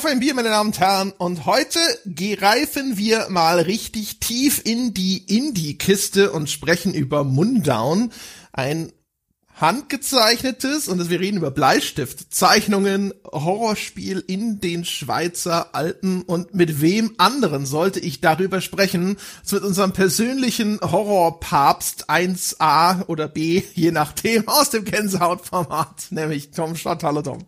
auf ein Bier, meine Damen und Herren. Und heute greifen wir mal richtig tief in die Indie-Kiste und sprechen über Mundown. Ein handgezeichnetes, und wir reden über Bleistift, Zeichnungen, Horrorspiel in den Schweizer Alpen. Und mit wem anderen sollte ich darüber sprechen? als mit unserem persönlichen Horrorpapst 1a oder b, je nachdem, aus dem Gänsehautformat, nämlich Tom Schott. Hallo Tom.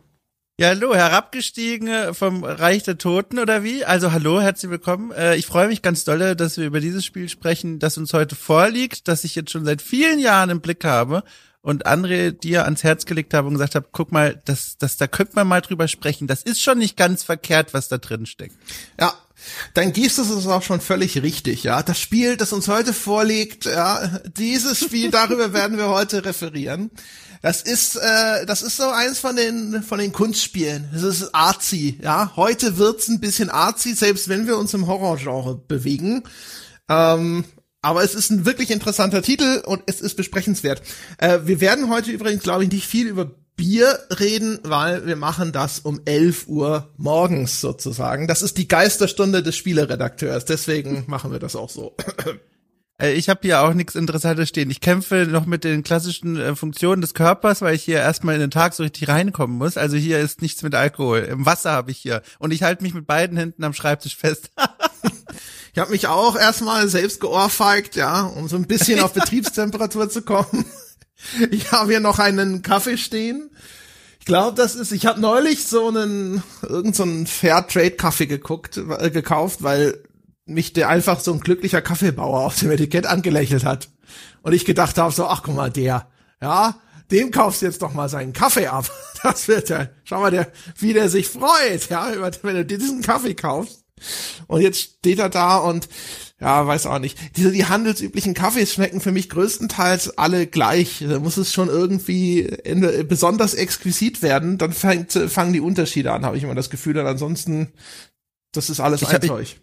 Ja, hallo, herabgestiegen vom Reich der Toten oder wie? Also hallo, herzlich willkommen. Äh, ich freue mich ganz dolle, dass wir über dieses Spiel sprechen, das uns heute vorliegt, das ich jetzt schon seit vielen Jahren im Blick habe und André dir ans Herz gelegt habe und gesagt habe, guck mal, das, das, da könnte man mal drüber sprechen. Das ist schon nicht ganz verkehrt, was da drin steckt. Ja, Dein gehst du es auch schon völlig richtig, ja. Das Spiel, das uns heute vorliegt, ja, dieses Spiel, darüber werden wir heute referieren. Das ist, äh, das ist so eins von den, von den Kunstspielen. Das ist artsy, ja. Heute wird's ein bisschen artsy, selbst wenn wir uns im Horrorgenre bewegen. Ähm, aber es ist ein wirklich interessanter Titel und es ist besprechenswert. Äh, wir werden heute übrigens, glaube ich, nicht viel über Bier reden, weil wir machen das um 11 Uhr morgens sozusagen. Das ist die Geisterstunde des Spieleredakteurs, deswegen machen wir das auch so. Äh, ich habe hier auch nichts Interessantes stehen. Ich kämpfe noch mit den klassischen äh, Funktionen des Körpers, weil ich hier erstmal in den Tag so richtig reinkommen muss. Also hier ist nichts mit Alkohol. Im Wasser habe ich hier. Und ich halte mich mit beiden Händen am Schreibtisch fest. ich habe mich auch erstmal selbst geohrfeigt, ja, um so ein bisschen auf Betriebstemperatur zu kommen. Ich habe hier noch einen Kaffee stehen. Ich glaube, das ist, ich habe neulich so einen, irgendeinen so Fairtrade-Kaffee geguckt, äh, gekauft, weil mich der einfach so ein glücklicher Kaffeebauer auf dem Etikett angelächelt hat. Und ich gedacht habe so, ach guck mal, der, ja, dem kaufst du jetzt doch mal seinen Kaffee ab. Das wird ja, schau mal, der, wie der sich freut, ja, wenn du dir diesen Kaffee kaufst. Und jetzt steht er da und, ja, weiß auch nicht. Diese, die handelsüblichen Kaffees schmecken für mich größtenteils alle gleich. Da muss es schon irgendwie in, besonders exquisit werden, dann fängt, fangen die Unterschiede an, habe ich immer das Gefühl. Und ansonsten, das ist alles ich ein Zeug. Ich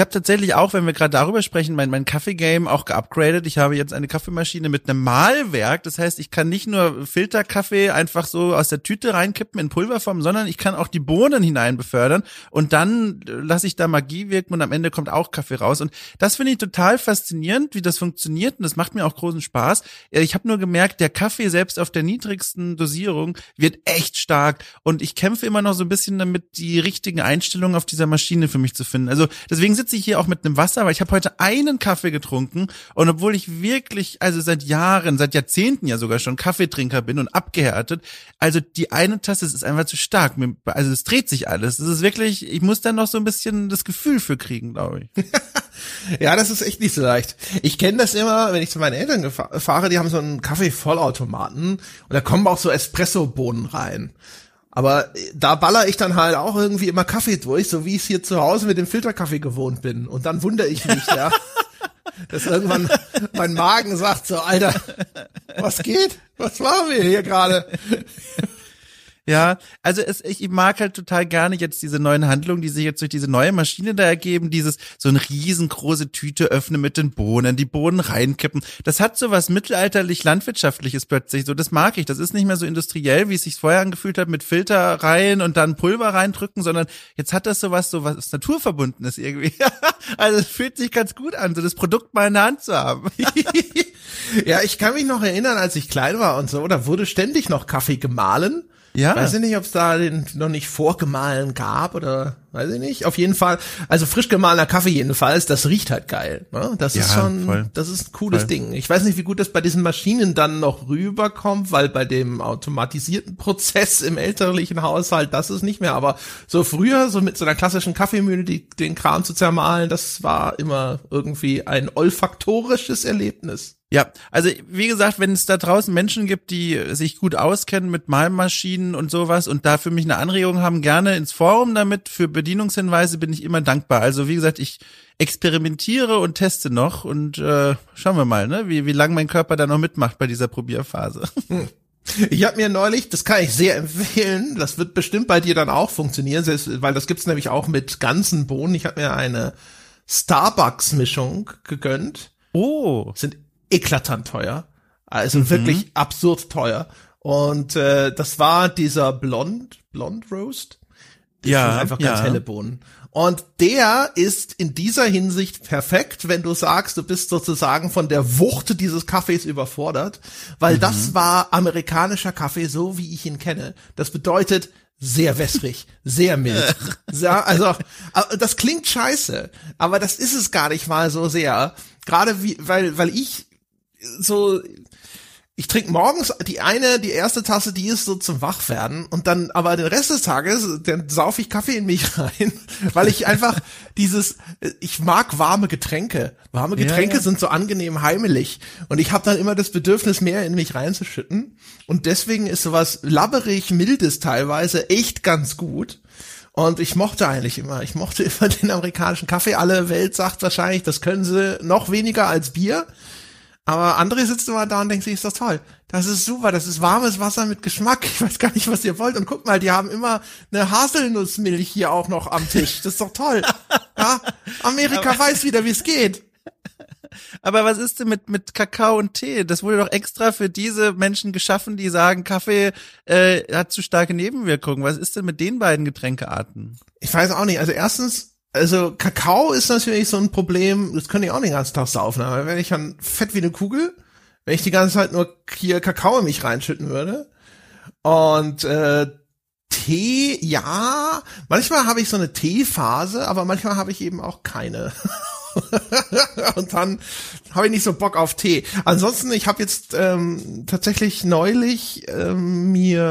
habe tatsächlich auch, wenn wir gerade darüber sprechen, mein, mein Kaffeegame auch geupgradet. Ich habe jetzt eine Kaffeemaschine mit einem Mahlwerk. Das heißt, ich kann nicht nur Filterkaffee einfach so aus der Tüte reinkippen in Pulverform, sondern ich kann auch die Bohnen hinein befördern und dann lasse ich da Magie wirken und am Ende kommt auch Kaffee raus. Und das finde ich total faszinierend, wie das funktioniert und das macht mir auch großen Spaß. Ich habe nur gemerkt, der Kaffee selbst auf der niedrigsten Dosierung wird echt stark und ich kämpfe immer noch so ein bisschen damit, die richtigen Einstellungen auf dieser Maschine für mich zu finden. Also deswegen deswegen sitze ich hier auch mit einem Wasser, weil ich habe heute einen Kaffee getrunken und obwohl ich wirklich, also seit Jahren, seit Jahrzehnten ja sogar schon Kaffeetrinker bin und abgehärtet, also die eine Tasse ist einfach zu stark. Also es dreht sich alles. Es ist wirklich, ich muss da noch so ein bisschen das Gefühl für kriegen, glaube ich. ja, das ist echt nicht so leicht. Ich kenne das immer, wenn ich zu meinen Eltern fahre, die haben so einen Kaffee-Vollautomaten und da kommen auch so Espresso-Bohnen rein. Aber da baller ich dann halt auch irgendwie immer Kaffee durch, so wie ich es hier zu Hause mit dem Filterkaffee gewohnt bin. Und dann wundere ich mich, ja, dass irgendwann mein Magen sagt so, Alter, was geht? Was machen wir hier gerade? Ja, also es, ich mag halt total gerne jetzt diese neuen Handlungen, die sich jetzt durch diese neue Maschine da ergeben, dieses so eine riesengroße Tüte öffnen mit den Bohnen, die Bohnen reinkippen. Das hat so was mittelalterlich landwirtschaftliches plötzlich. So, das mag ich. Das ist nicht mehr so industriell, wie es sich vorher angefühlt hat, mit Filter rein und dann Pulver reindrücken, sondern jetzt hat das so was, so was naturverbundenes irgendwie. also es fühlt sich ganz gut an, so das Produkt mal in der Hand zu haben. ja, ich kann mich noch erinnern, als ich klein war und so, da wurde ständig noch Kaffee gemahlen. Ja. Weiß ich nicht, ob es da den noch nicht vorgemahlen gab oder weiß ich nicht. Auf jeden Fall, also frisch gemahlener Kaffee jedenfalls, das riecht halt geil. Ne? Das ja, ist schon, voll. das ist ein cooles voll. Ding. Ich weiß nicht, wie gut das bei diesen Maschinen dann noch rüberkommt, weil bei dem automatisierten Prozess im elterlichen Haushalt, das ist nicht mehr. Aber so früher, so mit so einer klassischen Kaffeemühle, die, den Kram zu zermahlen, das war immer irgendwie ein olfaktorisches Erlebnis. Ja, also wie gesagt, wenn es da draußen Menschen gibt, die sich gut auskennen mit Malmaschinen und sowas und da für mich eine Anregung haben, gerne ins Forum damit. Für Bedienungshinweise bin ich immer dankbar. Also wie gesagt, ich experimentiere und teste noch und äh, schauen wir mal, ne, wie, wie lange mein Körper da noch mitmacht bei dieser Probierphase. Hm. Ich habe mir neulich, das kann ich sehr empfehlen, das wird bestimmt bei dir dann auch funktionieren, weil das gibt's nämlich auch mit ganzen Bohnen. Ich habe mir eine Starbucks-Mischung gegönnt. Oh. Sind eklatant teuer. Also mhm. wirklich absurd teuer. Und äh, das war dieser Blond, Blond Roast. Das Ja, einfach ganz ja. helle Bohnen. Und der ist in dieser Hinsicht perfekt, wenn du sagst, du bist sozusagen von der Wucht dieses Kaffees überfordert, weil das war amerikanischer Kaffee, so wie ich ihn kenne. Das bedeutet sehr wässrig, sehr mild. Sehr, also, äh, das klingt scheiße, aber das ist es gar nicht mal so sehr. Gerade wie, weil, weil ich so, ich trinke morgens die eine, die erste Tasse, die ist so zum Wachwerden und dann aber den Rest des Tages, dann sauf ich Kaffee in mich rein, weil ich einfach dieses, ich mag warme Getränke. Warme Ja, Getränke ja. sind so angenehm heimelig und ich habe dann immer das Bedürfnis, mehr in mich reinzuschütten und deswegen ist sowas labberig, mildes teilweise echt ganz gut. Und ich mochte eigentlich immer, ich mochte immer den amerikanischen Kaffee. Alle Welt sagt wahrscheinlich, das können sie noch weniger als Bier. Aber André sitzt immer da und denkt sich, ist das toll. Das ist super, das ist warmes Wasser mit Geschmack. Ich weiß gar nicht, was ihr wollt. Und guck mal, die haben immer eine Haselnussmilch hier auch noch am Tisch. Das ist doch toll. Ja, Amerika weiß wieder, wie es geht. Aber was ist denn mit, mit Kakao und Tee? Das wurde doch extra für diese Menschen geschaffen, die sagen, Kaffee äh, hat zu starke Nebenwirkungen. Was ist denn mit den beiden Getränkearten? Ich weiß auch nicht. Also erstens, also Kakao ist natürlich so ein Problem, das könnte ich auch den ganzen Tag saufen, aber wenn ich dann fett wie eine Kugel, wenn ich die ganze Zeit nur hier Kakao in mich reinschütten würde und äh, Tee, ja, manchmal habe ich so eine Teephase, aber manchmal habe ich eben auch keine. und dann habe ich nicht so Bock auf Tee. Ansonsten, ich habe jetzt ähm, tatsächlich neulich ähm, mir,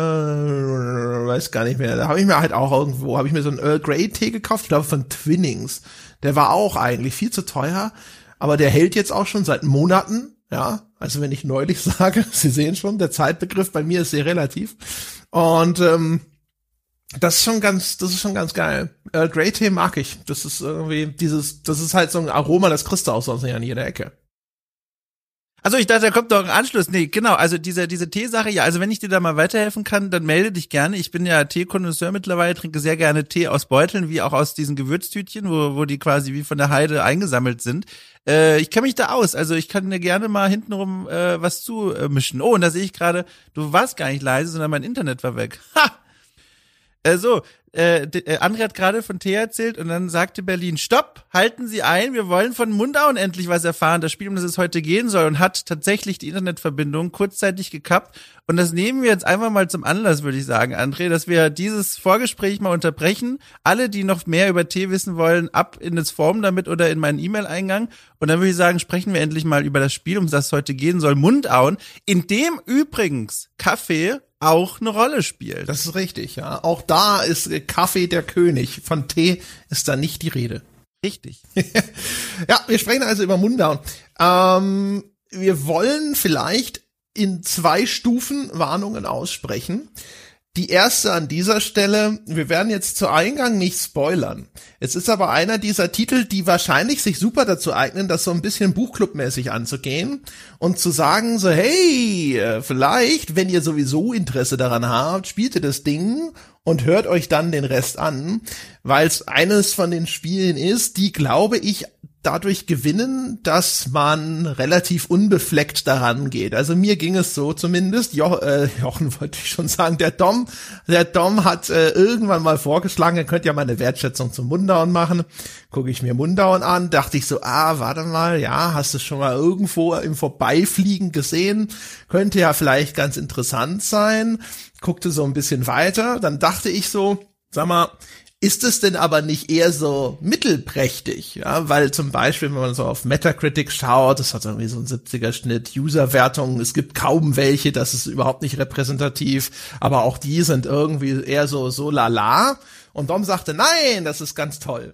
weiß gar nicht mehr, da habe ich mir halt auch irgendwo, habe ich mir so einen Earl Grey Tee gekauft, ich glaube von Twinnings. Der war auch eigentlich viel zu teuer, aber der hält jetzt auch schon seit Monaten. Ja, also wenn ich neulich sage, Sie sehen schon, der Zeitbegriff bei mir ist sehr relativ. Und ähm, das ist schon ganz, das ist schon ganz geil. Äh, Grey Tee mag ich. Das ist irgendwie dieses, das ist halt so ein Aroma, das kriegst du auch sonst nicht an jeder Ecke. Also ich dachte, da kommt doch ein Anschluss. Nee, genau, also diese, diese Teesache, ja, also wenn ich dir da mal weiterhelfen kann, dann melde dich gerne. Ich bin ja Teekonnoisseur mittlerweile, trinke sehr gerne Tee aus Beuteln, wie auch aus diesen Gewürztütchen, wo, wo die quasi wie von der Heide eingesammelt sind. Äh, ich kenne mich da aus, also ich kann dir gerne mal hintenrum äh, was zu äh. Oh, und da sehe ich gerade, du warst gar nicht leise, sondern mein Internet war weg. Ha! Äh, so, äh, äh, André hat gerade von Tee erzählt und dann sagte Berlin, stopp, halten Sie ein, wir wollen von Mundauen endlich was erfahren, das Spiel, um das es heute gehen soll und hat tatsächlich die Internetverbindung kurzzeitig gekappt. Und das nehmen wir jetzt einfach mal zum Anlass, würde ich sagen, André, dass wir dieses Vorgespräch mal unterbrechen. Alle, die noch mehr über Tee wissen wollen, ab in das Form damit oder in meinen E-Mail-Eingang. Und dann würde ich sagen, sprechen wir endlich mal über das Spiel, um das es heute gehen soll, Mundauen, in dem übrigens Kaffee auch eine Rolle spielt. Das ist richtig, ja. Auch da ist äh, Kaffee der König. Von Tee ist da nicht die Rede. Richtig. Ja, wir sprechen also über Mundown. Ähm, wir wollen vielleicht in zwei Stufen Warnungen aussprechen. Die erste an dieser Stelle, wir werden jetzt zu Eingang nicht spoilern. Es ist aber einer dieser Titel, die wahrscheinlich sich super dazu eignen, das so ein bisschen Buchclubmäßig anzugehen und zu sagen so, hey, äh, vielleicht, wenn ihr sowieso Interesse daran habt, spielt ihr das Ding und hört euch dann den Rest an, weil es eines von den Spielen ist, die, glaube ich, dadurch gewinnen, dass man relativ unbefleckt daran geht. Also mir ging es so zumindest. Jo äh, Jochen wollte ich schon sagen. Der Dom, der Dom hat äh, irgendwann mal vorgeschlagen, er könnte ja mal eine Wertschätzung zum Mundauen machen. Gucke ich mir Mundauen an, dachte ich so, ah, warte mal, ja, hast du schon mal irgendwo im Vorbeifliegen gesehen? Könnte ja vielleicht ganz interessant sein. Guckte so ein bisschen weiter, dann dachte ich so, sag mal, ist es denn aber nicht eher so mittelprächtig, ja, weil zum Beispiel, wenn man so auf Metacritic schaut, das hat irgendwie so einen 70er Schnitt, User-Wertungen, es gibt kaum welche, das ist überhaupt nicht repräsentativ, aber auch die sind irgendwie eher so, so lala. Und Dom sagte, nein, das ist ganz toll.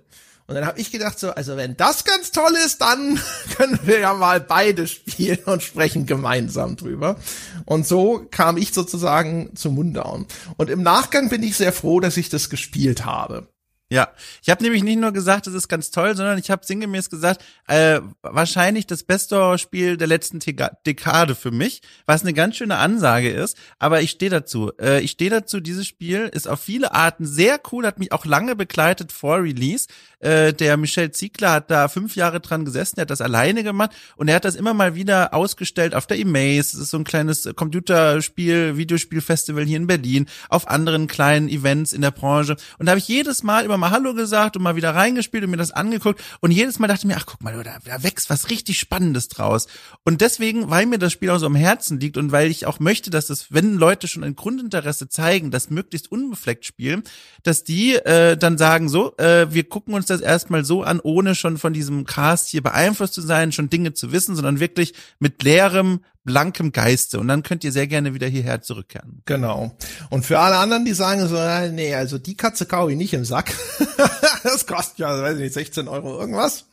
Und dann habe ich gedacht so, also wenn das ganz toll ist, dann können wir ja mal beide spielen und sprechen gemeinsam drüber. Und so kam ich sozusagen zu Mundown. Und im Nachgang bin ich sehr froh, dass ich das gespielt habe. Ja, ich habe nämlich nicht nur gesagt, es ist ganz toll, sondern ich habe sinngemäß gesagt, äh, wahrscheinlich das beste Horrorspiel der letzten Dekade für mich, was eine ganz schöne Ansage ist, aber ich stehe dazu. Äh, ich stehe dazu, dieses Spiel ist auf viele Arten sehr cool, hat mich auch lange begleitet vor Release. Äh, der Michel Ziegler hat da fünf Jahre dran gesessen, er hat das alleine gemacht und er hat das immer mal wieder ausgestellt auf der E-Maze, das ist so ein kleines Computerspiel, Videospielfestival hier in Berlin, auf anderen kleinen Events in der Branche und da habe ich jedes Mal immer mal Hallo gesagt und mal wieder reingespielt und mir das angeguckt und jedes Mal dachte ich mir, ach guck mal, da, da wächst was richtig Spannendes draus. Und deswegen, weil mir das Spiel auch so am Herzen liegt und weil ich auch möchte, dass das, wenn Leute schon ein Grundinteresse zeigen, das möglichst unbefleckt spielen, dass die äh, dann sagen, so, äh, wir gucken uns das erstmal so an, ohne schon von diesem Cast hier beeinflusst zu sein, schon Dinge zu wissen, sondern wirklich mit leerem blankem Geiste und dann könnt ihr sehr gerne wieder hierher zurückkehren. Genau. Und für alle anderen, die sagen so, nee, also die Katze kau ich nicht im Sack. das kostet ja, weiß ich nicht, 16 Euro irgendwas.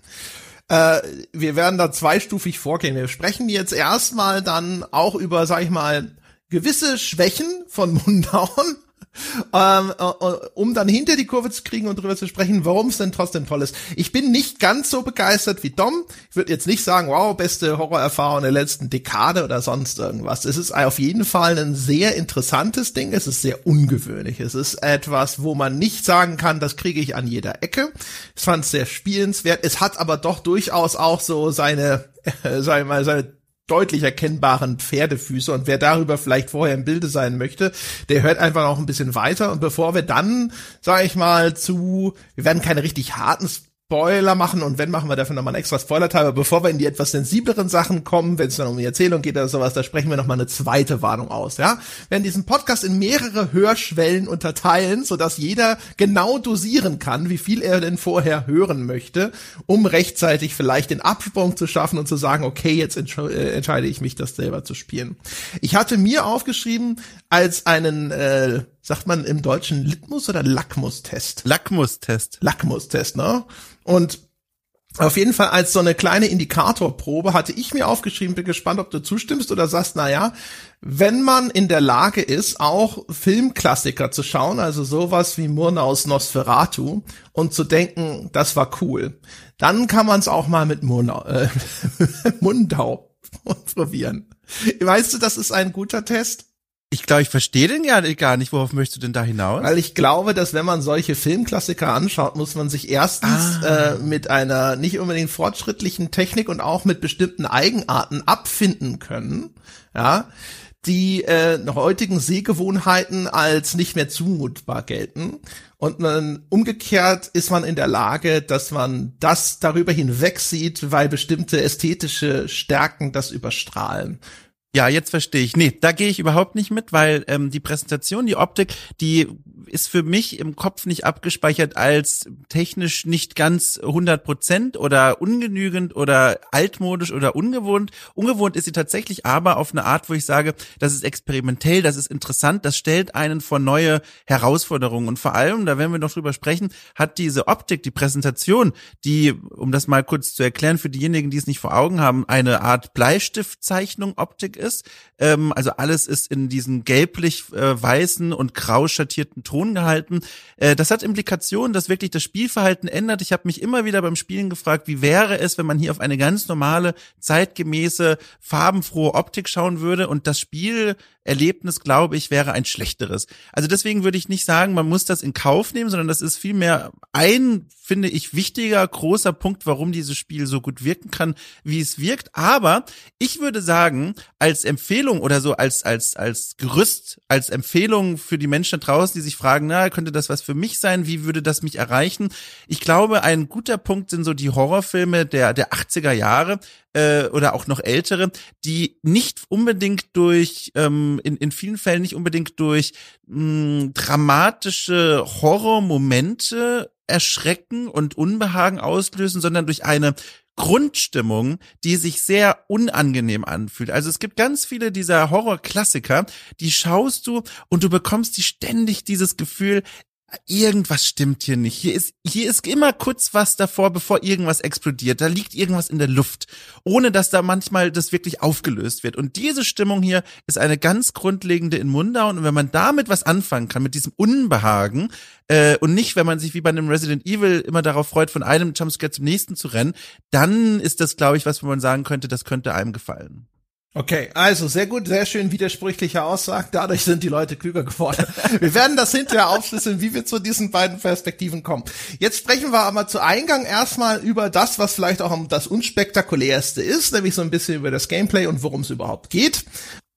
Äh, wir werden da zweistufig vorgehen. Wir sprechen jetzt erstmal dann auch über, sag ich mal, gewisse Schwächen von Mundown ähm, äh, äh, um dann hinter die Kurve zu kriegen und darüber zu sprechen, warum es denn trotzdem toll ist. Ich bin nicht ganz so begeistert wie Dom. Ich würde jetzt nicht sagen, wow, beste Horrorerfahrung der letzten Dekade oder sonst irgendwas. Es ist auf jeden Fall ein sehr interessantes Ding. Es ist sehr ungewöhnlich. Es ist etwas, wo man nicht sagen kann, das kriege ich an jeder Ecke. Ich fand es sehr spielenswert. Es hat aber doch durchaus auch so seine, äh, sagen wir mal, seine deutlich erkennbaren Pferdefüße und wer darüber vielleicht vorher im Bilde sein möchte, der hört einfach noch ein bisschen weiter. Und bevor wir dann, sage ich mal, zu, wir werden keine richtig harten Spoiler machen und wenn machen wir dafür nochmal einen extra Spoiler-Teil, aber bevor wir in die etwas sensibleren Sachen kommen, wenn es dann um die Erzählung geht oder sowas, da sprechen wir nochmal eine zweite Warnung aus, ja? Wir werden diesen Podcast in mehrere Hörschwellen unterteilen, sodass jeder genau dosieren kann, wie viel er denn vorher hören möchte, um rechtzeitig vielleicht den Absprung zu schaffen und zu sagen, okay, jetzt äh, entscheide ich mich, das selber zu spielen. Ich hatte mir aufgeschrieben, als einen äh, sagt man im Deutschen Litmus- oder Lackmustest? Lackmustest. Lackmustest, ne? Und auf jeden Fall als so eine kleine Indikatorprobe hatte ich mir aufgeschrieben, bin gespannt, ob du zustimmst oder sagst, na ja, wenn man in der Lage ist, auch Filmklassiker zu schauen, also sowas wie Murnaus Nosferatu und zu denken, das war cool, dann kann man es auch mal mit Murnau, äh, Mundau probieren. Weißt du, das ist ein guter Test? Ich glaube, ich verstehe den ja gar nicht. Worauf möchtest du denn da hinaus? Weil ich glaube, dass wenn man solche Filmklassiker anschaut, muss man sich erstens ah. äh, mit einer nicht unbedingt fortschrittlichen Technik und auch mit bestimmten Eigenarten abfinden können, ja, die äh, heutigen Sehgewohnheiten als nicht mehr zumutbar gelten. Und man, umgekehrt ist man in der Lage, dass man das darüber hinweg sieht, weil bestimmte ästhetische Stärken das überstrahlen. Ja, jetzt verstehe ich. Nee, da gehe ich überhaupt nicht mit, weil ähm, die Präsentation, die Optik, die ist für mich im Kopf nicht abgespeichert als technisch nicht ganz 100 Prozent oder ungenügend oder altmodisch oder ungewohnt. Ungewohnt ist sie tatsächlich aber auf eine Art, wo ich sage, das ist experimentell, das ist interessant, das stellt einen vor neue Herausforderungen. Und vor allem, da werden wir noch drüber sprechen, hat diese Optik, die Präsentation, die, um das mal kurz zu erklären für diejenigen, die es nicht vor Augen haben, eine Art Bleistiftzeichnung Optik ist. Ähm, also alles ist in diesen gelblich-weißen äh, und grau schattierten Ton gehalten. Äh, das hat Implikationen, dass wirklich das Spielverhalten ändert. Ich habe mich immer wieder beim Spielen gefragt, wie wäre es, wenn man hier auf eine ganz normale, zeitgemäße, farbenfrohe Optik schauen würde und das Spielerlebnis, glaube ich, wäre ein schlechteres. Also deswegen würde ich nicht sagen, man muss das in Kauf nehmen, sondern das ist vielmehr ein, finde ich, wichtiger, großer Punkt, warum dieses Spiel so gut wirken kann, wie es wirkt. Aber ich würde sagen, als Empfehlung oder so als als als Gerüst, als Empfehlung für die Menschen da draußen, die sich fragen, na, könnte das was für mich sein? Wie würde das mich erreichen? Ich glaube, ein guter Punkt sind so die Horrorfilme der der 80er Jahre äh, oder auch noch ältere, die nicht unbedingt durch ähm, in in vielen Fällen nicht unbedingt durch mh, dramatische Horrormomente erschrecken und Unbehagen auslösen, sondern durch eine Grundstimmung, die sich sehr unangenehm anfühlt. Also es gibt ganz viele dieser Horrorklassiker, die schaust du und du bekommst die ständig dieses Gefühl, irgendwas stimmt hier nicht. Hier ist, hier ist immer kurz was davor, bevor irgendwas explodiert. Da liegt irgendwas in der Luft, ohne dass da manchmal das wirklich aufgelöst wird. Und diese Stimmung hier ist eine ganz grundlegende in Mundown. Und wenn man damit was anfangen kann, mit diesem Unbehagen, äh, und nicht, wenn man sich wie bei einem Resident Evil immer darauf freut, von einem Jumpscare zum nächsten zu rennen, dann ist das, glaube ich, was wo man sagen könnte, das könnte einem gefallen. Okay, also sehr gut, sehr schön widersprüchliche Aussagen. Dadurch sind die Leute klüger geworden. Wir werden das hinterher aufschlüsseln, wie wir zu diesen beiden Perspektiven kommen. Jetzt sprechen wir aber zu Eingang erstmal über das, was vielleicht auch das unspektakulärste ist, nämlich so ein bisschen über das Gameplay und worum es überhaupt geht.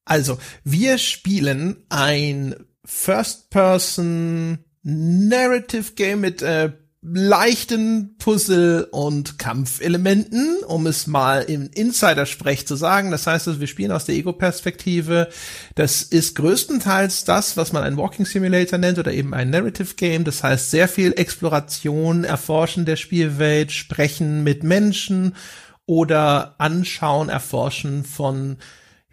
Also, wir spielen ein First-Person Narrative Game mit äh, leichten Puzzle- und Kampfelementen, um es mal im Insider-Sprech zu sagen. Das heißt, wir spielen aus der Ego-Perspektive. Das ist größtenteils das, was man ein Walking Simulator nennt oder eben ein Narrative Game. Das heißt, sehr viel Exploration, Erforschen der Spielwelt, Sprechen mit Menschen oder Anschauen, Erforschen von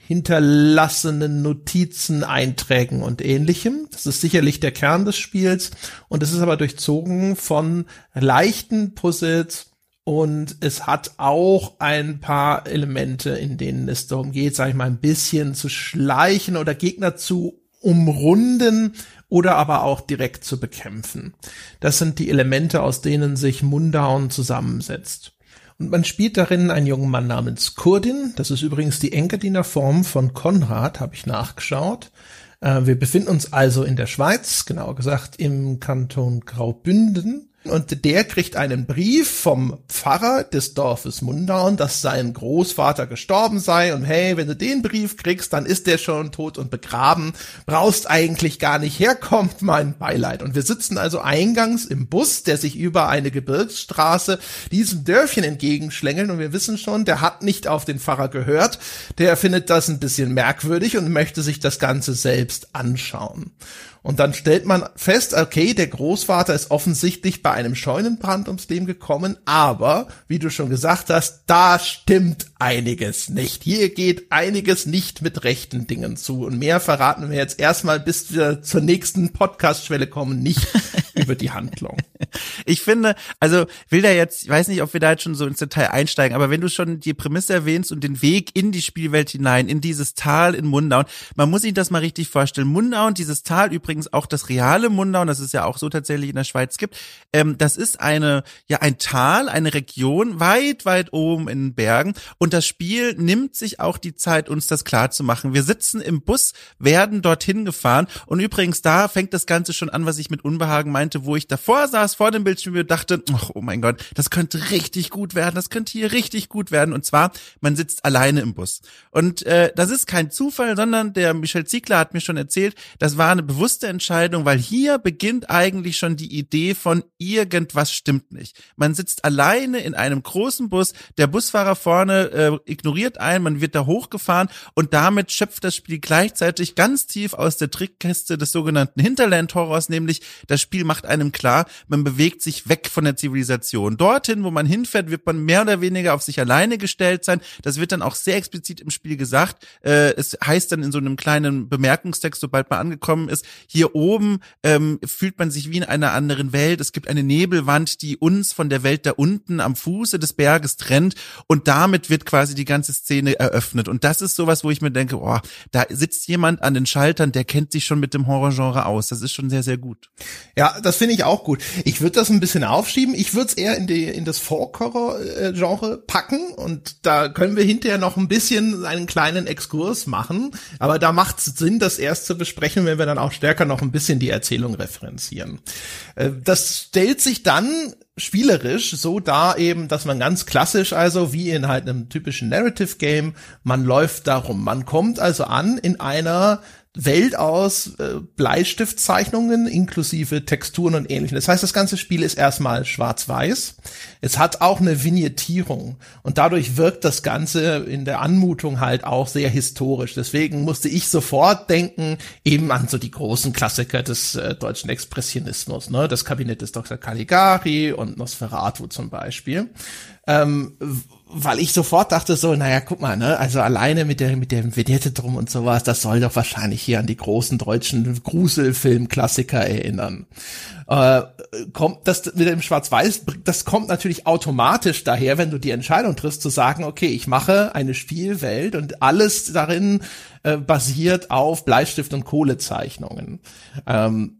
hinterlassenen Notizen, Einträgen und ähnlichem. Das ist sicherlich der Kern des Spiels und es ist aber durchzogen von leichten Puzzles und es hat auch ein paar Elemente, in denen es darum geht, sag ich mal, ein bisschen zu schleichen oder Gegner zu umrunden oder aber auch direkt zu bekämpfen. Das sind die Elemente, aus denen sich Mundown zusammensetzt. Und man spielt darin einen jungen Mann namens Kurdin. Das ist übrigens die Engadiner-Form von Konrad, habe ich nachgeschaut. Äh, wir befinden uns also in der Schweiz, genauer gesagt im Kanton Graubünden und der kriegt einen Brief vom Pfarrer des Dorfes Mundaun, dass sein Großvater gestorben sei und hey, wenn du den Brief kriegst, dann ist der schon tot und begraben, brauchst eigentlich gar nicht herkommen, mein Beileid. Und wir sitzen also eingangs im Bus, der sich über eine Gebirgsstraße diesem Dörfchen entgegenschlängelt und wir wissen schon, der hat nicht auf den Pfarrer gehört, der findet das ein bisschen merkwürdig und möchte sich das Ganze selbst anschauen. Und dann stellt man fest, okay, der Großvater ist offensichtlich bei einem Scheunenbrand ums Leben gekommen, aber, wie du schon gesagt hast, da stimmt einiges nicht. Hier geht einiges nicht mit rechten Dingen zu. Und mehr verraten wir jetzt erstmal, bis wir zur nächsten Podcast-Schwelle kommen, nicht über die Handlung. Ich finde, also will da jetzt, ich weiß nicht, ob wir da jetzt schon so ins Detail einsteigen, aber wenn du schon die Prämisse erwähnst und den Weg in die Spielwelt hinein, in dieses Tal in Mundaun, man muss sich das mal richtig vorstellen. Mundaun, dieses Tal übrigens auch das reale Mundaun, das es ja auch so tatsächlich in der Schweiz gibt, ähm, das ist eine, ja, ein Tal, eine Region weit, weit oben in den Bergen und das Spiel nimmt sich auch die Zeit, uns das klar zu machen. Wir sitzen im Bus, werden dorthin gefahren und übrigens da fängt das Ganze schon an, was ich mit Unbehagen meinte, wo ich davor saß, vor dem Bildschirm und dachte, ach, oh mein Gott, das könnte richtig gut werden, das könnte hier richtig gut werden und zwar, man sitzt alleine im Bus. Und äh, das ist kein Zufall, sondern der Michel Ziegler hat mir schon erzählt, das war eine bewusste Entscheidung, weil hier beginnt eigentlich schon die Idee von irgendwas stimmt nicht. Man sitzt alleine in einem großen Bus, der Busfahrer vorne äh, ignoriert einen, man wird da hochgefahren und damit schöpft das Spiel gleichzeitig ganz tief aus der Trickkiste des sogenannten Hinterland-Horrors, nämlich das Spiel macht einem klar, man bewegt sich weg von der Zivilisation. Dorthin, wo man hinfährt, wird man mehr oder weniger auf sich alleine gestellt sein. Das wird dann auch sehr explizit im Spiel gesagt. Äh, es heißt dann in so einem kleinen Bemerkungstext, sobald man angekommen ist, hier oben ähm, fühlt man sich wie in einer anderen Welt. Es gibt eine Nebelwand, die uns von der Welt da unten am Fuße des Berges trennt und damit wird quasi die ganze Szene eröffnet. Und das ist sowas, wo ich mir denke, oh, da sitzt jemand an den Schaltern, der kennt sich schon mit dem Horrorgenre aus. Das ist schon sehr, sehr gut. Ja, das finde ich auch gut. Ich würde das ein bisschen aufschieben. Ich würde es eher in, die, in das Folk-Horror-Genre packen und da können wir hinterher noch ein bisschen einen kleinen Exkurs machen. Aber da macht es Sinn, das erst zu besprechen, wenn wir dann auch stärker noch ein bisschen die Erzählung referenzieren. Äh, das stellt sich dann spielerisch so da eben, dass man ganz klassisch also wie in halt einem typischen Narrative Game, man läuft darum. Man kommt also an in einer Welt aus äh, Bleistiftzeichnungen inklusive Texturen und ähnlichem. Das heißt, das ganze Spiel ist erstmal schwarz-weiß. Es hat auch eine Vignettierung und dadurch wirkt das Ganze in der Anmutung halt auch sehr historisch. Deswegen musste ich sofort denken eben an so die großen Klassiker des äh, deutschen Expressionismus, ne? Das Kabinett des Dr. Caligari und Nosferatu zum Beispiel. Ähm, weil ich sofort dachte so, naja, guck mal, ne, also alleine mit der, mit der Vignette drum und sowas, das soll doch wahrscheinlich hier an die großen deutschen Gruselfilm-Klassiker erinnern. Äh, kommt das mit dem Schwarz-Weiß, das kommt natürlich automatisch daher, wenn du die Entscheidung triffst, zu sagen, okay, ich mache eine Spielwelt und alles darin äh, basiert auf Bleistift und Kohlezeichnungen. Ähm,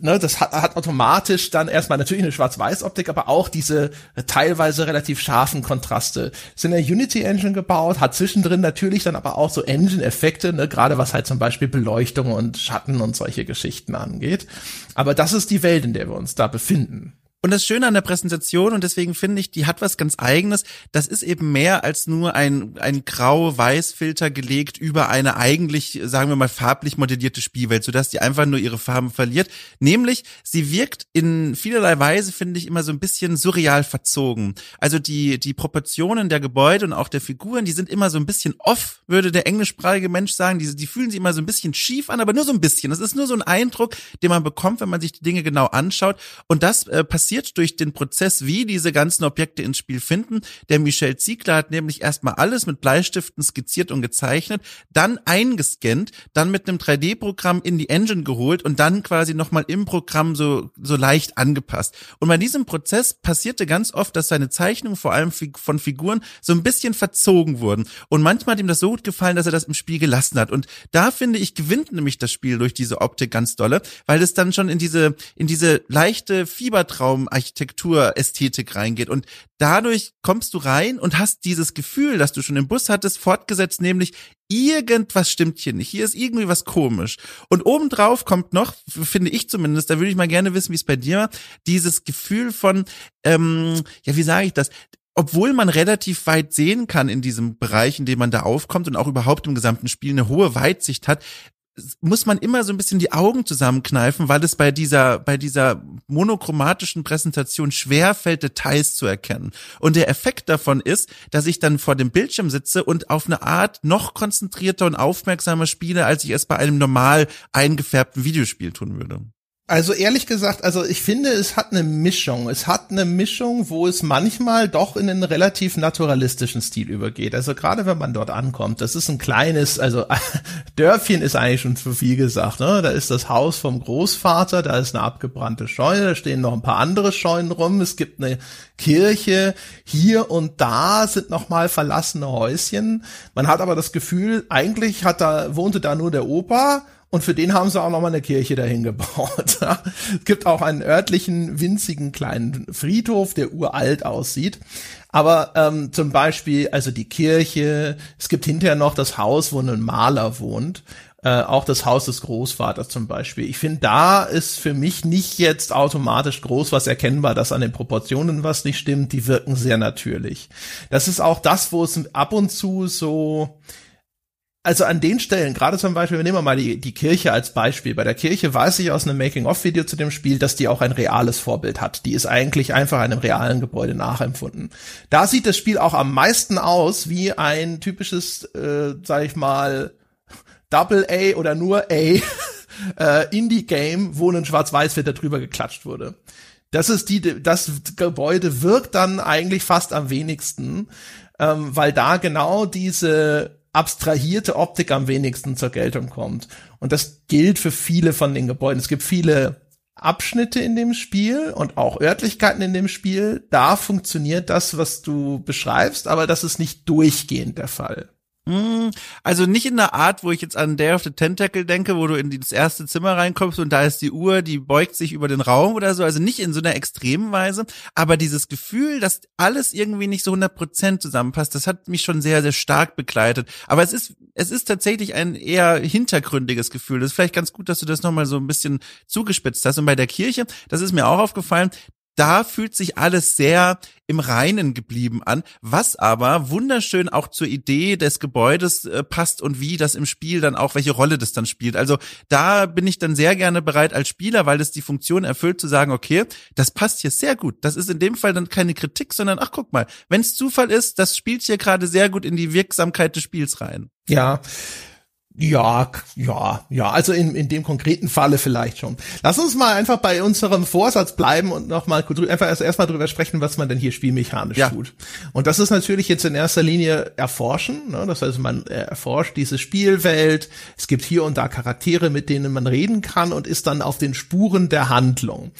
ne, das hat, hat automatisch dann erstmal natürlich eine Schwarz-Weiß-Optik, aber auch diese teilweise relativ scharfen Kontraste. Ist in der Unity Engine gebaut, hat zwischendrin natürlich dann aber auch so Engine-Effekte, ne, gerade was halt zum Beispiel Beleuchtung und Schatten und solche Geschichten angeht. Aber das ist die Welt, in der wir uns da befinden. Und das Schöne an der Präsentation, und deswegen finde ich, die hat was ganz eigenes, das ist eben mehr als nur ein, ein grau-weiß-Filter gelegt über eine eigentlich, sagen wir mal, farblich modellierte Spielwelt, sodass die einfach nur ihre Farben verliert. Nämlich, sie wirkt in vielerlei Weise, finde ich, immer so ein bisschen surreal verzogen. Also die, die Proportionen der Gebäude und auch der Figuren, die sind immer so ein bisschen off, würde der englischsprachige Mensch sagen. Die, die fühlen sich immer so ein bisschen schief an, aber nur so ein bisschen. Das ist nur so ein Eindruck, den man bekommt, wenn man sich die Dinge genau anschaut. Und das äh, passiert passiert durch den Prozess, wie diese ganzen Objekte ins Spiel finden. Der Michel Ziegler hat nämlich erstmal alles mit Bleistiften skizziert und gezeichnet, dann eingescannt, dann mit einem 3D-Programm in die Engine geholt und dann quasi nochmal im Programm so, so leicht angepasst. Und bei diesem Prozess passierte ganz oft, dass seine Zeichnungen vor allem von Figuren so ein bisschen verzogen wurden. Und manchmal hat ihm das so gut gefallen, dass er das im Spiel gelassen hat. Und da finde ich, gewinnt nämlich das Spiel durch diese Optik ganz dolle, weil es dann schon in diese, in diese leichte Fiebertraum Architektur-Ästhetik reingeht. Und dadurch kommst du rein und hast dieses Gefühl, das du schon im Bus hattest, fortgesetzt, nämlich irgendwas stimmt hier nicht. Hier ist irgendwie was komisch. Und obendrauf kommt noch, finde ich zumindest, da würde ich mal gerne wissen, wie es bei dir war, dieses Gefühl von, ähm, ja, wie sage ich das? obwohl man relativ weit sehen kann in diesem Bereich, in dem man da aufkommt und auch überhaupt im gesamten Spiel eine hohe Weitsicht hat, muss man immer so ein bisschen die Augen zusammenkneifen, weil es bei dieser, bei dieser monochromatischen Präsentation schwer fällt, Details zu erkennen. Und der Effekt davon ist, dass ich dann vor dem Bildschirm sitze und auf eine Art noch konzentrierter und aufmerksamer spiele, als ich es bei einem normal eingefärbten Videospiel tun würde. Also ehrlich gesagt, also ich finde, es hat eine Mischung. Es hat eine Mischung, wo es manchmal doch in einen relativ naturalistischen Stil übergeht. Also gerade wenn man dort ankommt, das ist ein kleines, also Dörfchen ist eigentlich schon zu viel gesagt. Ne? Da ist das Haus vom Großvater, da ist eine abgebrannte Scheune, da stehen noch ein paar andere Scheunen rum. Es gibt eine Kirche. Hier und da sind noch mal verlassene Häuschen. Man hat aber das Gefühl, eigentlich hat da wohnte da nur der Opa und für den haben sie auch nochmal eine Kirche dahin gebaut. es gibt auch einen örtlichen, winzigen kleinen Friedhof, der uralt aussieht. Aber ähm, zum Beispiel, also die Kirche, es gibt hinterher noch das Haus, wo ein Maler wohnt. Äh, auch das Haus des Großvaters zum Beispiel. Ich finde, da ist für mich nicht jetzt automatisch groß was erkennbar, dass an den Proportionen was nicht stimmt. Die wirken sehr natürlich. Das ist auch das, wo es ab und zu so also an den Stellen, gerade zum Beispiel, wir nehmen mal die, die Kirche als Beispiel. Bei der Kirche weiß ich aus einem Making-of-Video zu dem Spiel, dass die auch ein reales Vorbild hat. Die ist eigentlich einfach einem realen Gebäude nachempfunden. Da sieht das Spiel auch am meisten aus wie ein typisches, äh, sag ich mal, Double A oder nur A äh, Indie-Game, wo ein Schwarz-Weiß-Filter drüber geklatscht wurde. Das ist die, das Gebäude wirkt dann eigentlich fast am wenigsten, ähm, weil da genau diese abstrahierte Optik am wenigsten zur Geltung kommt. Und das gilt für viele von den Gebäuden. Es gibt viele Abschnitte in dem Spiel und auch Örtlichkeiten in dem Spiel. Da funktioniert das, was du beschreibst, aber das ist nicht durchgehend der Fall. Hm, also nicht in der Art, wo ich jetzt an Day of the Tentacle denke, wo du in das erste Zimmer reinkommst und da ist die Uhr, die beugt sich über den Raum oder so. Also nicht in so einer extremen Weise. Aber dieses Gefühl, dass alles irgendwie nicht so 100 Prozent zusammenpasst, das hat mich schon sehr, sehr stark begleitet. Aber es ist, es ist tatsächlich ein eher hintergründiges Gefühl. Das ist vielleicht ganz gut, dass du das nochmal so ein bisschen zugespitzt hast. Und bei der Kirche, das ist mir auch aufgefallen, da fühlt sich alles sehr im Reinen geblieben an, was aber wunderschön auch zur Idee des Gebäudes äh, passt und wie das im Spiel dann auch, welche Rolle das dann spielt. Also da bin ich dann sehr gerne bereit als Spieler, weil das die Funktion erfüllt, zu sagen, okay, das passt hier sehr gut. Das ist in dem Fall dann keine Kritik, sondern ach guck mal, wenn es Zufall ist, das spielt hier gerade sehr gut in die Wirksamkeit des Spiels rein. Ja Ja, ja, ja, also in, in dem konkreten Falle vielleicht schon. Lass uns mal einfach bei unserem Vorsatz bleiben und nochmal einfach erst erstmal drüber sprechen, was man denn hier spielmechanisch ja. tut. Und das ist natürlich jetzt in erster Linie erforschen. Ne? Das heißt, man erforscht diese Spielwelt. Es gibt hier und da Charaktere, mit denen man reden kann und ist dann auf den Spuren der Handlung.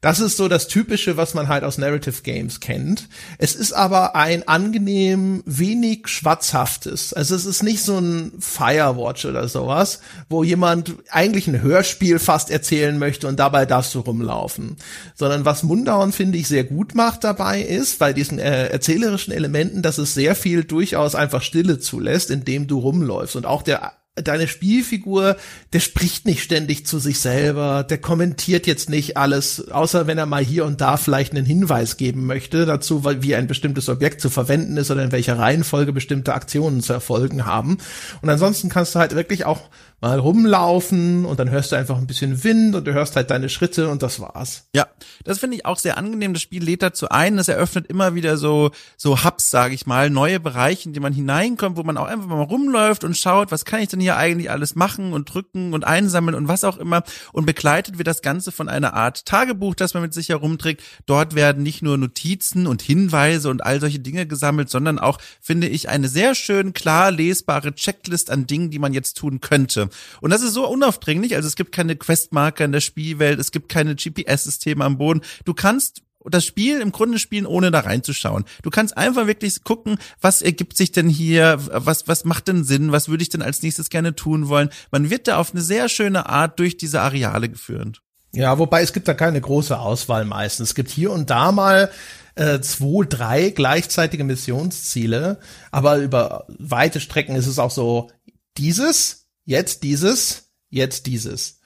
Das ist so das Typische, was man halt aus Narrative Games kennt. Es ist aber ein angenehm wenig schwatzhaftes. Also es ist nicht so ein Firewatch oder sowas, wo jemand eigentlich ein Hörspiel fast erzählen möchte und dabei darfst du rumlaufen. Sondern was Mundauern, finde ich, sehr gut macht dabei ist, bei diesen äh, erzählerischen Elementen, dass es sehr viel durchaus einfach Stille zulässt, indem du rumläufst. Und auch der deine Spielfigur, der spricht nicht ständig zu sich selber, der kommentiert jetzt nicht alles, außer wenn er mal hier und da vielleicht einen Hinweis geben möchte dazu, wie ein bestimmtes Objekt zu verwenden ist oder in welcher Reihenfolge bestimmte Aktionen zu erfolgen haben. Und ansonsten kannst du halt wirklich auch mal rumlaufen und dann hörst du einfach ein bisschen Wind und du hörst halt deine Schritte und das war's. Ja, das finde ich auch sehr angenehm. Das Spiel lädt dazu ein, es eröffnet immer wieder so so Hubs, sage ich mal, neue Bereiche, in die man hineinkommt, wo man auch einfach mal rumläuft und schaut, was kann ich denn hier eigentlich alles machen und drücken und einsammeln und was auch immer und begleitet wird das Ganze von einer Art Tagebuch, das man mit sich herumträgt. Dort werden nicht nur Notizen und Hinweise und all solche Dinge gesammelt, sondern auch finde ich eine sehr schön klar lesbare Checklist an Dingen, die man jetzt tun könnte. Und das ist so unaufdringlich. Also es gibt keine Questmarker in der Spielwelt, es gibt keine GPS-Systeme am Boden. Du kannst das Spiel im Grunde spielen, ohne da reinzuschauen. Du kannst einfach wirklich gucken, was ergibt sich denn hier, was, was macht denn Sinn, was würde ich denn als nächstes gerne tun wollen. Man wird da auf eine sehr schöne Art durch diese Areale geführt. Ja, wobei es gibt da keine große Auswahl meistens. Es gibt hier und da mal äh, zwei, drei gleichzeitige Missionsziele, aber über weite Strecken ist es auch so, dieses jetzt dieses, jetzt dieses.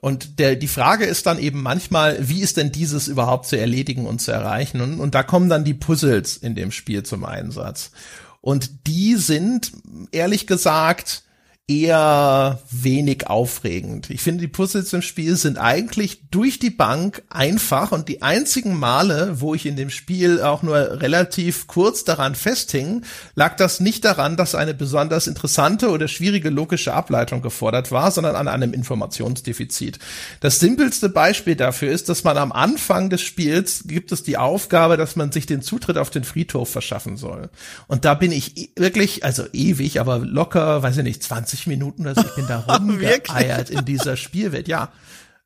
Und der, die Frage ist dann eben manchmal, wie ist denn dieses überhaupt zu erledigen und zu erreichen? Und, und da kommen dann die Puzzles in dem Spiel zum Einsatz. Und die sind, ehrlich gesagt, eher wenig aufregend. Ich finde, die Puzzles im Spiel sind eigentlich durch die Bank einfach und die einzigen Male, wo ich in dem Spiel auch nur relativ kurz daran festhing, lag das nicht daran, dass eine besonders interessante oder schwierige logische Ableitung gefordert war, sondern an einem Informationsdefizit. Das simpelste Beispiel dafür ist, dass man am Anfang des Spiels gibt es die Aufgabe, dass man sich den Zutritt auf den Friedhof verschaffen soll. Und da bin ich wirklich, also ewig, aber locker, weiß ich nicht, 20 20 Minuten oder so, ich bin da rumgeeiert in dieser Spielwelt, ja.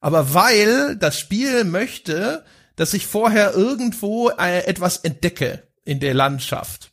Aber weil das Spiel möchte, dass ich vorher irgendwo äh, etwas entdecke in der Landschaft.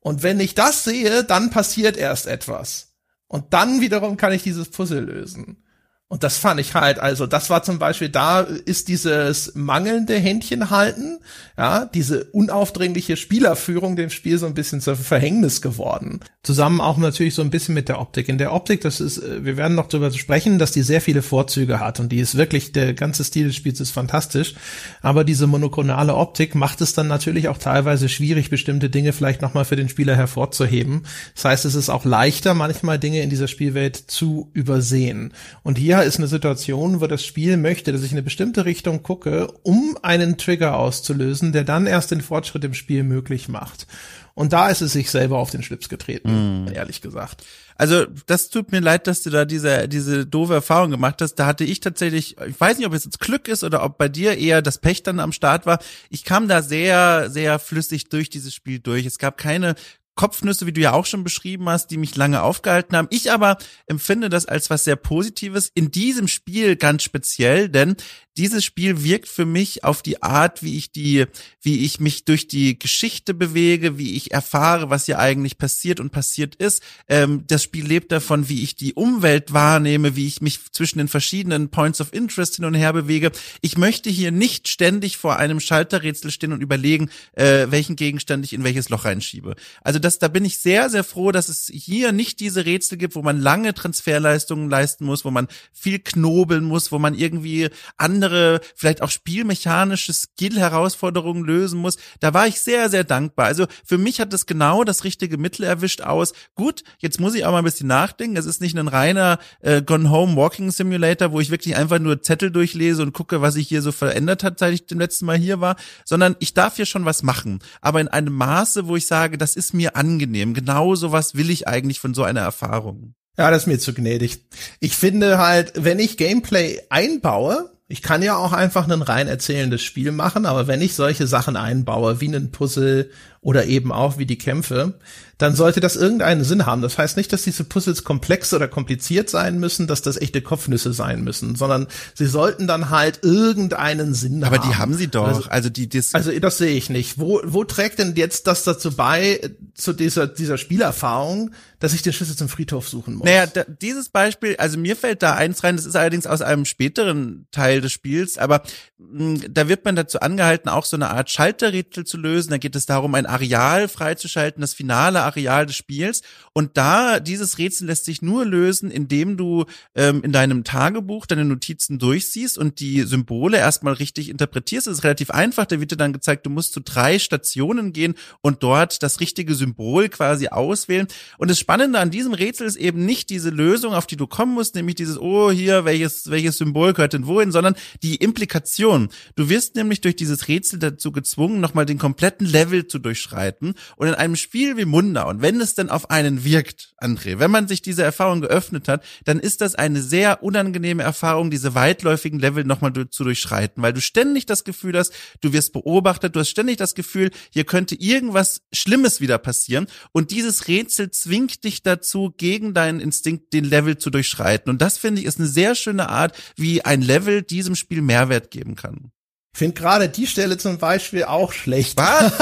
Und wenn ich das sehe, dann passiert erst etwas. Und dann wiederum kann ich dieses Puzzle lösen. Und das fand ich halt, also das war zum Beispiel, da ist dieses mangelnde Händchen halten, ja, diese unaufdringliche Spielerführung dem Spiel so ein bisschen zur Verhängnis geworden. Zusammen auch natürlich so ein bisschen mit der Optik. In der Optik, das ist, äh, wir werden noch darüber sprechen, dass die sehr viele Vorzüge hat und die ist wirklich, der ganze Stil des Spiels ist fantastisch. Aber diese monochronale Optik macht es dann natürlich auch teilweise schwierig, bestimmte Dinge vielleicht nochmal für den Spieler hervorzuheben. Das heißt, es ist auch leichter, manchmal Dinge in dieser Spielwelt zu übersehen. Und hier ist eine Situation, wo das Spiel möchte, dass ich in eine bestimmte Richtung gucke, um einen Trigger auszulösen, der dann erst den Fortschritt im Spiel möglich macht. Und da ist es sich selber auf den Schlips getreten, mm. ehrlich gesagt. Also, das tut mir leid, dass du da diese, diese doofe Erfahrung gemacht hast. Da hatte ich tatsächlich, ich weiß nicht, ob es jetzt Glück ist oder ob bei dir eher das Pech dann am Start war. Ich kam da sehr, sehr flüssig durch dieses Spiel durch. Es gab keine Kopfnüsse, wie du ja auch schon beschrieben hast, die mich lange aufgehalten haben. Ich aber empfinde das als was sehr Positives in diesem Spiel ganz speziell, denn dieses Spiel wirkt für mich auf die Art, wie ich die, wie ich mich durch die Geschichte bewege, wie ich erfahre, was hier eigentlich passiert und passiert ist. Ähm, das Spiel lebt davon, wie ich die Umwelt wahrnehme, wie ich mich zwischen den verschiedenen Points of Interest hin und her bewege. Ich möchte hier nicht ständig vor einem Schalterrätsel stehen und überlegen, äh, welchen Gegenstand ich in welches Loch reinschiebe. Also das, da bin ich sehr, sehr froh, dass es hier nicht diese Rätsel gibt, wo man lange Transferleistungen leisten muss, wo man viel knobeln muss, wo man irgendwie an andere, vielleicht auch spielmechanische Skill-Herausforderungen lösen muss. Da war ich sehr, sehr dankbar. Also für mich hat das genau das richtige Mittel erwischt aus. Gut, jetzt muss ich auch mal ein bisschen nachdenken. Es ist nicht ein reiner äh, Gone Home Walking Simulator, wo ich wirklich einfach nur Zettel durchlese und gucke, was sich hier so verändert hat, seit ich dem letzten Mal hier war, sondern ich darf hier schon was machen. Aber in einem Maße, wo ich sage, das ist mir angenehm. Genau sowas will ich eigentlich von so einer Erfahrung. Ja, das ist mir zu gnädig. Ich finde halt, wenn ich Gameplay einbaue, ich kann ja auch einfach ein rein erzählendes Spiel machen, aber wenn ich solche Sachen einbaue, wie einen Puzzle oder eben auch wie die Kämpfe, dann sollte das irgendeinen Sinn haben. Das heißt nicht, dass diese Puzzles komplex oder kompliziert sein müssen, dass das echte Kopfnüsse sein müssen, sondern sie sollten dann halt irgendeinen Sinn Aber haben. Aber die haben sie doch. Also, also die das Also das sehe ich nicht. Wo wo trägt denn jetzt das dazu bei zu dieser dieser Spielerfahrung, dass ich den Schlüssel zum Friedhof suchen muss? Naja, da, dieses Beispiel, also mir fällt da eins rein, das ist allerdings aus einem späteren Teil des Spiels, aber mh, da wird man dazu angehalten, auch so eine Art Schalterrätsel zu lösen. Da geht es darum, ein Areal freizuschalten, das finale Areal des Spiels. Und da, dieses Rätsel lässt sich nur lösen, indem du ähm, in deinem Tagebuch deine Notizen durchsiehst und die Symbole erstmal richtig interpretierst. Das ist relativ einfach. Da wird dir dann gezeigt, du musst zu drei Stationen gehen und dort das richtige Symbol quasi auswählen. Und das Spannende an diesem Rätsel ist eben nicht diese Lösung, auf die du kommen musst, nämlich dieses, oh, hier, welches, welches Symbol gehört denn wohin, sondern die Implikation. Du wirst nämlich durch dieses Rätsel dazu gezwungen, nochmal den kompletten Level zu durchschreiten. Und in einem Spiel wie Munda, und wenn es denn auf einen wirkt, André, wenn man sich diese Erfahrung geöffnet hat, dann ist das eine sehr unangenehme Erfahrung, diese weitläufigen Level nochmal zu durchschreiten, weil du ständig das Gefühl hast, du wirst beobachtet, du hast ständig das Gefühl, hier könnte irgendwas Schlimmes wieder passieren. Und dieses Rätsel zwingt dich dazu, gegen deinen Instinkt den Level zu durchschreiten. Und das finde ich ist eine sehr schöne Art, wie ein Level diesem Spiel Mehrwert geben kann. Ich finde gerade die Stelle zum Beispiel auch schlecht. Was?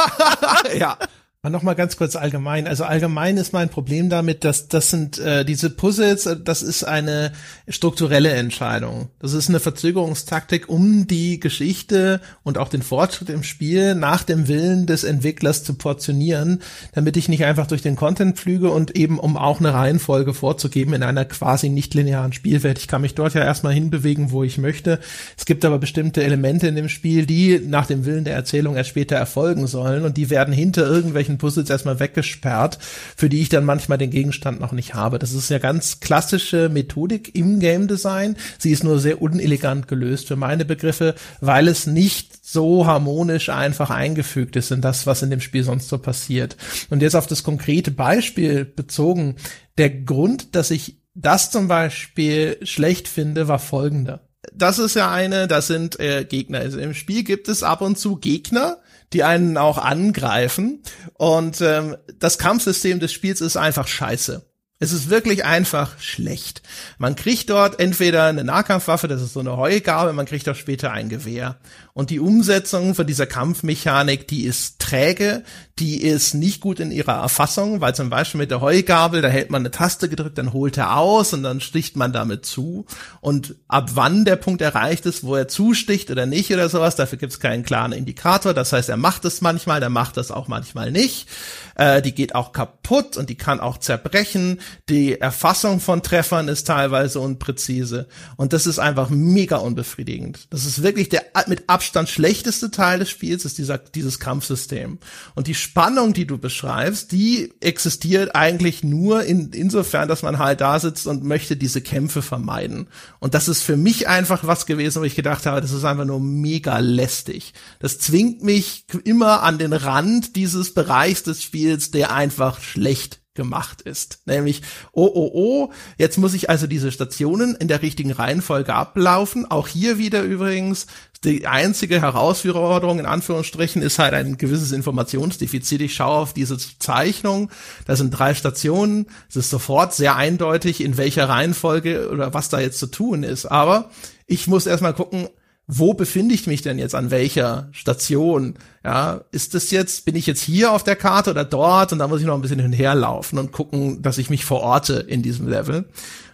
ja. Noch mal ganz kurz allgemein. Also allgemein ist mein Problem damit, dass das sind äh, diese Puzzles, äh, das ist eine strukturelle Entscheidung. Das ist eine Verzögerungstaktik, um die Geschichte und auch den Fortschritt im Spiel nach dem Willen des Entwicklers zu portionieren, damit ich nicht einfach durch den Content flüge und eben um auch eine Reihenfolge vorzugeben in einer quasi nicht linearen Spielwelt. Ich kann mich dort ja erstmal hinbewegen, wo ich möchte. Es gibt aber bestimmte Elemente in dem Spiel, die nach dem Willen der Erzählung erst später erfolgen sollen und die werden hinter irgendwelchen solchen Puzzles erstmal weggesperrt, für die ich dann manchmal den Gegenstand noch nicht habe. Das ist ja ganz klassische Methodik im Game Design. Sie ist nur sehr unelegant gelöst für meine Begriffe, weil es nicht so harmonisch einfach eingefügt ist in das, was in dem Spiel sonst so passiert. Und jetzt auf das konkrete Beispiel bezogen, der Grund, dass ich das zum Beispiel schlecht finde, war folgender. Das ist ja eine, das sind äh, Gegner. Also im Spiel gibt es ab und zu Gegner, die einen auch angreifen. Und ähm, das Kampfsystem des Spiels ist einfach scheiße. Es ist wirklich einfach schlecht. Man kriegt dort entweder eine Nahkampfwaffe, das ist so eine Heugabel, man kriegt auch später ein Gewehr. Und die Umsetzung von dieser Kampfmechanik, die ist träge, die ist nicht gut in ihrer Erfassung, weil zum Beispiel mit der Heugabel, da hält man eine Taste gedrückt, dann holt er aus und dann sticht man damit zu. Und ab wann der Punkt erreicht ist, wo er zusticht oder nicht oder sowas, dafür gibt es keinen klaren Indikator. Das heißt, er macht es manchmal, der macht es auch manchmal nicht. Äh, die geht auch kaputt und die kann auch zerbrechen. Die Erfassung von Treffern ist teilweise unpräzise. Und das ist einfach mega unbefriedigend. Das ist wirklich der mit Abstand schlechteste Teil des Spiels, ist dieser, dieses Kampfsystem. Und die Spannung, die du beschreibst, die existiert eigentlich nur in, insofern, dass man halt da sitzt und möchte diese Kämpfe vermeiden. Und das ist für mich einfach was gewesen, wo ich gedacht habe, das ist einfach nur mega lästig. Das zwingt mich immer an den Rand dieses Bereichs des Spiels, der einfach schlecht gemacht ist. Nämlich, oh, oh, oh, jetzt muss ich also diese Stationen in der richtigen Reihenfolge ablaufen. Auch hier wieder übrigens, die einzige Herausforderung in Anführungsstrichen ist halt ein gewisses Informationsdefizit. Ich schaue auf diese Zeichnung, da sind drei Stationen, es ist sofort sehr eindeutig, in welcher Reihenfolge oder was da jetzt zu tun ist. Aber ich muss erstmal gucken, wo befinde ich mich denn jetzt an welcher Station? Ja, ist das jetzt, bin ich jetzt hier auf der Karte oder dort? Und da muss ich noch ein bisschen hinherlaufen und gucken, dass ich mich verorte in diesem Level.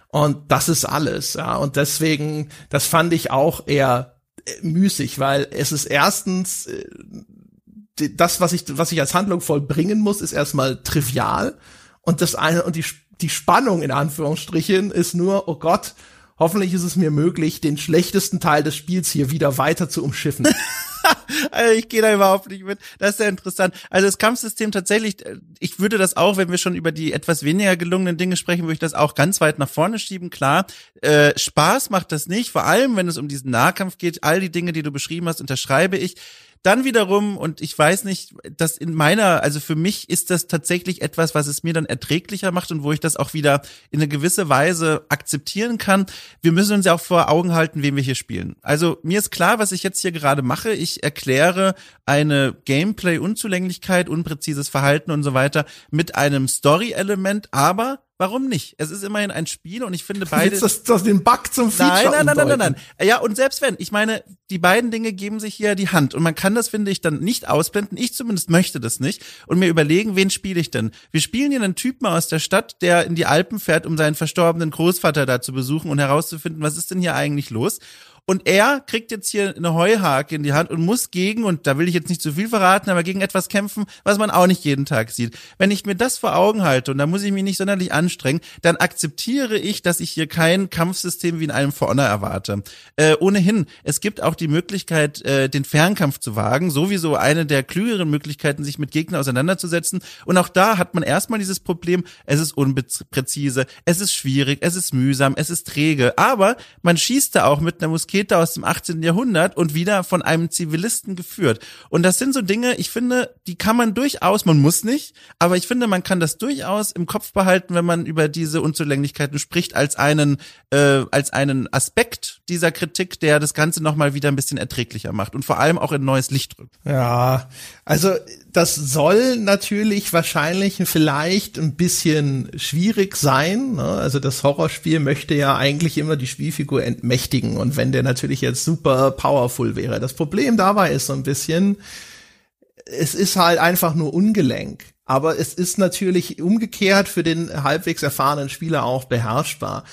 Und das ist alles, ja. Und deswegen, das fand ich auch eher äh, müßig, weil es ist erstens, äh, das, was ich, was ich als Handlung vollbringen muss, ist erstmal trivial. Und das eine, und die, die Spannung in Anführungsstrichen ist nur, oh Gott, Hoffentlich ist es mir möglich, den schlechtesten Teil des Spiels hier wieder weiter zu umschiffen. also ich gehe da überhaupt nicht mit. Das ist sehr interessant. Also das Kampfsystem tatsächlich, ich würde das auch, wenn wir schon über die etwas weniger gelungenen Dinge sprechen, würde ich das auch ganz weit nach vorne schieben. Klar, äh, Spaß macht das nicht, vor allem wenn es um diesen Nahkampf geht. All die Dinge, die du beschrieben hast, unterschreibe ich dann wiederum, und ich weiß nicht, dass in meiner, also für mich ist das tatsächlich etwas, was es mir dann erträglicher macht und wo ich das auch wieder in eine gewisse Weise akzeptieren kann. Wir müssen uns ja auch vor Augen halten, wem wir hier spielen. Also mir ist klar, was ich jetzt hier gerade mache. Ich erkläre eine Gameplay-Unzulänglichkeit, unpräzises Verhalten und so weiter mit einem Story-Element, aber Warum nicht? Es ist immerhin ein Spiel und ich finde beide. Willst das, das den Bug zum Feature Nein, nein, nein, nein, nein, nein. Ja, und selbst wenn, ich meine, die beiden Dinge geben sich hier die Hand und man kann das, finde ich, dann nicht ausblenden. Ich zumindest möchte das nicht und mir überlegen, wen spiele ich denn? Wir spielen hier einen Typen aus der Stadt, der in die Alpen fährt, um seinen verstorbenen Großvater da zu besuchen und herauszufinden, was ist denn hier eigentlich los? Und er kriegt jetzt hier eine Heuhake in die Hand und muss gegen, und da will ich jetzt nicht zu viel verraten, aber gegen etwas kämpfen, was man auch nicht jeden Tag sieht. Wenn ich mir das vor Augen halte, und da muss ich mich nicht sonderlich anstrengen, dann akzeptiere ich, dass ich hier kein Kampfsystem wie in einem For Honor erwarte. Äh, ohnehin, es gibt auch die Möglichkeit, äh, den Fernkampf zu wagen, sowieso eine der klügeren Möglichkeiten, sich mit Gegnern auseinanderzusetzen. Und auch da hat man erstmal dieses Problem, es ist unpräzise, es ist schwierig, es ist mühsam, es ist träge, aber man schießt da auch mit einer Muskete Rakete aus dem 18. Jahrhundert und wieder von einem Zivilisten geführt. Und das sind so Dinge, ich finde, die kann man durchaus, man muss nicht, aber ich finde, man kann das durchaus im Kopf behalten, wenn man über diese Unzulänglichkeiten spricht, als einen, äh, als einen Aspekt dieser Kritik, der das Ganze nochmal wieder ein bisschen erträglicher macht und vor allem auch in neues Licht rückt. Ja, also das soll natürlich wahrscheinlich vielleicht ein bisschen schwierig sein. Ne? Also das Horrorspiel möchte ja eigentlich immer die Spielfigur entmächtigen und wenn der natürlich jetzt super powerful wäre. Das Problem dabei ist so ein bisschen, es ist halt einfach nur ungelenk. Aber es ist natürlich umgekehrt für den halbwegs erfahrenen Spieler auch beherrschbar.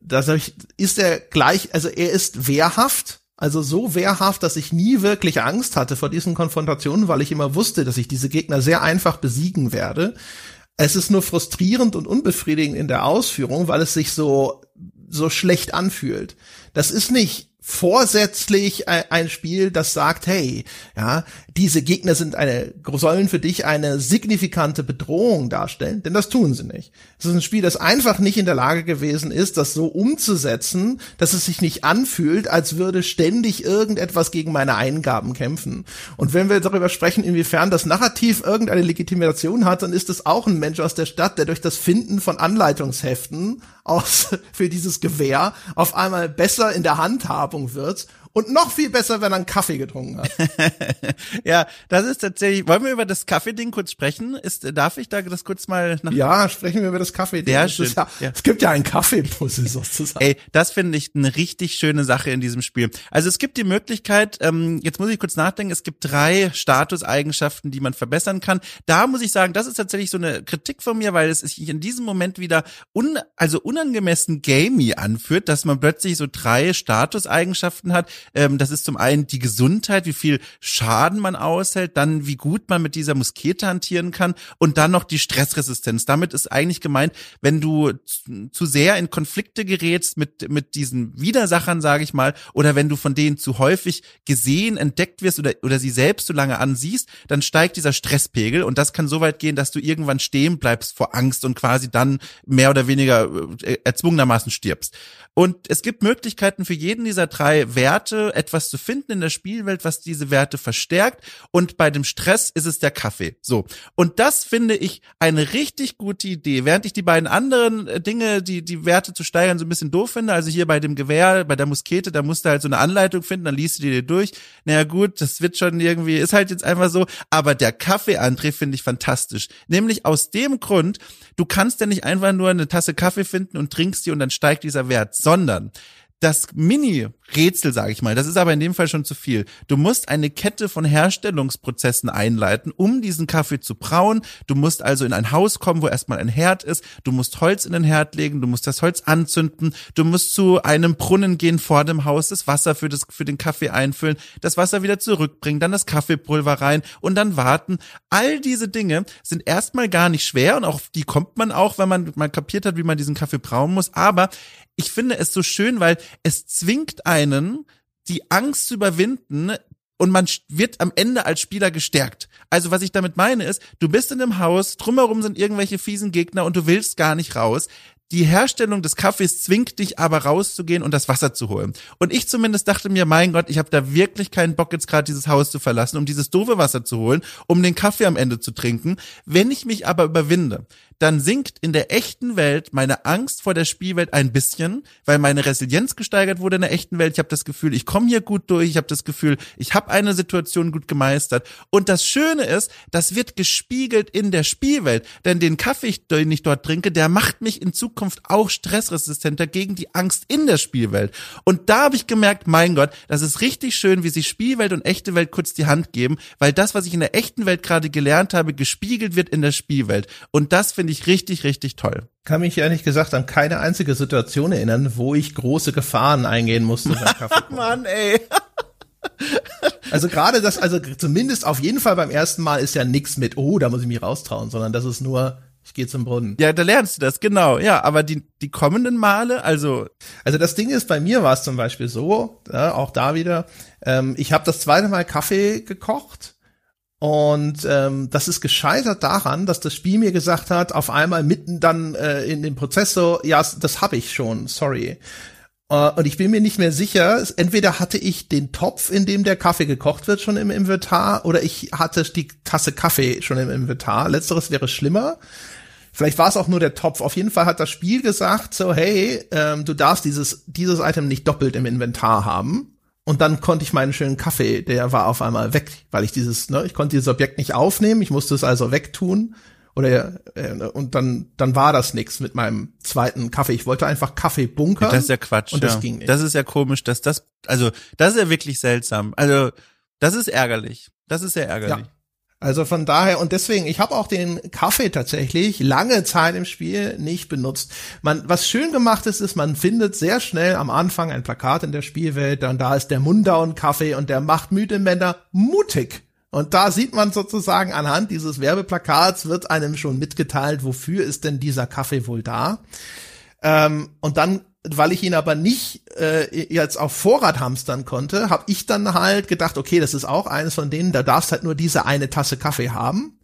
Dadurch ist er gleich, also er ist wehrhaft, also so wehrhaft, dass ich nie wirklich Angst hatte vor diesen Konfrontationen, weil ich immer wusste, dass ich diese Gegner sehr einfach besiegen werde. Es ist nur frustrierend und unbefriedigend in der Ausführung, weil es sich so, so schlecht anfühlt. Das ist nicht vorsätzlich ein Spiel, das sagt, hey, ja, diese Gegner sind eine, sollen für dich eine signifikante Bedrohung darstellen, denn das tun sie nicht. Es ist ein Spiel, das einfach nicht in der Lage gewesen ist, das so umzusetzen, dass es sich nicht anfühlt, als würde ständig irgendetwas gegen meine Eingaben kämpfen. Und wenn wir darüber sprechen, inwiefern das Narrativ irgendeine Legitimation hat, dann ist es auch ein Mensch aus der Stadt, der durch das Finden von Anleitungsheften aus, für dieses Gewehr auf einmal besser in der Handhabung wird und noch viel besser, wenn er einen Kaffee getrunken hat. ja, das ist tatsächlich. Wollen wir über das Kaffee-Ding kurz sprechen? Ist, darf ich da das kurz mal nach Ja, sprechen wir über das Kaffee-Ding. Ja, schön. Ja, ja. Es gibt ja einen Kaffeepuzzle sozusagen. Ey, das finde ich eine richtig schöne Sache in diesem Spiel. Also es gibt die Möglichkeit, ähm, jetzt muss ich kurz nachdenken, es gibt drei Statuseigenschaften, die man verbessern kann. Da muss ich sagen, das ist tatsächlich so eine Kritik von mir, weil es sich in diesem Moment wieder un, also unangemessen gamey anführt, dass man plötzlich so drei Statuseigenschaften hat, ähm, das ist zum einen die Gesundheit, wie viel Schaden man aushält, dann wie gut man mit dieser Muskete hantieren kann und dann noch die Stressresistenz. Damit ist eigentlich gemeint, wenn du zu sehr in Konflikte gerätst mit, mit diesen Widersachern, sage ich mal, oder wenn du von denen zu häufig gesehen, entdeckt wirst oder, oder sie selbst so lange ansiehst, dann steigt dieser Stresspegel und das kann so weit gehen, dass du irgendwann stehen bleibst vor Angst und quasi dann mehr oder weniger äh, erzwungenermaßen stirbst. Und es gibt Möglichkeiten für jeden dieser drei Werte etwas zu finden in der Spielwelt, was diese Werte verstärkt. Und bei dem Stress ist es der Kaffee. So. Und das finde ich eine richtig gute Idee. Während ich die beiden anderen äh, Dinge, die, die Werte zu steigern, so ein bisschen doof finde. Also hier bei dem Gewehr, bei der Muskete, da musst du halt so eine Anleitung finden, dann liest du die dir durch. Naja, gut, das wird schon irgendwie, ist halt jetzt einfach so. Aber der Kaffeeantrieb finde ich fantastisch. Nämlich aus dem Grund, du kannst ja nicht einfach nur eine Tasse Kaffee finden und trinkst die und dann steigt dieser Wert sondern das Mini-Rätsel, sage ich mal, das ist aber in dem Fall schon zu viel. Du musst eine Kette von Herstellungsprozessen einleiten, um diesen Kaffee zu brauen. Du musst also in ein Haus kommen, wo erstmal ein Herd ist. Du musst Holz in den Herd legen, du musst das Holz anzünden. Du musst zu einem Brunnen gehen vor dem Haus, das Wasser für, das, für den Kaffee einfüllen, das Wasser wieder zurückbringen, dann das Kaffeepulver rein und dann warten. All diese Dinge sind erstmal gar nicht schwer und auf die kommt man auch, wenn man mal kapiert hat, wie man diesen Kaffee brauen muss. Aber ich finde es so schön, weil es zwingt einen, die Angst zu überwinden, und man wird am Ende als Spieler gestärkt. Also was ich damit meine ist, du bist in einem Haus, drumherum sind irgendwelche fiesen Gegner und du willst gar nicht raus die Herstellung des Kaffees zwingt dich aber rauszugehen und das Wasser zu holen. Und ich zumindest dachte mir, mein Gott, ich habe da wirklich keinen Bock jetzt gerade dieses Haus zu verlassen, um dieses doofe Wasser zu holen, um den Kaffee am Ende zu trinken. Wenn ich mich aber überwinde, dann sinkt in der echten Welt meine Angst vor der Spielwelt ein bisschen, weil meine Resilienz gesteigert wurde in der echten Welt. Ich habe das Gefühl, ich komme hier gut durch. Ich habe das Gefühl, ich habe eine Situation gut gemeistert. Und das Schöne ist, das wird gespiegelt in der Spielwelt. Denn den Kaffee, den ich dort trinke, der macht mich in Zukunft auch stressresistenter gegen die Angst in der Spielwelt. Und da habe ich gemerkt, mein Gott, das ist richtig schön, wie sich Spielwelt und echte Welt kurz die Hand geben, weil das, was ich in der echten Welt gerade gelernt habe, gespiegelt wird in der Spielwelt. Und das finde ich richtig, richtig toll. Kann mich ehrlich gesagt an keine einzige Situation erinnern, wo ich große Gefahren eingehen musste beim Kaffee. Mann, ey. Also gerade das, also zumindest auf jeden Fall beim ersten Mal ist ja nix mit, oh, da muss ich mich raustrauen, sondern das ist nur, ich gehe zum Brunnen. Ja, da lernst du das, genau. Ja, aber die, die kommenden Male, also. Also das Ding ist, bei mir war es zum Beispiel so, ja, auch da wieder, ähm, ich habe das zweite Mal Kaffee gekocht und ähm, das ist gescheitert daran, dass das Spiel mir gesagt hat, auf einmal mitten dann äh, in dem Prozess so, ja, das habe ich schon, sorry. Äh, und ich bin mir nicht mehr sicher, entweder hatte ich den Topf, in dem der Kaffee gekocht wird, schon im Inventar, oder ich hatte die Tasse Kaffee schon im Inventar. Letzteres wäre schlimmer. Vielleicht war es auch nur der Topf. Auf jeden Fall hat das Spiel gesagt, so, hey, ähm, du darfst dieses, dieses Item nicht doppelt im Inventar haben. Und dann konnte ich meinen schönen Kaffee, der war auf einmal weg, weil ich dieses, ne, ich konnte dieses Objekt nicht aufnehmen, ich musste es also wegtun. Oder äh, und dann dann war das nix mit meinem zweiten Kaffee. Ich wollte einfach Kaffee bunkern. Das ist ja Quatsch. Und das ja. ging nicht. Das ist ja komisch, dass das, also das ist ja wirklich seltsam. Also das ist ärgerlich. Das ist sehr ärgerlich. Ja. Also von daher und deswegen, ich habe auch den Kaffee tatsächlich lange Zeit im Spiel nicht benutzt. Man, was schön gemacht ist, ist, man findet sehr schnell am Anfang ein Plakat in der Spielwelt, dann da ist der Mundown-Kaffee und der macht müde Männer mutig. Und da sieht man sozusagen anhand dieses Werbeplakats wird einem schon mitgeteilt, wofür ist denn dieser Kaffee wohl da. Ähm, und dann weil ich ihn aber nicht äh, jetzt auf Vorrat hamstern konnte, habe ich dann halt gedacht, okay, das ist auch eines von denen, da darfst halt nur diese eine Tasse Kaffee haben.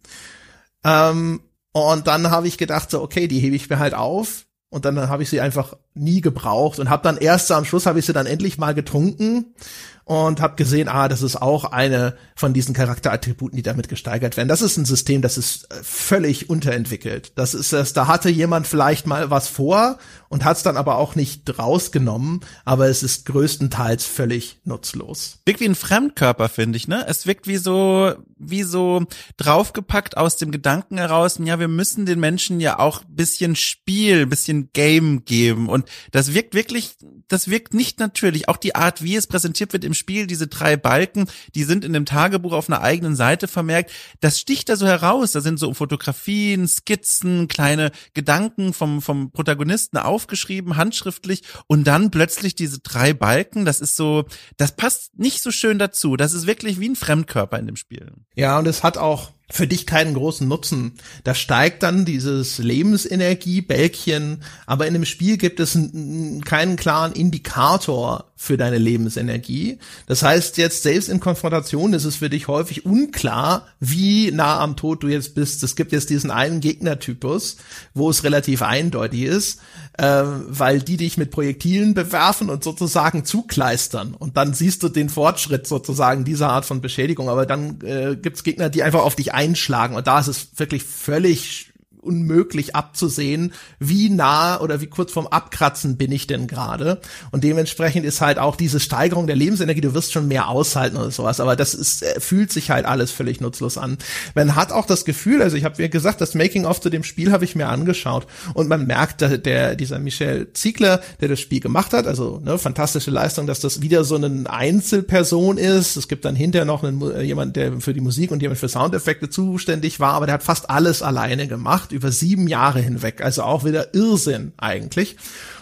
Ähm, und dann habe ich gedacht, so, okay, die hebe ich mir halt auf. Und dann habe ich sie einfach nie gebraucht und habe dann erst am Schluss habe ich sie dann endlich mal getrunken und habe gesehen, ah, das ist auch eine von diesen Charakterattributen, die damit gesteigert werden. Das ist ein System, das ist äh, völlig unterentwickelt. Das ist es, da hatte jemand vielleicht mal was vor und hat es dann aber auch nicht rausgenommen, aber es ist größtenteils völlig nutzlos. Wirkt wie ein Fremdkörper, finde ich, ne? Es wirkt wie so, wie so draufgepackt aus dem Gedanken heraus, ja, wir müssen den Menschen ja auch bisschen Spiel, bisschen Game geben und das wirkt wirklich, das wirkt nicht natürlich. Auch die Art, wie es präsentiert wird im Spiel, diese drei Balken, die sind in dem Tagebuch auf einer eigenen Seite vermerkt. Das sticht da so heraus. Da sind so Fotografien, Skizzen, kleine Gedanken vom, vom Protagonisten aufgeschrieben, handschriftlich und dann plötzlich diese drei Balken. Das ist so, das passt nicht so schön dazu. Das ist wirklich wie ein Fremdkörper in dem Spiel. Ja, und es hat auch für dich keinen großen Nutzen. Da steigt dann dieses Lebensenergie-Bälkchen, aber in dem Spiel gibt es keinen klaren Indikator für deine Lebensenergie. Das heißt, jetzt selbst in Konfrontation ist es für dich häufig unklar, wie nah am Tod du jetzt bist. Es gibt jetzt diesen einen Gegnertypus, wo es relativ eindeutig ist, äh, weil die dich mit Projektilen bewerfen und sozusagen zukleistern. Und dann siehst du den Fortschritt sozusagen dieser Art von Beschädigung. Aber dann äh, gibt's Gegner, die einfach auf dich einschlagen. Und da ist es wirklich völlig unmöglich abzusehen, wie nah oder wie kurz vorm Abkratzen bin ich denn gerade. Und dementsprechend ist halt auch diese Steigerung der Lebensenergie, du wirst schon mehr aushalten oder sowas, aber das ist, äh, fühlt sich halt alles völlig nutzlos an. Man hat auch das Gefühl, also ich habe mir gesagt, das Making-of zu dem Spiel habe ich mir angeschaut und man merkt, der, der dieser Michel Ziegler, der das Spiel gemacht hat, also ne, fantastische Leistung, dass das wieder so eine Einzelperson ist. Es gibt dann hinterher noch einen, äh, jemand, der für die Musik und jemand für Soundeffekte zuständig war, aber der hat fast alles alleine gemacht gemacht über sieben Jahre hinweg. Also auch wieder Irrsinn eigentlich.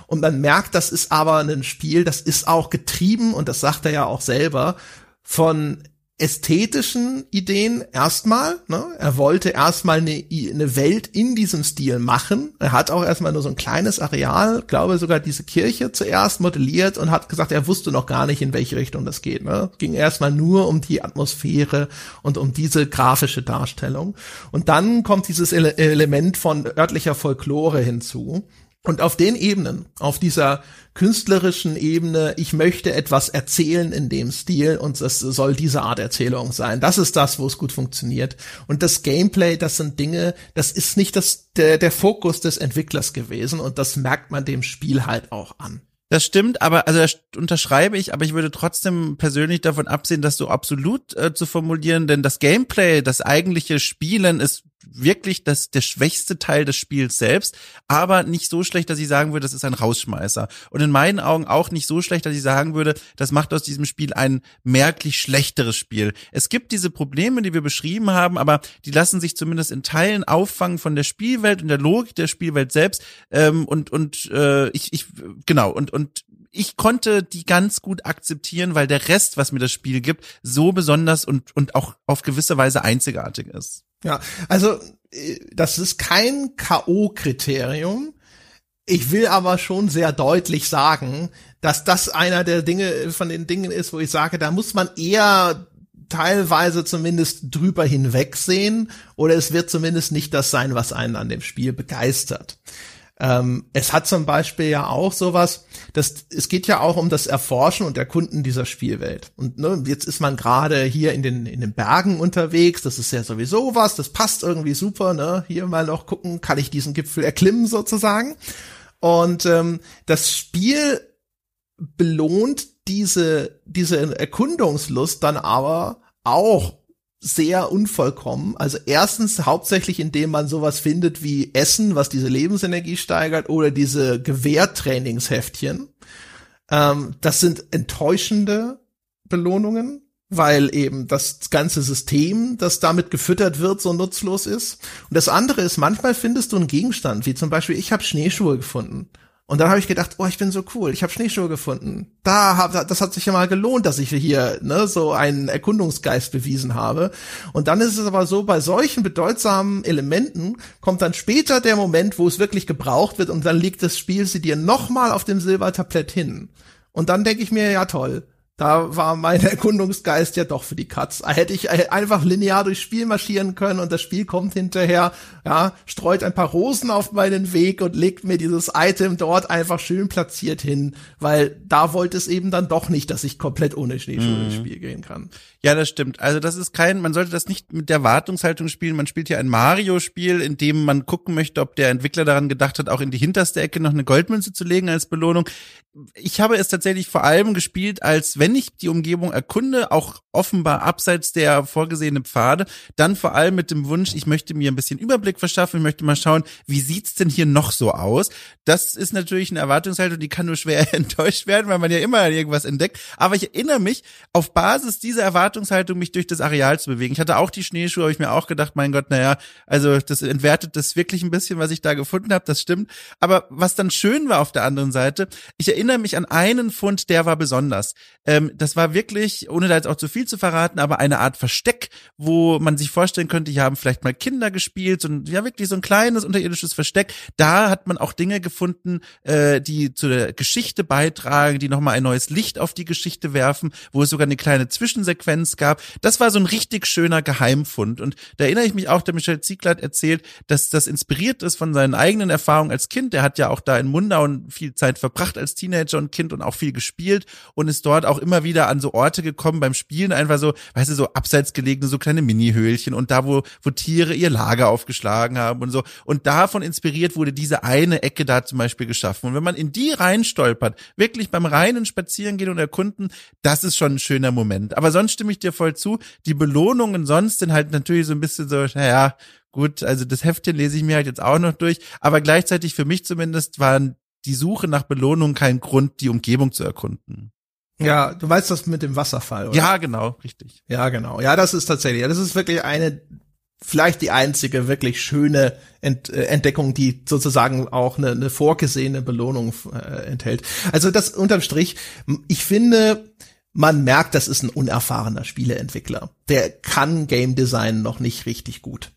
Und man merkt, das ist aber ein Spiel, das ist auch getrieben, und das sagt er ja auch selber, von ästhetischen Ideen erstmal. Ne? Er wollte erstmal eine, eine Welt in diesem Stil machen. Er hat auch erstmal nur so ein kleines Areal, glaube sogar diese Kirche zuerst modelliert und hat gesagt, er wusste noch gar nicht, in welche Richtung das geht. Ne? Es ging erstmal nur um die Atmosphäre und um diese grafische Darstellung. Und dann kommt dieses Ele Element von örtlicher Folklore hinzu Und auf den Ebenen, auf dieser künstlerischen Ebene, ich möchte etwas erzählen in dem Stil und es soll diese Art Erzählung sein. Das ist das, wo es gut funktioniert. Und das Gameplay, das sind Dinge, das ist nicht das, der, der Fokus des Entwicklers gewesen und das merkt man dem Spiel halt auch an. Das stimmt, aber also das unterschreibe ich, aber ich würde trotzdem persönlich davon absehen, das so absolut äh, zu formulieren, denn das Gameplay, das eigentliche Spielen ist wirklich das der schwächste Teil des Spiels selbst, aber nicht so schlecht, dass ich sagen würde, das ist ein Rausschmeißer und in meinen Augen auch nicht so schlecht, dass ich sagen würde, das macht aus diesem Spiel ein merklich schlechteres Spiel. Es gibt diese Probleme, die wir beschrieben haben, aber die lassen sich zumindest in Teilen auffangen von der Spielwelt und der Logik der Spielwelt selbst ähm, und und äh, ich ich genau und und ich konnte die ganz gut akzeptieren, weil der Rest, was mir das Spiel gibt, so besonders und, und auch auf gewisse Weise einzigartig ist. Ja, also äh, das ist kein K.O.-Kriterium. Ich will aber schon sehr deutlich sagen, dass das einer der Dinge von den Dingen ist, wo ich sage, da muss man eher teilweise zumindest drüber hinwegsehen oder es wird zumindest nicht das sein, was einen an dem Spiel begeistert. Ähm, es hat zum Beispiel ja auch sowas, dass es geht ja auch um das Erforschen und Erkunden dieser Spielwelt. Und ne, jetzt ist man gerade hier in den in den Bergen unterwegs. Das ist ja sowieso was. Das passt irgendwie super. Ne, hier mal noch gucken, kann ich diesen Gipfel erklimmen sozusagen. Und ähm, das Spiel belohnt diese diese Erkundungslust dann aber auch sehr unvollkommen. Also erstens hauptsächlich, indem man sowas findet wie Essen, was diese Lebensenergie steigert, oder diese Gewehrtrainingsheftchen. Ähm, das sind enttäuschende Belohnungen, weil eben das ganze System, das damit gefüttert wird, so nutzlos ist. Und das andere ist, manchmal findest du einen Gegenstand, wie zum Beispiel, ich habe Schneeschuhe gefunden. Und dann habe ich gedacht, oh, ich bin so cool, ich habe Schneeschuhe gefunden. Da hab, das hat sich ja mal gelohnt, dass ich hier ne, so einen Erkundungsgeist bewiesen habe. Und dann ist es aber so, bei solchen bedeutsamen Elementen kommt dann später der Moment, wo es wirklich gebraucht wird und dann legt das Spiel sie dir nochmal auf dem Silbertablett hin. Und dann denke ich mir, ja toll, da war mein Erkundungsgeist ja doch für die Katz. Hätte ich einfach linear durchs Spiel marschieren können und das Spiel kommt hinterher, ja, streut ein paar Rosen auf meinen Weg und legt mir dieses Item dort einfach schön platziert hin, weil da wollte es eben dann doch nicht, dass ich komplett ohne Schneeschuhe mhm. ins Spiel gehen kann. Ja, das stimmt. Also das ist kein, man sollte das nicht mit der Wartungshaltung spielen. Man spielt hier ein Mario-Spiel, in dem man gucken möchte, ob der Entwickler daran gedacht hat, auch in die hinterste Ecke noch eine Goldmünze zu legen als Belohnung. Ich habe es tatsächlich vor allem gespielt, als wenn ich die Umgebung erkunde, auch offenbar abseits der vorgesehenen Pfade, dann vor allem mit dem Wunsch, ich möchte mir ein bisschen Überblick verschaffen, ich möchte mal schauen, wie sieht's denn hier noch so aus? Das ist natürlich eine Erwartungshaltung, die kann nur schwer enttäuscht werden, weil man ja immer irgendwas entdeckt. Aber ich erinnere mich, auf Basis dieser Erwartungshaltung mich durch das Areal zu bewegen. Ich hatte auch die Schneeschuhe, habe ich mir auch gedacht, mein Gott, naja, also das entwertet das wirklich ein bisschen, was ich da gefunden habe, das stimmt. Aber was dann schön war auf der anderen Seite, ich erinnere mich an einen Fund, der war besonders. Ähm, das war wirklich, ohne da jetzt auch zu viel zu verraten, aber eine Art Versteck, wo man sich vorstellen könnte, hier haben vielleicht mal Kinder gespielt, so ein, ja wirklich so ein kleines unterirdisches Versteck. Da hat man auch Dinge gefunden, äh, die zu der Geschichte beitragen, die nochmal ein neues Licht auf die Geschichte werfen, wo es sogar eine kleine Zwischensequenz gab. Das war so ein richtig schöner Geheimfund. Und da erinnere ich mich auch, der Michel Ziegler hat erzählt, dass das inspiriert ist von seinen eigenen Erfahrungen als Kind. Der hat ja auch da in Mundau viel Zeit verbracht als Teenager und Kind und auch viel gespielt und ist dort auch immer wieder an so Orte gekommen beim Spielen, einfach so, weißt du, so abseits gelegene, so kleine Mini-Höhlchen und da, wo, wo Tiere ihr Lager aufgeschlagen haben und so. Und davon inspiriert wurde diese eine Ecke da zum Beispiel geschaffen. Und wenn man in die reinstolpert, wirklich beim reinen Spazierengehen und Erkunden, das ist schon ein schöner Moment. Aber sonst stimme ich dir voll zu. Die Belohnungen sonst sind halt natürlich so ein bisschen so, naja, gut, also das Heftchen lese ich mir halt jetzt auch noch durch, aber gleichzeitig für mich zumindest waren die Suche nach Belohnung kein Grund, die Umgebung zu erkunden. Ja, du weißt das mit dem Wasserfall, oder? Ja, genau, richtig. Ja, genau. Ja, das ist tatsächlich, das ist wirklich eine, vielleicht die einzige wirklich schöne Ent, äh, Entdeckung, die sozusagen auch eine, eine vorgesehene Belohnung äh, enthält. Also das unterm Strich, ich finde, man merkt, das ist ein unerfahrener Spieleentwickler. Der kann Game Design noch nicht richtig gut.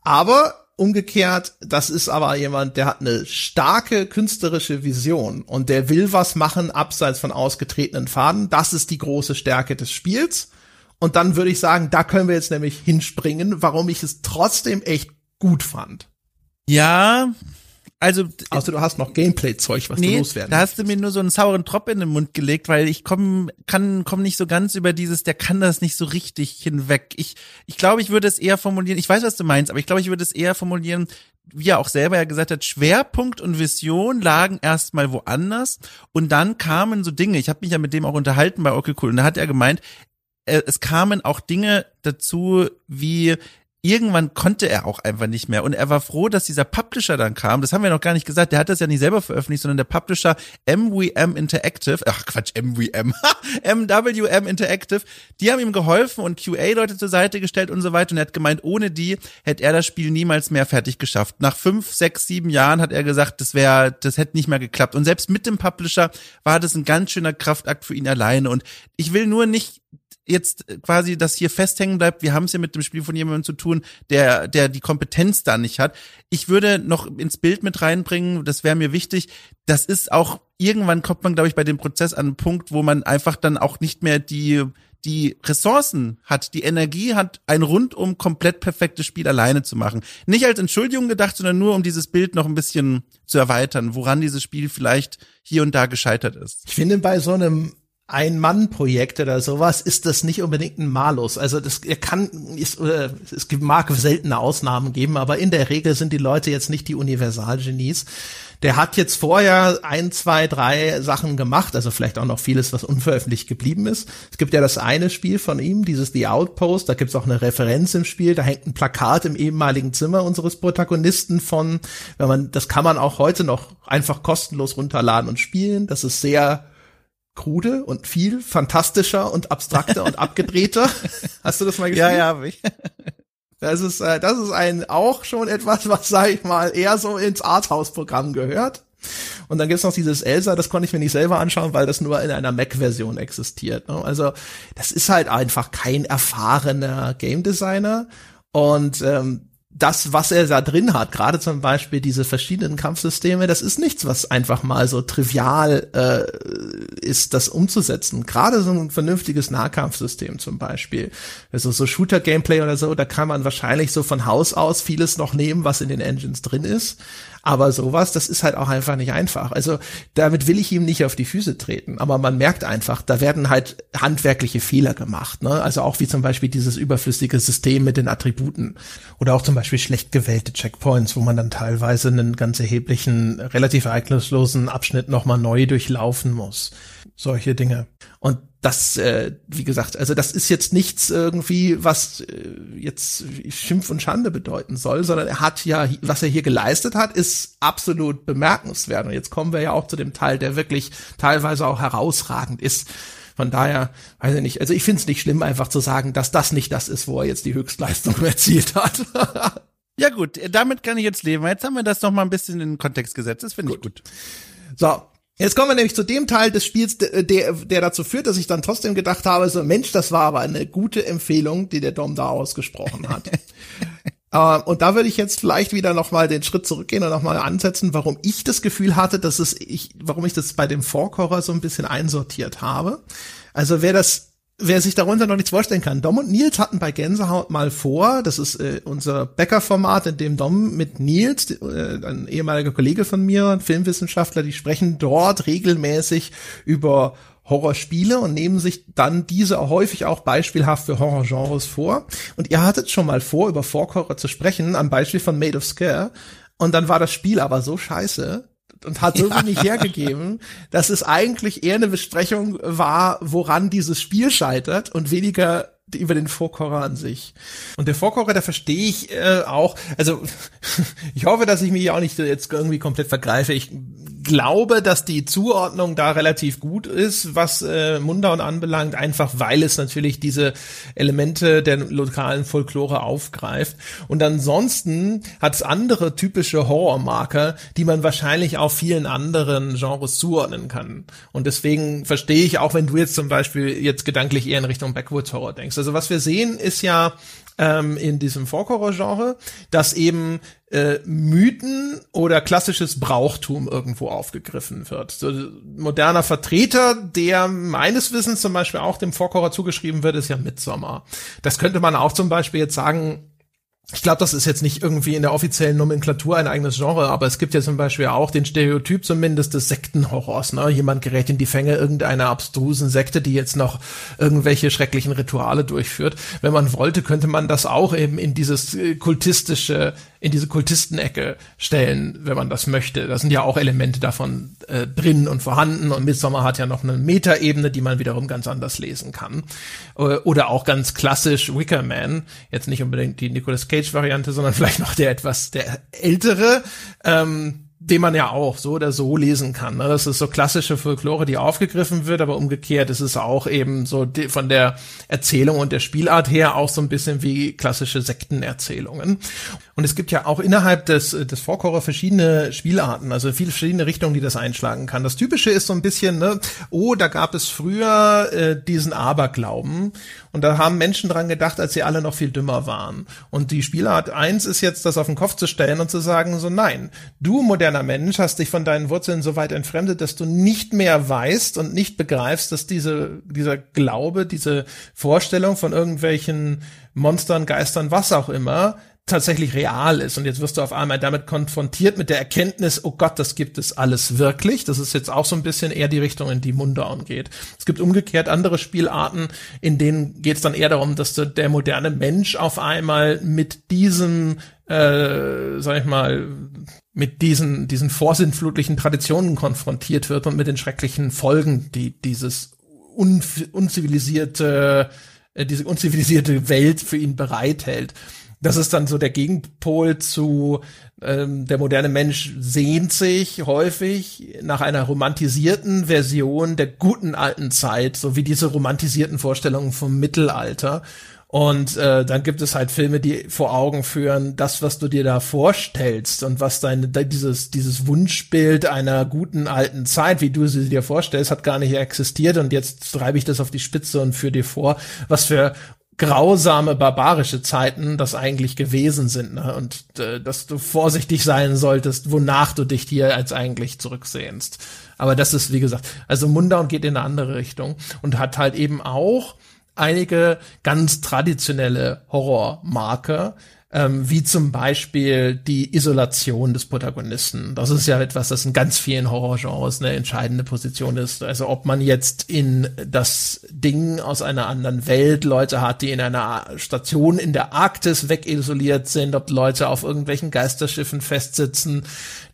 Aber umgekehrt, das ist aber jemand, der hat eine starke künstlerische Vision und der will was machen abseits von ausgetretenen Faden. Das ist die große Stärke des Spiels. Und dann würde ich sagen, da können wir jetzt nämlich hinspringen, warum ich es trotzdem echt gut fand. Ja, also also du hast noch Gameplay-Zeug, was nee, du loswerden da hast du mir nur so einen sauren Tropf in den Mund gelegt, weil ich komm, kann, komm nicht so ganz über dieses, der kann das nicht so richtig hinweg. Ich, ich glaube, ich würde es eher formulieren, ich weiß, was du meinst, aber ich glaube, ich würde es eher formulieren, wie er auch selber ja gesagt hat, Schwerpunkt und Vision lagen erstmal woanders und dann kamen so Dinge, ich habe mich ja mit dem auch unterhalten bei Okay Cool und da hat er gemeint, äh, es kamen auch Dinge dazu, wie irgendwann konnte er auch einfach nicht mehr. Und er war froh, dass dieser Publisher dann kam. Das haben wir noch gar nicht gesagt. Der hat das ja nicht selber veröffentlicht, sondern der Publisher MWM Interactive, ach Quatsch, MWM, MWM Interactive, die haben ihm geholfen und QA-Leute zur Seite gestellt und so weiter. Und er hat gemeint, ohne die hätte er das Spiel niemals mehr fertig geschafft. Nach fünf, sechs, sieben Jahren hat er gesagt, das wäre, das hätte nicht mehr geklappt. Und selbst mit dem Publisher war das ein ganz schöner Kraftakt für ihn alleine. Und ich will nur nicht jetzt quasi das hier festhängen bleibt, wir haben es ja mit dem Spiel von jemandem zu tun, der, der die Kompetenz da nicht hat. Ich würde noch ins Bild mit reinbringen, das wäre mir wichtig, das ist auch, irgendwann kommt man, glaube ich, bei dem Prozess an einen Punkt, wo man einfach dann auch nicht mehr die, die Ressourcen hat, die Energie hat, ein rundum komplett perfektes Spiel alleine zu machen. Nicht als Entschuldigung gedacht, sondern nur um dieses Bild noch ein bisschen zu erweitern, woran dieses Spiel vielleicht hier und da gescheitert ist. Ich finde bei so einem ein-Mann-Projekt oder sowas ist das nicht unbedingt ein Malus. Also das kann ist, es mag seltene Ausnahmen geben, aber in der Regel sind die Leute jetzt nicht die Universalgenies. Der hat jetzt vorher ein, zwei, drei Sachen gemacht, also vielleicht auch noch vieles, was unveröffentlicht geblieben ist. Es gibt ja das eine Spiel von ihm, dieses The Outpost, da gibt's auch eine Referenz im Spiel, da hängt ein Plakat im ehemaligen Zimmer unseres Protagonisten von, wenn man, das kann man auch heute noch einfach kostenlos runterladen und spielen. Das ist sehr krude und viel fantastischer und abstrakter und abgedrehter. Hast du das mal gespielt? Ja, ja, habe ich. Das ist, äh, das ist ein auch schon etwas, was, sag ich mal, eher so ins Arthouse-Programm gehört. Und dann gibt's noch dieses Elsa, das konnte ich mir nicht selber anschauen, weil das nur in einer Mac-Version existiert. Ne? Also das ist halt einfach kein erfahrener Game Designer. Und ähm, das, was er da drin hat, gerade zum Beispiel diese verschiedenen Kampfsysteme, das ist nichts, was einfach mal so trivial äh, ist, das umzusetzen. Gerade so ein vernünftiges Nahkampfsystem zum Beispiel. Also so Shooter-Gameplay oder so, da kann man wahrscheinlich so von Haus aus vieles noch nehmen, was in den Engines drin ist. Aber sowas, das ist halt auch einfach nicht einfach. Also damit will ich ihm nicht auf die Füße treten. Aber man merkt einfach, da werden halt handwerkliche Fehler gemacht. Ne? Also auch wie zum Beispiel dieses überflüssige System mit den Attributen. Oder auch zum Beispiel schlecht gewählte Checkpoints, wo man dann teilweise einen ganz erheblichen, relativ ereignislosen Abschnitt nochmal neu durchlaufen muss. Solche Dinge. Und das, äh, wie gesagt, also das ist jetzt nichts irgendwie, was äh, jetzt Schimpf und Schande bedeuten soll, sondern er hat ja, was er hier geleistet hat, ist absolut bemerkenswert. Und jetzt kommen wir ja auch zu dem Teil, der wirklich teilweise auch herausragend ist. Von daher, weiß ich nicht, also ich finde es nicht schlimm, einfach zu sagen, dass das nicht das ist, wo er jetzt die Höchstleistung erzielt hat. ja gut, damit kann ich jetzt leben. Jetzt haben wir das noch mal ein bisschen in den Kontext gesetzt. Das finde ich gut. So, Jetzt kommen wir nämlich zu dem Teil des Spiels, der, der dazu führt, dass ich dann trotzdem gedacht habe, so Mensch, das war aber eine gute Empfehlung, die der Dom da ausgesprochen hat. uh, und da würde ich jetzt vielleicht wieder noch mal den Schritt zurückgehen und noch mal ansetzen, warum ich das Gefühl hatte, dass es ich, warum ich das bei dem Vorkocher so ein bisschen einsortiert habe. Also wer das Wer sich darunter noch nichts vorstellen kann, Dom und Nils hatten bei Gänsehaut mal vor, das ist äh, unser Bäcker-Format, in dem Dom mit Nils, äh, ein ehemaliger Kollege von mir, ein Filmwissenschaftler, die sprechen dort regelmäßig über Horrorspiele und nehmen sich dann diese häufig auch beispielhaft für Horrorgenres vor. Und ihr hattet schon mal vor, über Folk-Horror zu sprechen, am Beispiel von Made of Scare. Und dann war das Spiel aber so scheiße, und hat so wenig hergegeben, dass es eigentlich eher eine Besprechung war, woran dieses Spiel scheitert und weniger über den Vorkocher an sich. Und der Vorkocher, da verstehe ich äh, auch, also ich hoffe, dass ich mich auch nicht jetzt irgendwie komplett vergreife. Ich glaube, dass die Zuordnung da relativ gut ist, was äh, Mundown anbelangt, einfach weil es natürlich diese Elemente der lokalen Folklore aufgreift. Und ansonsten hat es andere typische Horrormarker, die man wahrscheinlich auch vielen anderen Genres zuordnen kann. Und deswegen verstehe ich auch, wenn du jetzt zum Beispiel jetzt gedanklich eher in Richtung Backwoods Horror denkst. Also was wir sehen, ist ja ähm, in diesem Folkhorror-Genre, dass eben äh, Mythen oder klassisches Brauchtum irgendwo aufgegriffen wird. So, moderner Vertreter, der meines Wissens zum Beispiel auch dem Folkhorror zugeschrieben wird, ist ja Midsommar. Das könnte man auch zum Beispiel jetzt sagen, ich glaube, das ist jetzt nicht irgendwie in der offiziellen Nomenklatur ein eigenes Genre, aber es gibt ja zum Beispiel auch den Stereotyp zumindest des Sektenhorrors. Ne? Jemand gerät in die Fänge irgendeiner abstrusen Sekte, die jetzt noch irgendwelche schrecklichen Rituale durchführt. Wenn man wollte, könnte man das auch eben in dieses äh, kultistische, in diese Kultistenecke stellen, wenn man das möchte. Da sind ja auch Elemente davon äh, drin und vorhanden und Midsommar hat ja noch eine Metaebene, die man wiederum ganz anders lesen kann. Äh, oder auch ganz klassisch Wicker Man, jetzt nicht unbedingt die Nicolas Cage Variante, sondern vielleicht noch der etwas der ältere. Ähm, den man ja auch so oder so lesen kann. Ne? Das ist so klassische Folklore, die aufgegriffen wird, aber umgekehrt ist es auch eben so von der Erzählung und der Spielart her auch so ein bisschen wie klassische Sektenerzählungen. Und es gibt ja auch innerhalb des, des Vorchore verschiedene Spielarten, also viele verschiedene Richtungen, die das einschlagen kann. Das Typische ist so ein bisschen, ne, oh, da gab es früher äh, diesen Aberglauben und da haben Menschen dran gedacht, als sie alle noch viel dümmer waren. Und die Spielart eins ist jetzt, das auf den Kopf zu stellen und zu sagen, so nein, du moderner Mensch hast dich von deinen Wurzeln so weit entfremdet, dass du nicht mehr weißt und nicht begreifst, dass diese, dieser Glaube, diese Vorstellung von irgendwelchen Monstern, Geistern, was auch immer, tatsächlich real ist. Und jetzt wirst du auf einmal damit konfrontiert mit der Erkenntnis, oh Gott, das gibt es alles wirklich. Das ist jetzt auch so ein bisschen eher die Richtung, in die Mundown geht. Es gibt umgekehrt andere Spielarten, in denen geht es dann eher darum, dass der moderne Mensch auf einmal mit diesem, äh, sag ich mal, mit diesen, diesen vorsintflutlichen Traditionen konfrontiert wird und mit den schrecklichen Folgen, die dieses un unzivilisierte, äh, diese unzivilisierte Welt für ihn bereithält. Das ist dann so der Gegenpol zu ähm, der moderne Mensch sehnt sich häufig nach einer romantisierten Version der guten alten Zeit, so wie diese romantisierten Vorstellungen vom Mittelalter. Und äh, dann gibt es halt Filme, die vor Augen führen, das, was du dir da vorstellst und was deine dieses dieses Wunschbild einer guten alten Zeit, wie du sie dir vorstellst, hat gar nicht existiert und jetzt treibe ich das auf die Spitze und führe dir vor, was für grausame, barbarische Zeiten das eigentlich gewesen sind, ne? Und äh, dass du vorsichtig sein solltest, wonach du dich hier als eigentlich zurücksehnst. Aber das ist, wie gesagt, also Mundown geht in eine andere Richtung und hat halt eben auch einige ganz traditionelle Horrormarker, ähm, wie zum Beispiel die Isolation des Protagonisten. Das ist ja etwas, das in ganz vielen Horrorgenres eine entscheidende Position ist. Also ob man jetzt in das Ding aus einer anderen Welt Leute hat, die in einer Station in der Arktis wegisoliert sind, ob Leute auf irgendwelchen Geisterschiffen festsitzen,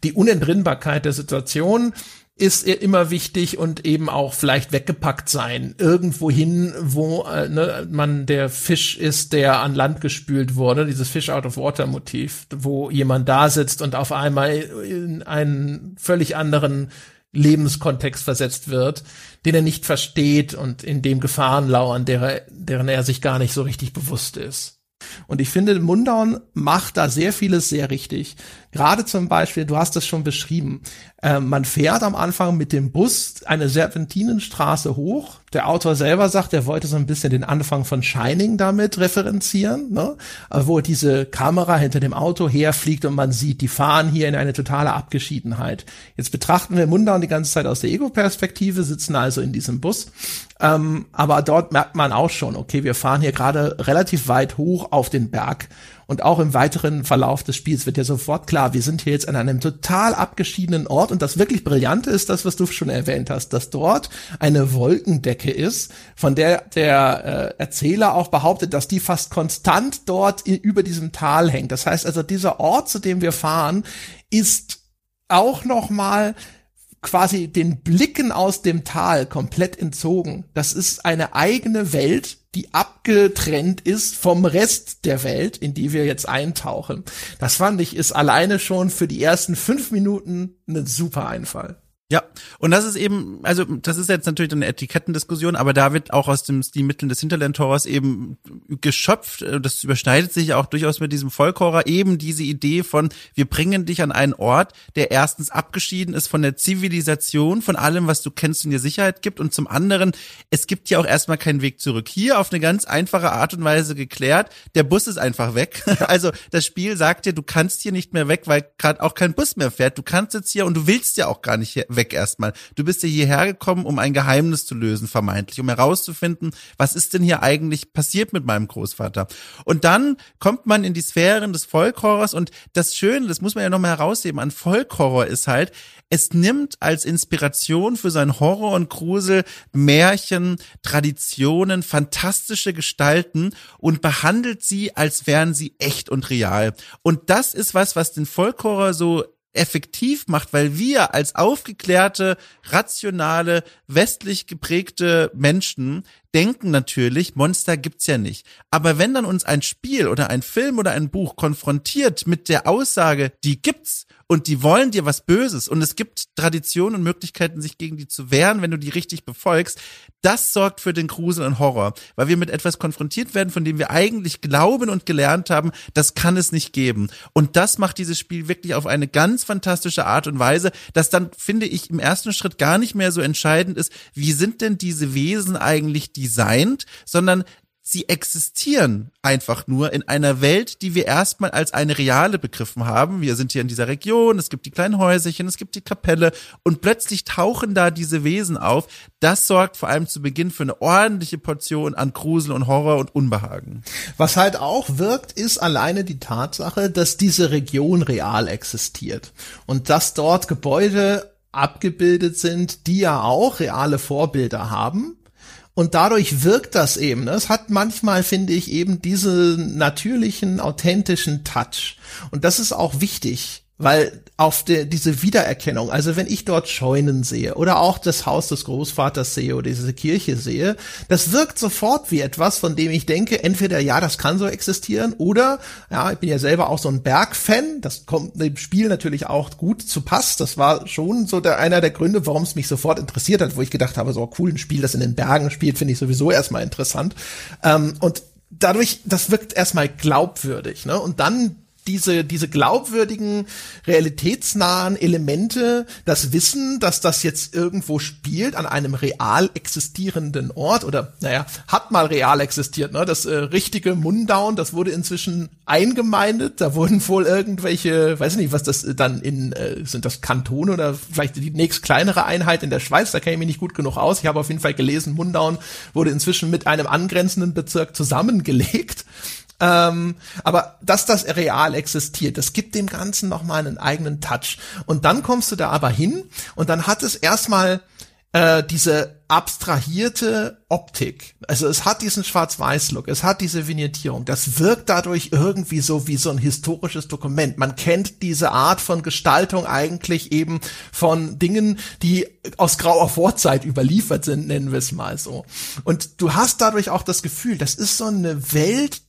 die Unentrinnbarkeit der Situation ist immer wichtig und eben auch vielleicht weggepackt sein. Irgendwohin, wo äh, ne, man der Fisch ist, der an Land gespült wurde, dieses Fish out of Water Motiv, wo jemand da sitzt und auf einmal in einen völlig anderen Lebenskontext versetzt wird, den er nicht versteht und in dem Gefahren lauern, deren, deren er sich gar nicht so richtig bewusst ist. Und ich finde, Mundown macht da sehr vieles sehr richtig. Gerade zum Beispiel, du hast es schon beschrieben, äh, man fährt am Anfang mit dem Bus eine Serpentinenstraße hoch. Der Autor selber sagt, er wollte so ein bisschen den Anfang von Shining damit referenzieren, ne? wo diese Kamera hinter dem Auto herfliegt und man sieht, die fahren hier in eine totale Abgeschiedenheit. Jetzt betrachten wir Mundown die ganze Zeit aus der Ego-Perspektive, sitzen also in diesem Bus. Ähm, aber dort merkt man auch schon, okay, wir fahren hier gerade relativ weit hoch auf den Berg und auch im weiteren Verlauf des Spiels wird ja sofort klar, wir sind hier jetzt an einem total abgeschiedenen Ort und das wirklich Brillante ist das, was du schon erwähnt hast, dass dort eine Wolkendecke ist, von der der äh, Erzähler auch behauptet, dass die fast konstant dort über diesem Tal hängt. Das heißt also, dieser Ort, zu dem wir fahren, ist auch noch mal quasi den Blicken aus dem Tal komplett entzogen. Das ist eine eigene Welt, die abgetrennt ist vom Rest der Welt, in die wir jetzt eintauchen. Das fand ich ist alleine schon für die ersten fünf Minuten ein super Einfall. Ja, und das ist eben, also das ist jetzt natürlich eine Etikettendiskussion, aber da wird auch aus dem Stilmitteln des Hinterland-Horrors eben geschöpft, das überschneidet sich auch durchaus mit diesem Volkhorror, eben diese Idee von, wir bringen dich an einen Ort, der erstens abgeschieden ist von der Zivilisation, von allem, was du kennst und dir Sicherheit gibt und zum anderen, es gibt ja auch erstmal keinen Weg zurück. Hier auf eine ganz einfache Art und Weise geklärt, der Bus ist einfach weg. Also das Spiel sagt dir, du kannst hier nicht mehr weg, weil gerade auch kein Bus mehr fährt. Du kannst jetzt hier und du willst ja auch gar nicht weg weg erstmal. Du bist ja hierher gekommen, um ein Geheimnis zu lösen, vermeintlich, um herauszufinden, was ist denn hier eigentlich passiert mit meinem Großvater. Und dann kommt man in die Sphären des Folkhorrors und das Schöne, das muss man ja nochmal herausheben, an Folkhorror ist halt, es nimmt als Inspiration für sein Horror und Grusel Märchen, Traditionen, fantastische Gestalten und behandelt sie, als wären sie echt und real. Und das ist was, was den Folkhorror so effektiv macht, weil wir als aufgeklärte, rationale, westlich geprägte Menschen denken natürlich, Monster gibt's ja nicht. Aber wenn dann uns ein Spiel oder ein Film oder ein Buch konfrontiert mit der Aussage, die gibt's und die wollen dir was Böses und es gibt Traditionen und Möglichkeiten, sich gegen die zu wehren, wenn du die richtig befolgst, das sorgt für den Grusel und Horror, weil wir mit etwas konfrontiert werden, von dem wir eigentlich glauben und gelernt haben, das kann es nicht geben. Und das macht dieses Spiel wirklich auf eine ganz fantastische Art und Weise, dass dann, finde ich, im ersten Schritt gar nicht mehr so entscheidend ist, wie sind denn diese Wesen eigentlich designt, sondern sie existieren einfach nur in einer Welt, die wir erstmal als eine reale begriffen haben. Wir sind hier in dieser Region, es gibt die kleinen Häuserchen, es gibt die Kapelle und plötzlich tauchen da diese Wesen auf. Das sorgt vor allem zu Beginn für eine ordentliche Portion an Grusel und Horror und Unbehagen. Was halt auch wirkt, ist alleine die Tatsache, dass diese Region real existiert und dass dort Gebäude abgebildet sind, die ja auch reale Vorbilder haben und dadurch wirkt das eben. Es hat manchmal, finde ich, eben diesen natürlichen, authentischen Touch. Und das ist auch wichtig weil auf der, diese Wiedererkennung, also wenn ich dort Scheunen sehe oder auch das Haus des Großvaters sehe oder diese Kirche sehe, das wirkt sofort wie etwas, von dem ich denke, entweder ja, das kann so existieren oder, ja, ich bin ja selber auch so ein Bergfan, das kommt dem Spiel natürlich auch gut zu Pass, das war schon so der, einer der Gründe, warum es mich sofort interessiert hat, wo ich gedacht habe, so cool, ein Spiel, das in den Bergen spielt, finde ich sowieso erstmal interessant. Ähm, und dadurch, das wirkt erstmal glaubwürdig, ne? Und dann diese, diese glaubwürdigen, realitätsnahen Elemente, das Wissen, dass das jetzt irgendwo spielt an einem real existierenden Ort oder, naja, hat mal real existiert, ne? Das äh, richtige Mundown, das wurde inzwischen eingemeindet, da wurden wohl irgendwelche, weiß nicht, was das dann in, äh, sind das Kantone oder vielleicht die nächst kleinere Einheit in der Schweiz, da kenne ich mich nicht gut genug aus. Ich habe auf jeden Fall gelesen, Mundown wurde inzwischen mit einem angrenzenden Bezirk zusammengelegt. Ähm, aber dass das real existiert, das gibt dem Ganzen nochmal einen eigenen Touch. Und dann kommst du da aber hin und dann hat es erstmal äh, diese abstrahierte Optik. Also es hat diesen Schwarz-Weiß-Look, es hat diese Vignettierung. Das wirkt dadurch irgendwie so wie so ein historisches Dokument. Man kennt diese Art von Gestaltung eigentlich eben von Dingen, die aus grauer Vorzeit überliefert sind, nennen wir es mal so. Und du hast dadurch auch das Gefühl, das ist so eine Welt,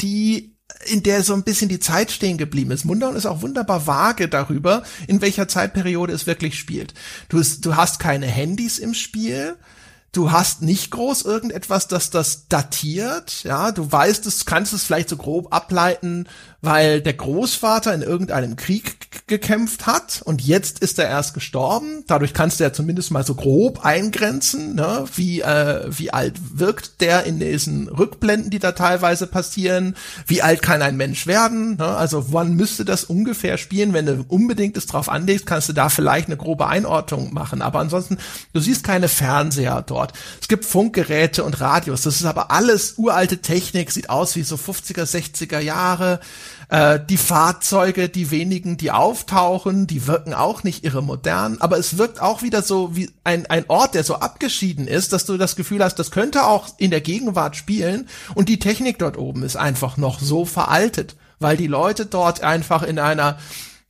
die in der so ein bisschen die Zeit stehen geblieben ist. Mundown ist auch wunderbar vage darüber, in welcher Zeitperiode es wirklich spielt. Du, du hast keine Handys im Spiel, du hast nicht groß irgendetwas, das das datiert, ja, du weißt es, kannst es vielleicht so grob ableiten, weil der Großvater in irgendeinem Krieg gekämpft hat und jetzt ist er erst gestorben. Dadurch kannst du ja zumindest mal so grob eingrenzen, ne? wie, äh, wie alt wirkt der in diesen Rückblenden, die da teilweise passieren. Wie alt kann ein Mensch werden? Ne? Also wann müsste das ungefähr spielen? Wenn du unbedingt es drauf anlegst, kannst du da vielleicht eine grobe Einordnung machen. Aber ansonsten, du siehst keine Fernseher dort. Es gibt Funkgeräte und Radios. Das ist aber alles uralte Technik, sieht aus wie so 50er, 60er Jahre. Äh, die Fahrzeuge, die wenigen, die auftauchen, die wirken auch nicht irre modern, aber es wirkt auch wieder so wie ein, ein Ort, der so abgeschieden ist, dass du das Gefühl hast, das könnte auch in der Gegenwart spielen und die Technik dort oben ist einfach noch so veraltet, weil die Leute dort einfach in einer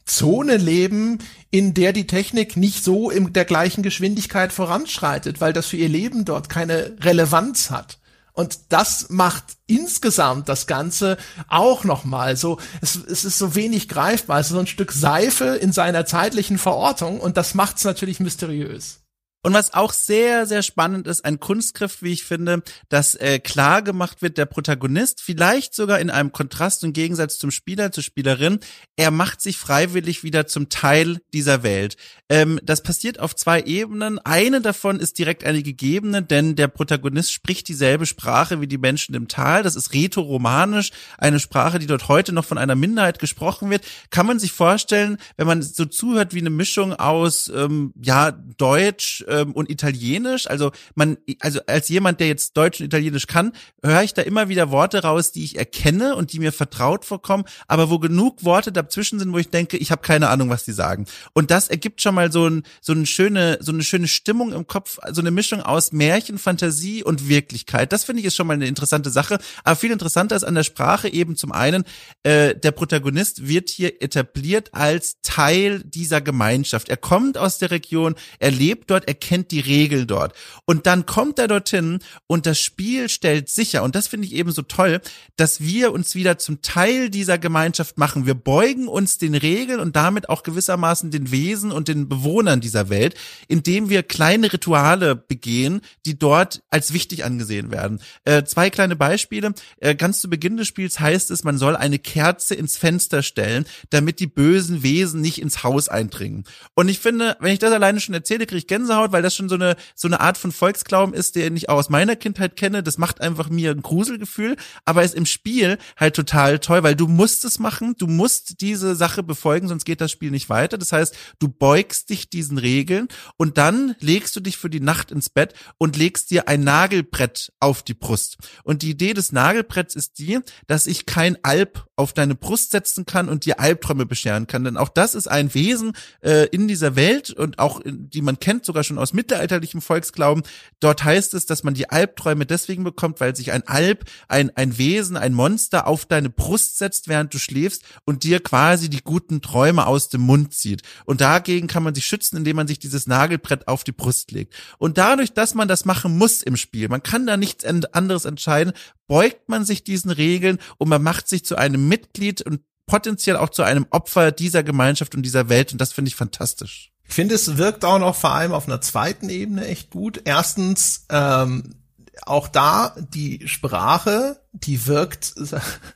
Zone leben, in der die Technik nicht so in der gleichen Geschwindigkeit voranschreitet, weil das für ihr Leben dort keine Relevanz hat. Und das macht insgesamt das Ganze auch nochmal so, es, es ist so wenig greifbar, es ist so ein Stück Seife in seiner zeitlichen Verortung und das macht's natürlich mysteriös. Und was auch sehr, sehr spannend ist, ein Kunstgriff, wie ich finde, dass äh, klar gemacht wird, der Protagonist, vielleicht sogar in einem Kontrast und Gegensatz zum Spieler, zur Spielerin, er macht sich freiwillig wieder zum Teil dieser Welt. Ähm, das passiert auf zwei Ebenen. Eine davon ist direkt eine gegebene, denn der Protagonist spricht dieselbe Sprache wie die Menschen im Tal. Das ist rätoromanisch, eine Sprache, die dort heute noch von einer Minderheit gesprochen wird. Kann man sich vorstellen, wenn man so zuhört wie eine Mischung aus, ähm, ja, Deutsch, ähm, und Italienisch. Also man, also als jemand, der jetzt Deutsch und Italienisch kann, höre ich da immer wieder Worte raus, die ich erkenne und die mir vertraut vorkommen, aber wo genug Worte dazwischen sind, wo ich denke, ich habe keine Ahnung, was die sagen. Und das ergibt schon mal so ein, so eine schöne, so eine schöne Stimmung im Kopf, so eine Mischung aus Märchen, Fantasie und Wirklichkeit. Das finde ich ist schon mal eine interessante Sache. Aber viel interessanter ist an der Sprache eben zum einen, äh, der Protagonist wird hier etabliert als Teil dieser Gemeinschaft. Er kommt aus der Region, er lebt dort, er kennt die Regeln dort. Und dann kommt er dorthin und das Spiel stellt sicher, und das finde ich eben so toll, dass wir uns wieder zum Teil dieser Gemeinschaft machen. Wir beugen uns den Regeln und damit auch gewissermaßen den Wesen und den Bewohnern dieser Welt, indem wir kleine Rituale begehen, die dort als wichtig angesehen werden. Äh, zwei kleine Beispiele. Äh, ganz zu Beginn des Spiels heißt es, man soll eine Kerze ins Fenster stellen, damit die bösen Wesen nicht ins Haus eindringen. Und ich finde, wenn ich das alleine schon erzähle, kriege ich Gänsehaut, weil das schon so eine, so eine Art von Volksglauben ist, den ich auch aus meiner Kindheit kenne. Das macht einfach mir ein Gruselgefühl, aber ist im Spiel halt total toll, weil du musst es machen, du musst diese Sache befolgen, sonst geht das Spiel nicht weiter. Das heißt, du beugst dich diesen Regeln und dann legst du dich für die Nacht ins Bett und legst dir ein Nagelbrett auf die Brust. Und die Idee des Nagelbretts ist die, dass ich kein Alb auf deine Brust setzen kann und dir Albträume bescheren kann. Denn auch das ist ein Wesen äh, in dieser Welt und auch die man kennt sogar schon aus mittelalterlichem Volksglauben. Dort heißt es, dass man die Albträume deswegen bekommt, weil sich ein Alb, ein, ein Wesen, ein Monster auf deine Brust setzt, während du schläfst und dir quasi die guten Träume aus dem Mund zieht. Und dagegen kann man sich schützen, indem man sich dieses Nagelbrett auf die Brust legt. Und dadurch, dass man das machen muss im Spiel, man kann da nichts anderes entscheiden, beugt man sich diesen Regeln und man macht sich zu einem Mitglied und potenziell auch zu einem Opfer dieser Gemeinschaft und dieser Welt. Und das finde ich fantastisch. Ich finde, es wirkt auch noch vor allem auf einer zweiten Ebene echt gut. Erstens, ähm, auch da die Sprache, die wirkt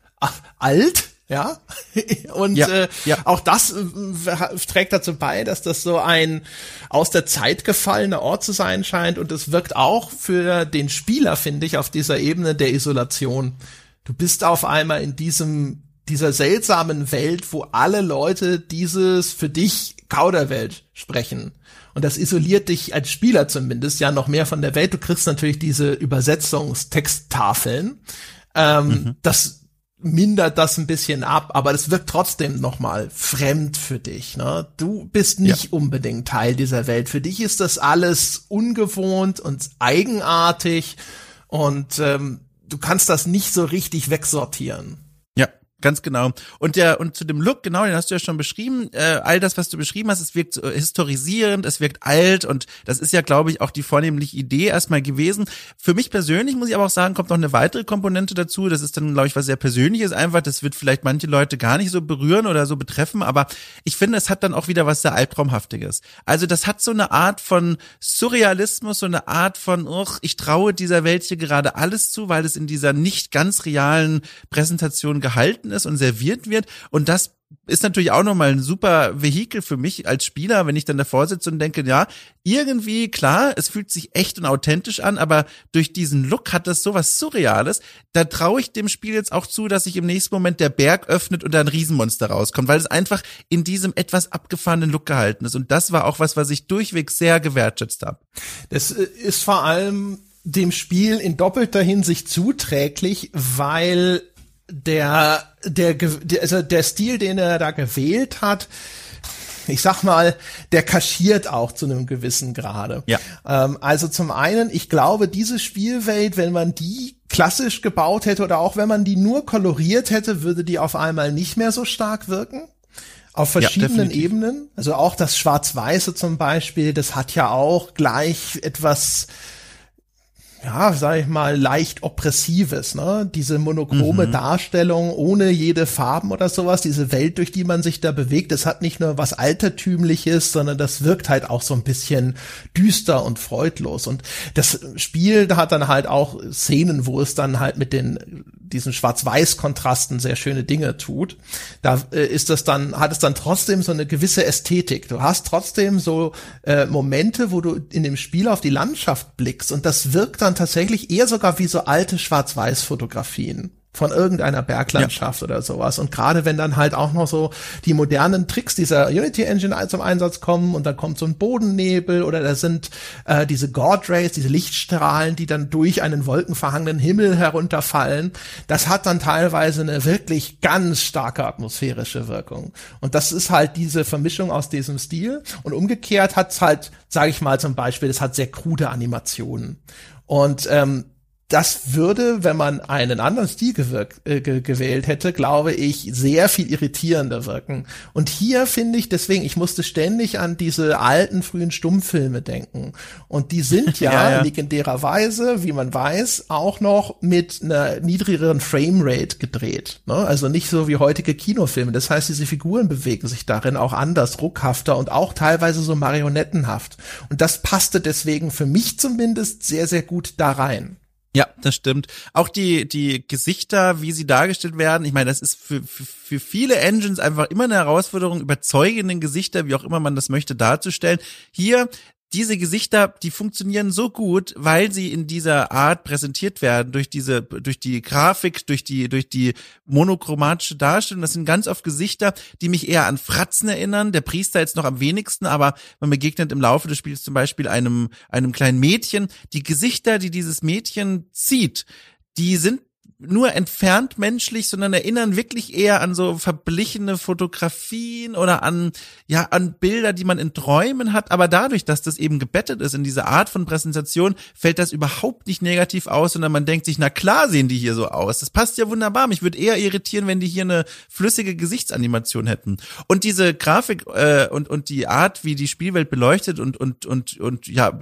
alt, ja. Und ja, äh, ja. auch das äh, trägt dazu bei, dass das so ein aus der Zeit gefallener Ort zu sein scheint. Und es wirkt auch für den Spieler, finde ich, auf dieser Ebene der Isolation. Du bist auf einmal in diesem dieser seltsamen Welt, wo alle Leute dieses für dich Kauderwelt sprechen. Und das isoliert dich als Spieler zumindest ja noch mehr von der Welt. Du kriegst natürlich diese Übersetzungstexttafeln. Ähm, mhm. Das mindert das ein bisschen ab, aber das wirkt trotzdem nochmal fremd für dich. Ne? Du bist nicht ja. unbedingt Teil dieser Welt. Für dich ist das alles ungewohnt und eigenartig und ähm, du kannst das nicht so richtig wegsortieren. Ganz genau. Und der und zu dem Look, genau, den hast du ja schon beschrieben. Äh, all das, was du beschrieben hast, es wirkt äh, historisierend, es wirkt alt und das ist ja, glaube ich, auch die vornehmliche Idee erstmal gewesen. Für mich persönlich muss ich aber auch sagen, kommt noch eine weitere Komponente dazu. Das ist dann, glaube ich, was sehr Persönliches einfach. Das wird vielleicht manche Leute gar nicht so berühren oder so betreffen, aber ich finde, es hat dann auch wieder was sehr Albtraumhaftiges. Also das hat so eine Art von Surrealismus, so eine Art von, uch, ich traue dieser Welt hier gerade alles zu, weil es in dieser nicht ganz realen Präsentation gehalten ist und serviert wird. Und das ist natürlich auch nochmal ein super Vehikel für mich als Spieler, wenn ich dann davor sitze und denke, ja, irgendwie, klar, es fühlt sich echt und authentisch an, aber durch diesen Look hat das sowas Surreales. Da traue ich dem Spiel jetzt auch zu, dass sich im nächsten Moment der Berg öffnet und da ein Riesenmonster rauskommt, weil es einfach in diesem etwas abgefahrenen Look gehalten ist. Und das war auch was, was ich durchweg sehr gewertschätzt habe. Das äh, ist vor allem dem Spiel in doppelter Hinsicht zuträglich, weil der, der, also der Stil, den er da gewählt hat, ich sag mal, der kaschiert auch zu einem gewissen Grade. Ja. Ähm, also zum einen, ich glaube, diese Spielwelt, wenn man die klassisch gebaut hätte oder auch wenn man die nur koloriert hätte, würde die auf einmal nicht mehr so stark wirken. Auf verschiedenen ja, Ebenen. Also auch das Schwarz-Weiße zum Beispiel, das hat ja auch gleich etwas ja, sag ich mal, leicht oppressives, ne? Diese monochrome mhm. Darstellung ohne jede Farben oder sowas, diese Welt, durch die man sich da bewegt, das hat nicht nur was Altertümliches, sondern das wirkt halt auch so ein bisschen düster und freudlos. Und das Spiel hat dann halt auch Szenen, wo es dann halt mit den diesen Schwarz-Weiß-Kontrasten sehr schöne Dinge tut. Da äh, ist das dann, hat es dann trotzdem so eine gewisse Ästhetik. Du hast trotzdem so äh, Momente, wo du in dem Spiel auf die Landschaft blickst und das wirkt dann tatsächlich eher sogar wie so alte Schwarz-Weiß-Fotografien von irgendeiner Berglandschaft ja. oder sowas. Und gerade wenn dann halt auch noch so die modernen Tricks dieser Unity Engine zum Einsatz kommen und dann kommt so ein Bodennebel oder da sind äh, diese God Rays, diese Lichtstrahlen, die dann durch einen wolkenverhangenen Himmel herunterfallen, das hat dann teilweise eine wirklich ganz starke atmosphärische Wirkung. Und das ist halt diese Vermischung aus diesem Stil. Und umgekehrt hat's halt, sage ich mal zum Beispiel, es hat sehr krude Animationen. Und ähm, das würde, wenn man einen anderen Stil gewirkt, äh, gewählt hätte, glaube ich, sehr viel irritierender wirken. Und hier finde ich, deswegen, ich musste ständig an diese alten frühen Stummfilme denken. Und die sind ja, ja, ja. legendärerweise, wie man weiß, auch noch mit einer niedrigeren Framerate gedreht. Ne? Also nicht so wie heutige Kinofilme. Das heißt, diese Figuren bewegen sich darin auch anders, ruckhafter und auch teilweise so marionettenhaft. Und das passte deswegen für mich zumindest sehr, sehr gut da rein. Ja, das stimmt. Auch die, die Gesichter, wie sie dargestellt werden, ich meine, das ist für, für, für viele Engines einfach immer eine Herausforderung, überzeugenden Gesichter, wie auch immer man das möchte, darzustellen. Hier diese Gesichter, die funktionieren so gut, weil sie in dieser Art präsentiert werden durch diese, durch die Grafik, durch die, durch die monochromatische Darstellung. Das sind ganz oft Gesichter, die mich eher an Fratzen erinnern. Der Priester jetzt noch am wenigsten, aber man begegnet im Laufe des Spiels zum Beispiel einem, einem kleinen Mädchen. Die Gesichter, die dieses Mädchen zieht, die sind nur entfernt menschlich, sondern erinnern wirklich eher an so verblichene Fotografien oder an, ja, an Bilder, die man in Träumen hat. Aber dadurch, dass das eben gebettet ist in diese Art von Präsentation, fällt das überhaupt nicht negativ aus, sondern man denkt sich, na klar sehen die hier so aus. Das passt ja wunderbar. Mich würde eher irritieren, wenn die hier eine flüssige Gesichtsanimation hätten. Und diese Grafik äh, und, und die Art, wie die Spielwelt beleuchtet und, und, und, und, ja,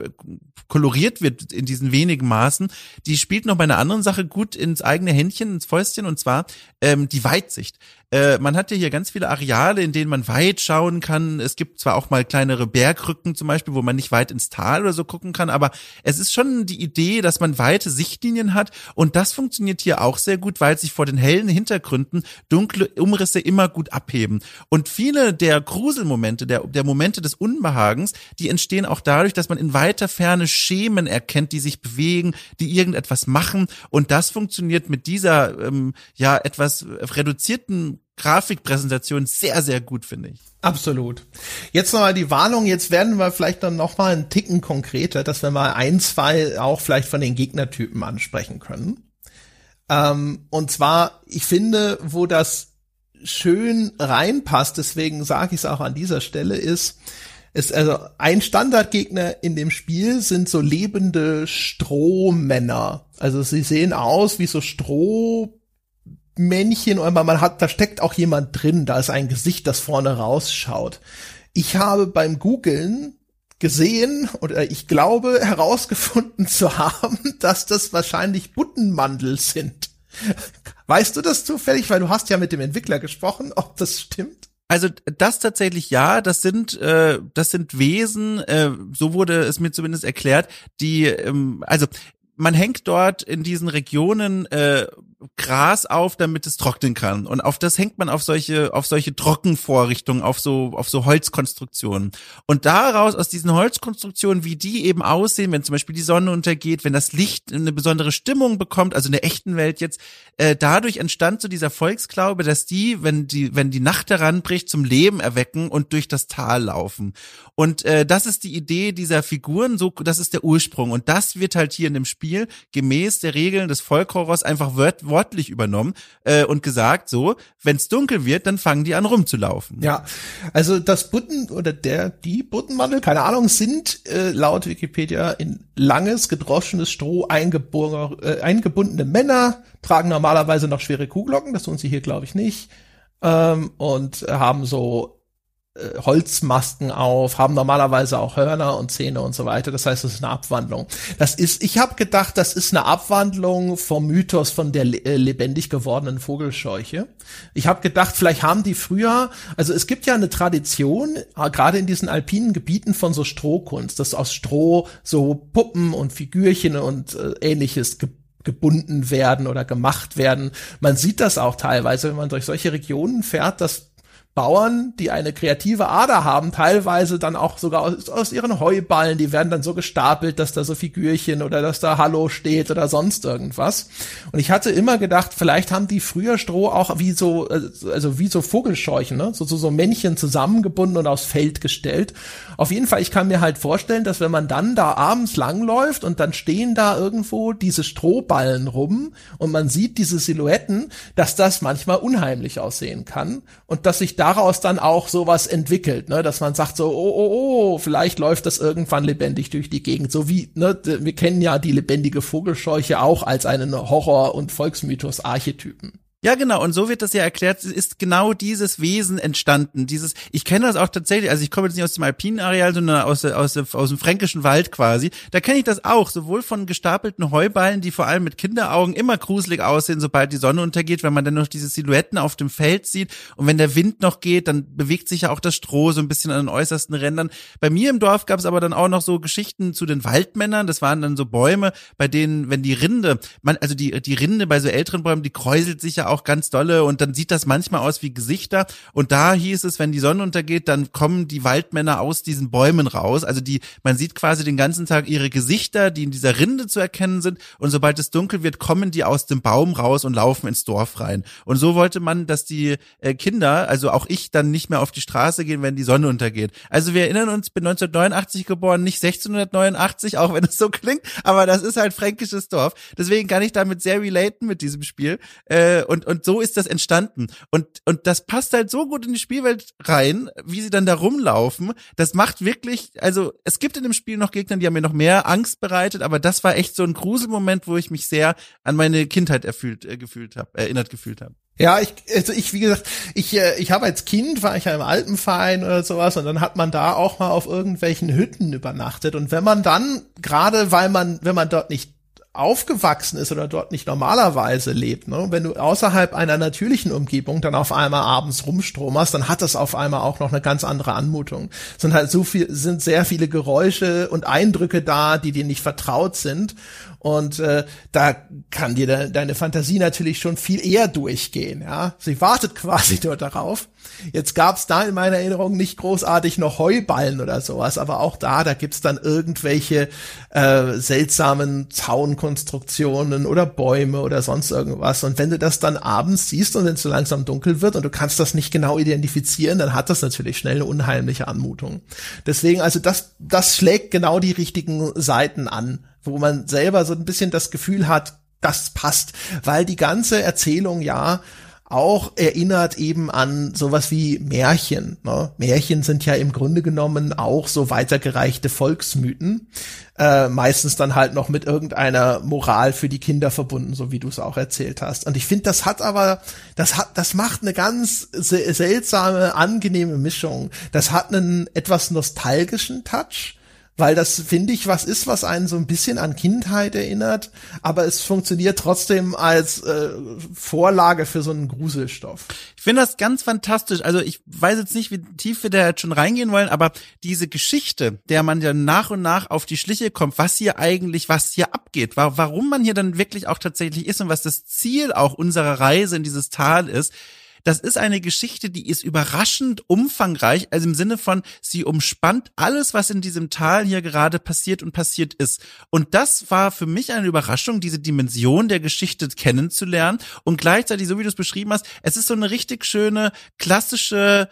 koloriert wird in diesen wenigen Maßen, die spielt noch bei einer anderen Sache gut ins eigene Händchen, ins Fäustchen, und zwar ähm, die Weitsicht. Äh, man hat ja hier ganz viele Areale, in denen man weit schauen kann. Es gibt zwar auch mal kleinere Bergrücken zum Beispiel, wo man nicht weit ins Tal oder so gucken kann, aber es ist schon die Idee, dass man weite Sichtlinien hat und das funktioniert hier auch sehr gut, weil sich vor den hellen Hintergründen dunkle Umrisse immer gut abheben. Und viele der Gruselmomente, der, der Momente des Unbehagens, die entstehen auch dadurch, dass man in weiter Ferne Schemen erkennt, die sich bewegen, die irgendetwas machen und das funktioniert mit dieser ähm, ja etwas reduzierten Grafikpräsentation sehr, sehr gut, finde ich. Absolut. Jetzt nochmal die Warnung, jetzt werden wir vielleicht dann nochmal einen Ticken konkreter, dass wir mal ein, zwei auch vielleicht von den Gegnertypen ansprechen können. Ähm, und zwar, ich finde, wo das schön reinpasst, deswegen sage ich es auch an dieser Stelle, ist, ist also ein Standardgegner in dem Spiel sind so lebende Strohmänner. Also sie sehen aus wie so Stroh Männchen oder man hat, da steckt auch jemand drin, da ist ein Gesicht, das vorne rausschaut. Ich habe beim Googlen gesehen oder ich glaube herausgefunden zu haben, dass das wahrscheinlich Buttenmandel sind. Weißt du das zufällig, weil du hast ja mit dem Entwickler gesprochen, ob das stimmt? Also das tatsächlich ja, das sind äh, das sind Wesen, äh, so wurde es mir zumindest erklärt, die ähm, also man hängt dort in diesen Regionen äh, Gras auf, damit es trocknen kann. Und auf das hängt man auf solche, auf solche Trockenvorrichtungen, auf so, auf so Holzkonstruktionen. Und daraus, aus diesen Holzkonstruktionen, wie die eben aussehen, wenn zum Beispiel die Sonne untergeht, wenn das Licht eine besondere Stimmung bekommt, also in der echten Welt jetzt, äh, dadurch entstand so dieser Volksglaube, dass die, wenn die, wenn die Nacht heranbricht, zum Leben erwecken und durch das Tal laufen. Und äh, das ist die Idee dieser Figuren, so, das ist der Ursprung. Und das wird halt hier in dem Spiel gemäß der Regeln des Volkhorrors einfach wört wortlich übernommen äh, und gesagt, so, wenn es dunkel wird, dann fangen die an rumzulaufen. Ja, also das Butten oder der, die Buttenmandel, keine Ahnung, sind äh, laut Wikipedia in langes, gedroschenes Stroh äh, eingebundene Männer, tragen normalerweise noch schwere Kuhglocken, das tun sie hier, glaube ich, nicht, ähm, und haben so äh, Holzmasken auf, haben normalerweise auch Hörner und Zähne und so weiter. Das heißt, es ist eine Abwandlung. Das ist, ich habe gedacht, das ist eine Abwandlung vom Mythos von der äh, lebendig gewordenen Vogelscheuche. Ich habe gedacht, vielleicht haben die früher, also es gibt ja eine Tradition, äh, gerade in diesen alpinen Gebieten von so Strohkunst, dass aus Stroh so Puppen und Figürchen und äh, ähnliches gebunden werden oder gemacht werden. Man sieht das auch teilweise, wenn man durch solche Regionen fährt, dass Bauern, die eine kreative Ader haben, teilweise dann auch sogar aus, aus, ihren Heuballen, die werden dann so gestapelt, dass da so Figürchen oder dass da Hallo steht oder sonst irgendwas. Und ich hatte immer gedacht, vielleicht haben die früher Stroh auch wie so, also wie so Vogelscheuchen, ne? so, so, so Männchen zusammengebunden und aufs Feld gestellt. Auf jeden Fall, ich kann mir halt vorstellen, dass wenn man dann da abends langläuft und dann stehen da irgendwo diese Strohballen rum und man sieht diese Silhouetten, dass das manchmal unheimlich aussehen kann und dass sich daraus dann auch sowas entwickelt, ne, dass man sagt so, oh, oh, oh, vielleicht läuft das irgendwann lebendig durch die Gegend, so wie, ne, wir kennen ja die lebendige Vogelscheuche auch als einen Horror- und Volksmythos-Archetypen. Ja, genau. Und so wird das ja erklärt, ist genau dieses Wesen entstanden. Dieses, ich kenne das auch tatsächlich, also ich komme jetzt nicht aus dem alpinen Areal, sondern aus, aus, aus dem fränkischen Wald quasi. Da kenne ich das auch, sowohl von gestapelten Heuballen, die vor allem mit Kinderaugen immer gruselig aussehen, sobald die Sonne untergeht, wenn man dann noch diese Silhouetten auf dem Feld sieht. Und wenn der Wind noch geht, dann bewegt sich ja auch das Stroh so ein bisschen an den äußersten Rändern. Bei mir im Dorf gab es aber dann auch noch so Geschichten zu den Waldmännern. Das waren dann so Bäume, bei denen, wenn die Rinde, man, also die, die Rinde bei so älteren Bäumen, die kräuselt sich ja auch ganz dolle und dann sieht das manchmal aus wie Gesichter. Und da hieß es, wenn die Sonne untergeht, dann kommen die Waldmänner aus diesen Bäumen raus. Also die, man sieht quasi den ganzen Tag ihre Gesichter, die in dieser Rinde zu erkennen sind. Und sobald es dunkel wird, kommen die aus dem Baum raus und laufen ins Dorf rein. Und so wollte man, dass die äh, Kinder, also auch ich, dann nicht mehr auf die Straße gehen, wenn die Sonne untergeht. Also wir erinnern uns, bin 1989 geboren, nicht 1689, auch wenn es so klingt, aber das ist halt fränkisches Dorf. Deswegen kann ich damit sehr relaten mit diesem Spiel. Äh, und, und so ist das entstanden. Und, und das passt halt so gut in die Spielwelt rein, wie sie dann da rumlaufen. Das macht wirklich, also es gibt in dem Spiel noch Gegner, die haben mir noch mehr Angst bereitet, aber das war echt so ein Gruselmoment, wo ich mich sehr an meine Kindheit erfüllt, äh, gefühlt habe, erinnert gefühlt habe. Ja, ich, also ich, wie gesagt, ich, äh, ich habe als Kind, war ich ja im Alpenverein oder sowas und dann hat man da auch mal auf irgendwelchen Hütten übernachtet und wenn man dann, gerade weil man, wenn man dort nicht aufgewachsen ist oder dort nicht normalerweise lebt, ne? wenn du außerhalb einer natürlichen Umgebung dann auf einmal abends rumstromerst, dann hat das auf einmal auch noch eine ganz andere Anmutung. Es sind halt so viel, sind sehr viele Geräusche und Eindrücke da, die dir nicht vertraut sind und äh, da kann dir de deine Fantasie natürlich schon viel eher durchgehen. Ja, sie wartet quasi nur darauf. Jetzt gab's da in meiner Erinnerung nicht großartig noch Heuballen oder sowas, aber auch da, da gibt's dann irgendwelche äh, seltsamen Zaunkonstruktionen oder Bäume oder sonst irgendwas. Und wenn du das dann abends siehst und wenn es so langsam dunkel wird und du kannst das nicht genau identifizieren, dann hat das natürlich schnell eine unheimliche Anmutung. Deswegen, also das, das schlägt genau die richtigen Seiten an wo man selber so ein bisschen das Gefühl hat, das passt, weil die ganze Erzählung ja auch erinnert eben an sowas wie Märchen. Ne? Märchen sind ja im Grunde genommen auch so weitergereichte Volksmythen, äh, meistens dann halt noch mit irgendeiner Moral für die Kinder verbunden, so wie du es auch erzählt hast. Und ich finde, das hat aber, das hat, das macht eine ganz seltsame, angenehme Mischung. Das hat einen etwas nostalgischen Touch weil das finde ich was ist, was einen so ein bisschen an Kindheit erinnert, aber es funktioniert trotzdem als äh, Vorlage für so einen Gruselstoff. Ich finde das ganz fantastisch. Also ich weiß jetzt nicht, wie tief wir da jetzt schon reingehen wollen, aber diese Geschichte, der man ja nach und nach auf die Schliche kommt, was hier eigentlich, was hier abgeht, warum man hier dann wirklich auch tatsächlich ist und was das Ziel auch unserer Reise in dieses Tal ist, das ist eine Geschichte, die ist überraschend umfangreich, also im Sinne von, sie umspannt alles, was in diesem Tal hier gerade passiert und passiert ist. Und das war für mich eine Überraschung, diese Dimension der Geschichte kennenzulernen und gleichzeitig, so wie du es beschrieben hast, es ist so eine richtig schöne, klassische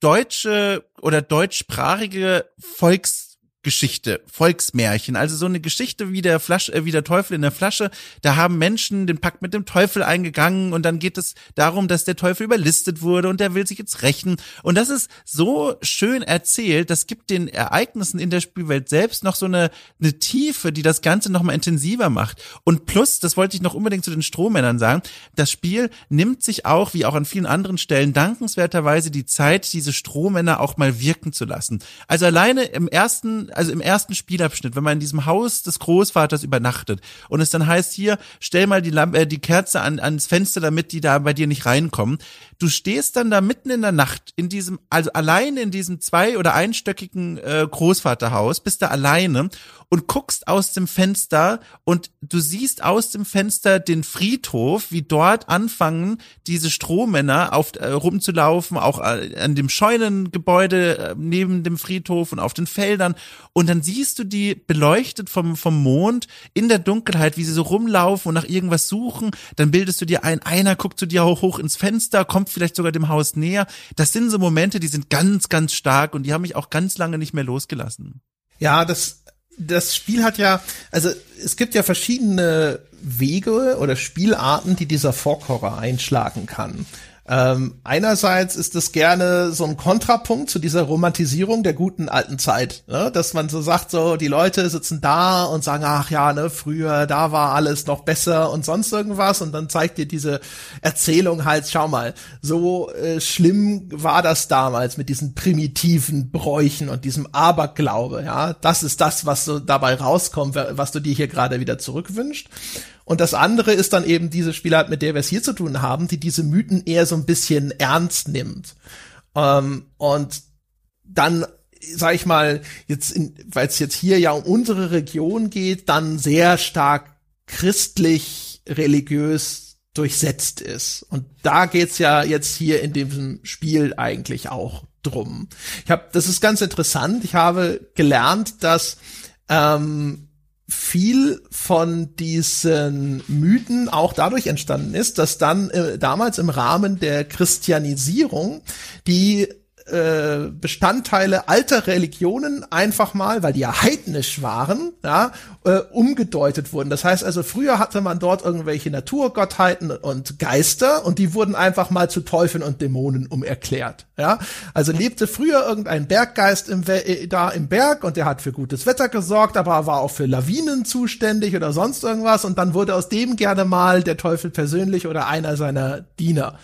deutsche oder deutschsprachige Volks Geschichte, Volksmärchen, also so eine Geschichte wie der Flasche, äh, wie der Teufel in der Flasche. Da haben Menschen den Pakt mit dem Teufel eingegangen und dann geht es darum, dass der Teufel überlistet wurde und der will sich jetzt rächen. Und das ist so schön erzählt, das gibt den Ereignissen in der Spielwelt selbst noch so eine, eine Tiefe, die das Ganze nochmal intensiver macht. Und plus, das wollte ich noch unbedingt zu den Strohmännern sagen, das Spiel nimmt sich auch, wie auch an vielen anderen Stellen, dankenswerterweise die Zeit, diese Strohmänner auch mal wirken zu lassen. Also alleine im ersten also im ersten Spielabschnitt, wenn man in diesem Haus des Großvaters übernachtet und es dann heißt hier, stell mal die Lampe, äh, die Kerze an, ans Fenster, damit die da bei dir nicht reinkommen. Du stehst dann da mitten in der Nacht in diesem, also alleine in diesem zwei- oder einstöckigen äh, Großvaterhaus, bist da alleine und guckst aus dem Fenster und du siehst aus dem Fenster den Friedhof, wie dort anfangen diese Strohmänner auf äh, rumzulaufen, auch äh, an dem Scheunengebäude äh, neben dem Friedhof und auf den Feldern. Und dann siehst du die beleuchtet vom vom Mond in der Dunkelheit, wie sie so rumlaufen und nach irgendwas suchen, dann bildest du dir ein, einer guckt zu dir hoch, hoch ins Fenster, kommt vielleicht sogar dem Haus näher. Das sind so Momente, die sind ganz ganz stark und die haben mich auch ganz lange nicht mehr losgelassen. Ja, das das Spiel hat ja, also es gibt ja verschiedene Wege oder Spielarten, die dieser Vorkorer einschlagen kann. Ähm, einerseits ist es gerne so ein Kontrapunkt zu dieser Romantisierung der guten alten Zeit, ne? dass man so sagt, so die Leute sitzen da und sagen, ach ja, ne, früher, da war alles noch besser und sonst irgendwas und dann zeigt dir diese Erzählung halt, schau mal, so äh, schlimm war das damals mit diesen primitiven Bräuchen und diesem Aberglaube, ja, das ist das, was so dabei rauskommt, was du dir hier gerade wieder zurückwünscht. Und das andere ist dann eben diese Spielart, mit der wir es hier zu tun haben, die diese Mythen eher so ein bisschen ernst nimmt. Ähm, und dann sag ich mal, jetzt, weil es jetzt hier ja um unsere Region geht, dann sehr stark christlich, religiös durchsetzt ist. Und da geht's ja jetzt hier in diesem Spiel eigentlich auch drum. Ich habe, das ist ganz interessant. Ich habe gelernt, dass ähm, viel von diesen Mythen auch dadurch entstanden ist, dass dann äh, damals im Rahmen der Christianisierung die äh, Bestandteile alter Religionen einfach mal, weil die ja heidnisch waren, ja, äh, umgedeutet wurden. Das heißt also, früher hatte man dort irgendwelche Naturgottheiten und Geister und die wurden einfach mal zu Teufeln und Dämonen umerklärt. Ja, also lebte früher irgendein Berggeist im, äh, da im Berg und der hat für gutes Wetter gesorgt, aber war auch für Lawinen zuständig oder sonst irgendwas und dann wurde aus dem gerne mal der Teufel persönlich oder einer seiner Diener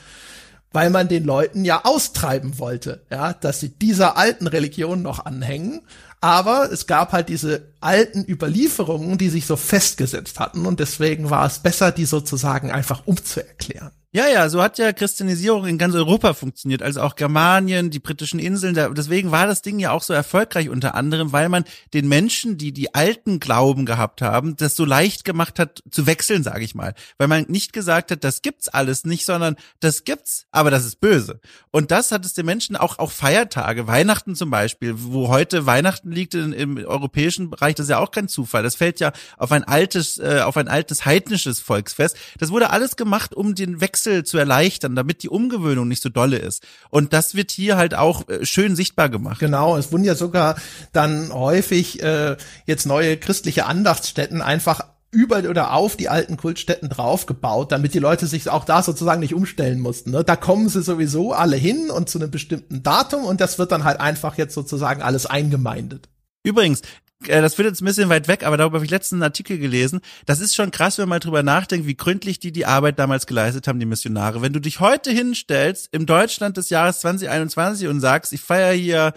weil man den Leuten ja austreiben wollte, ja, dass sie dieser alten Religion noch anhängen. Aber es gab halt diese alten Überlieferungen, die sich so festgesetzt hatten und deswegen war es besser, die sozusagen einfach umzuerklären. Ja, ja, so hat ja Christianisierung in ganz Europa funktioniert, also auch Germanien, die britischen Inseln. Da, deswegen war das Ding ja auch so erfolgreich unter anderem, weil man den Menschen, die die alten Glauben gehabt haben, das so leicht gemacht hat zu wechseln, sage ich mal, weil man nicht gesagt hat, das gibt's alles nicht, sondern das gibt's, aber das ist böse. Und das hat es den Menschen auch auch Feiertage, Weihnachten zum Beispiel, wo heute Weihnachten liegt in, im europäischen Bereich, das ist ja auch kein Zufall. Das fällt ja auf ein altes, äh, auf ein altes heidnisches Volksfest. Das wurde alles gemacht, um den Wechsel Wechsel zu erleichtern, damit die Umgewöhnung nicht so dolle ist. Und das wird hier halt auch äh, schön sichtbar gemacht. Genau, es wurden ja sogar dann häufig äh, jetzt neue christliche Andachtsstätten einfach über oder auf die alten Kultstätten draufgebaut, damit die Leute sich auch da sozusagen nicht umstellen mussten. Ne? Da kommen sie sowieso alle hin und zu einem bestimmten Datum und das wird dann halt einfach jetzt sozusagen alles eingemeindet. Übrigens, das wird jetzt ein bisschen weit weg, aber darüber habe ich letzten Artikel gelesen. Das ist schon krass, wenn man drüber nachdenkt, wie gründlich die die Arbeit damals geleistet haben, die Missionare. Wenn du dich heute hinstellst, im Deutschland des Jahres 2021 und sagst, ich feiere hier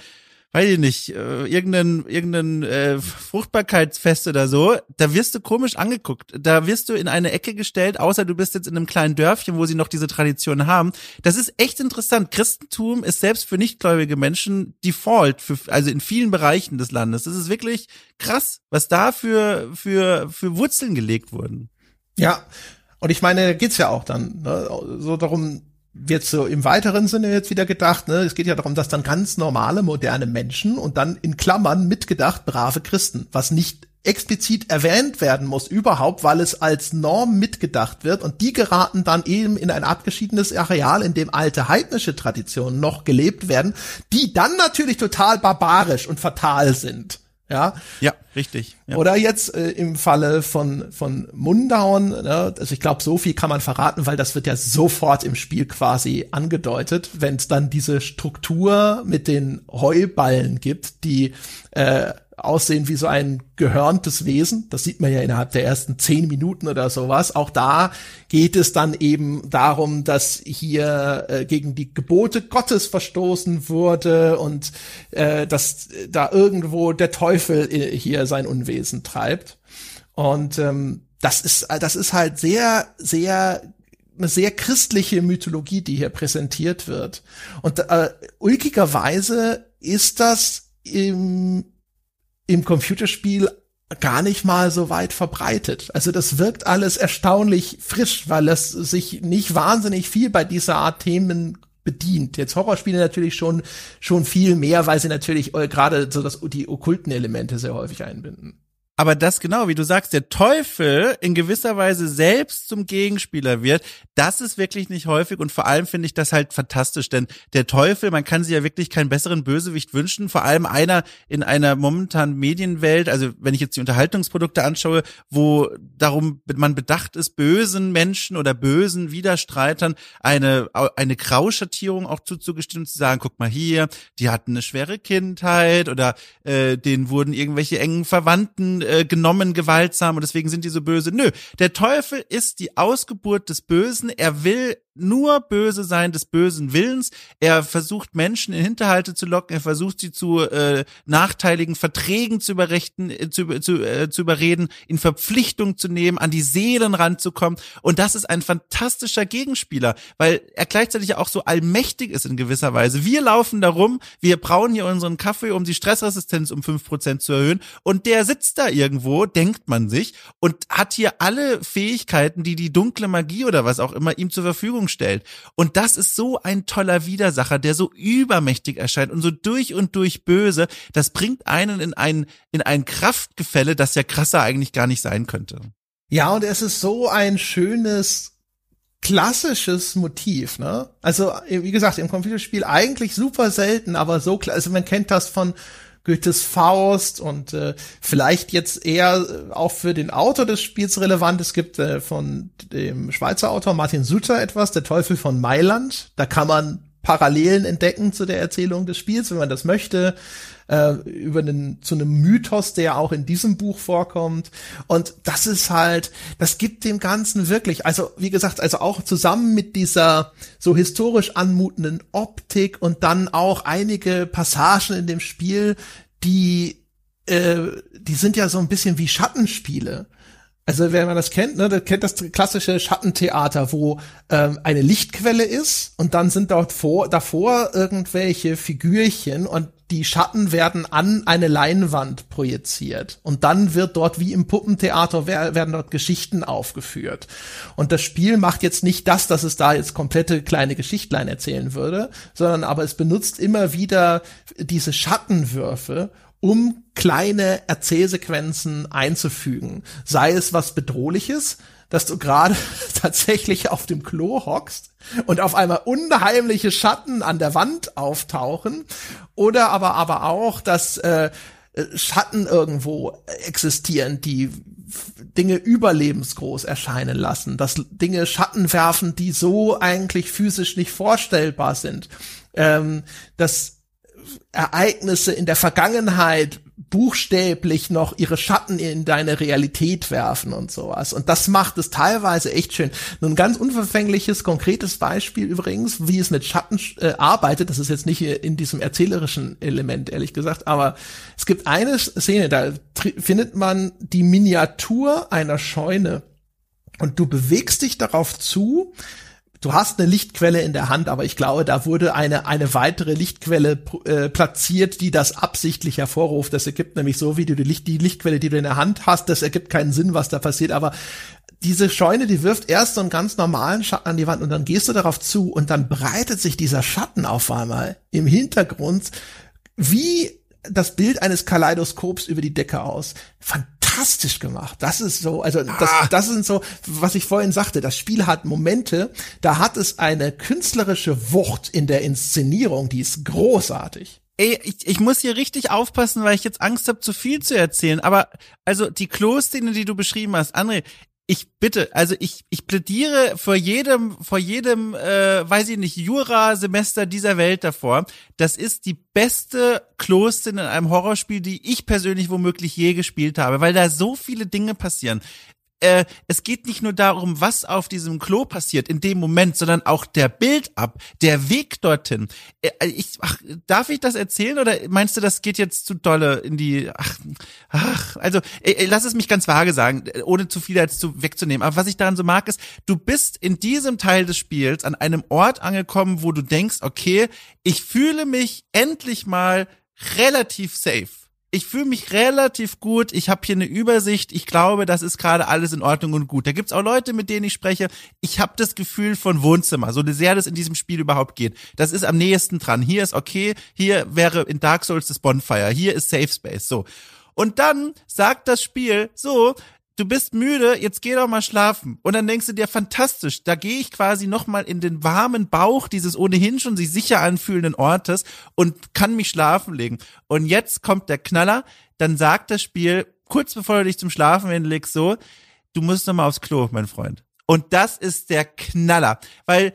weiß ich nicht, äh, irgendein, irgendein äh, Fruchtbarkeitsfest oder so, da wirst du komisch angeguckt. Da wirst du in eine Ecke gestellt, außer du bist jetzt in einem kleinen Dörfchen, wo sie noch diese Tradition haben. Das ist echt interessant. Christentum ist selbst für nichtgläubige Menschen Default, für, also in vielen Bereichen des Landes. Das ist wirklich krass, was da für, für, für Wurzeln gelegt wurden. Ja, und ich meine, geht's ja auch dann ne? so darum, wird so im weiteren Sinne jetzt wieder gedacht, ne, es geht ja darum, dass dann ganz normale, moderne Menschen und dann in Klammern mitgedacht brave Christen, was nicht explizit erwähnt werden muss überhaupt, weil es als Norm mitgedacht wird und die geraten dann eben in ein abgeschiedenes Areal, in dem alte heidnische Traditionen noch gelebt werden, die dann natürlich total barbarisch und fatal sind. Ja, ja, richtig. Ja. Oder jetzt äh, im Falle von von Mundown, ne, also ich glaube, so viel kann man verraten, weil das wird ja sofort im Spiel quasi angedeutet, wenn es dann diese Struktur mit den Heuballen gibt, die äh, aussehen wie so ein gehörntes Wesen. Das sieht man ja innerhalb der ersten zehn Minuten oder sowas. Auch da geht es dann eben darum, dass hier äh, gegen die Gebote Gottes verstoßen wurde und äh, dass da irgendwo der Teufel äh, hier sein Unwesen treibt. Und ähm, das ist, das ist halt sehr, sehr eine sehr christliche Mythologie, die hier präsentiert wird. Und äh, ulkigerweise ist das im im Computerspiel gar nicht mal so weit verbreitet. Also das wirkt alles erstaunlich frisch, weil es sich nicht wahnsinnig viel bei dieser Art Themen bedient. Jetzt Horrorspiele natürlich schon schon viel mehr, weil sie natürlich äh, gerade so das die okkulten Elemente sehr häufig einbinden. Aber das genau, wie du sagst, der Teufel in gewisser Weise selbst zum Gegenspieler wird, das ist wirklich nicht häufig. Und vor allem finde ich das halt fantastisch, denn der Teufel, man kann sich ja wirklich keinen besseren Bösewicht wünschen, vor allem einer in einer momentanen Medienwelt, also wenn ich jetzt die Unterhaltungsprodukte anschaue, wo darum man bedacht ist, bösen Menschen oder bösen Widerstreitern eine, eine Grauschattierung auch zuzugestehen zu sagen, guck mal hier, die hatten eine schwere Kindheit oder äh, denen wurden irgendwelche engen Verwandten äh, genommen, gewaltsam und deswegen sind die so böse. Nö, der Teufel ist die Ausgeburt des Bösen. Er will nur böse sein des bösen Willens. Er versucht Menschen in Hinterhalte zu locken. Er versucht sie zu äh, nachteiligen Verträgen zu überrechten, äh, zu, zu, äh, zu überreden, in Verpflichtung zu nehmen, an die Seelen ranzukommen. Und das ist ein fantastischer Gegenspieler, weil er gleichzeitig auch so allmächtig ist in gewisser Weise. Wir laufen darum, wir brauen hier unseren Kaffee, um die Stressresistenz um fünf Prozent zu erhöhen. Und der sitzt da irgendwo, denkt man sich, und hat hier alle Fähigkeiten, die die dunkle Magie oder was auch immer ihm zur Verfügung Verfügung stellt. Und das ist so ein toller Widersacher, der so übermächtig erscheint und so durch und durch böse. Das bringt einen in ein, in ein Kraftgefälle, das ja krasser eigentlich gar nicht sein könnte. Ja, und es ist so ein schönes klassisches Motiv, ne? Also, wie gesagt, im Computerspiel eigentlich super selten, aber so, also man kennt das von Goethes Faust und äh, vielleicht jetzt eher äh, auch für den Autor des Spiels relevant. Es gibt äh, von dem Schweizer Autor Martin Sutter etwas, Der Teufel von Mailand. Da kann man Parallelen entdecken zu der Erzählung des Spiels, wenn man das möchte, äh, über einen, zu einem Mythos, der auch in diesem Buch vorkommt. Und das ist halt, das gibt dem Ganzen wirklich, also wie gesagt, also auch zusammen mit dieser so historisch anmutenden Optik und dann auch einige Passagen in dem Spiel, die äh, die sind ja so ein bisschen wie Schattenspiele. Also wenn man das kennt, ne, der kennt das klassische Schattentheater, wo ähm, eine Lichtquelle ist und dann sind dort vor, davor irgendwelche Figürchen und die Schatten werden an eine Leinwand projiziert und dann wird dort wie im Puppentheater werden dort Geschichten aufgeführt. Und das Spiel macht jetzt nicht das, dass es da jetzt komplette kleine Geschichtlein erzählen würde, sondern aber es benutzt immer wieder diese Schattenwürfe, um kleine Erzählsequenzen einzufügen. Sei es was Bedrohliches, dass du gerade tatsächlich auf dem Klo hockst und auf einmal unheimliche Schatten an der Wand auftauchen. Oder aber aber auch, dass äh, Schatten irgendwo existieren, die Dinge überlebensgroß erscheinen lassen, dass Dinge Schatten werfen, die so eigentlich physisch nicht vorstellbar sind, ähm, dass Ereignisse in der Vergangenheit buchstäblich noch ihre Schatten in deine Realität werfen und sowas. Und das macht es teilweise echt schön. Nun ein ganz unverfängliches, konkretes Beispiel übrigens, wie es mit Schatten äh, arbeitet. Das ist jetzt nicht in diesem erzählerischen Element, ehrlich gesagt, aber es gibt eine Szene, da findet man die Miniatur einer Scheune und du bewegst dich darauf zu, du hast eine Lichtquelle in der Hand, aber ich glaube, da wurde eine, eine weitere Lichtquelle äh, platziert, die das absichtlich hervorruft. Das ergibt nämlich so, wie du die, Licht, die Lichtquelle, die du in der Hand hast, das ergibt keinen Sinn, was da passiert, aber diese Scheune, die wirft erst so einen ganz normalen Schatten an die Wand und dann gehst du darauf zu und dann breitet sich dieser Schatten auf einmal im Hintergrund wie das Bild eines Kaleidoskops über die Decke aus. Fantastisch fantastisch gemacht. Das ist so, also das, ah. das sind so, was ich vorhin sagte, das Spiel hat Momente, da hat es eine künstlerische Wucht in der Inszenierung, die ist großartig. Ey, ich, ich muss hier richtig aufpassen, weil ich jetzt Angst habe, zu viel zu erzählen. Aber also die Klo-Szene, die du beschrieben hast, André, ich bitte, also ich, ich plädiere vor jedem, vor jedem, äh, weiß ich nicht, Jura-Semester dieser Welt davor. Das ist die beste Kloszene in einem Horrorspiel, die ich persönlich womöglich je gespielt habe, weil da so viele Dinge passieren äh, es geht nicht nur darum, was auf diesem Klo passiert in dem Moment, sondern auch der Bild ab, der Weg dorthin. Äh, äh, ich, ach, darf ich das erzählen oder meinst du, das geht jetzt zu dolle in die? Ach, ach also äh, äh lass es mich ganz vage sagen, ohne zu viel jetzt zu wegzunehmen. Aber was ich daran so mag, ist, du bist in diesem Teil des Spiels an einem Ort angekommen, wo du denkst, okay, ich fühle mich endlich mal relativ safe ich fühle mich relativ gut, ich habe hier eine Übersicht, ich glaube, das ist gerade alles in Ordnung und gut. Da gibt's auch Leute, mit denen ich spreche, ich habe das Gefühl von Wohnzimmer, so sehr das in diesem Spiel überhaupt geht. Das ist am nächsten dran. Hier ist okay, hier wäre in Dark Souls das Bonfire, hier ist Safe Space, so. Und dann sagt das Spiel, so, du bist müde, jetzt geh doch mal schlafen. Und dann denkst du dir, fantastisch, da gehe ich quasi nochmal in den warmen Bauch dieses ohnehin schon sich sicher anfühlenden Ortes und kann mich schlafen legen. Und jetzt kommt der Knaller, dann sagt das Spiel, kurz bevor du dich zum Schlafen hinlegst, so, du musst nochmal aufs Klo, mein Freund. Und das ist der Knaller, weil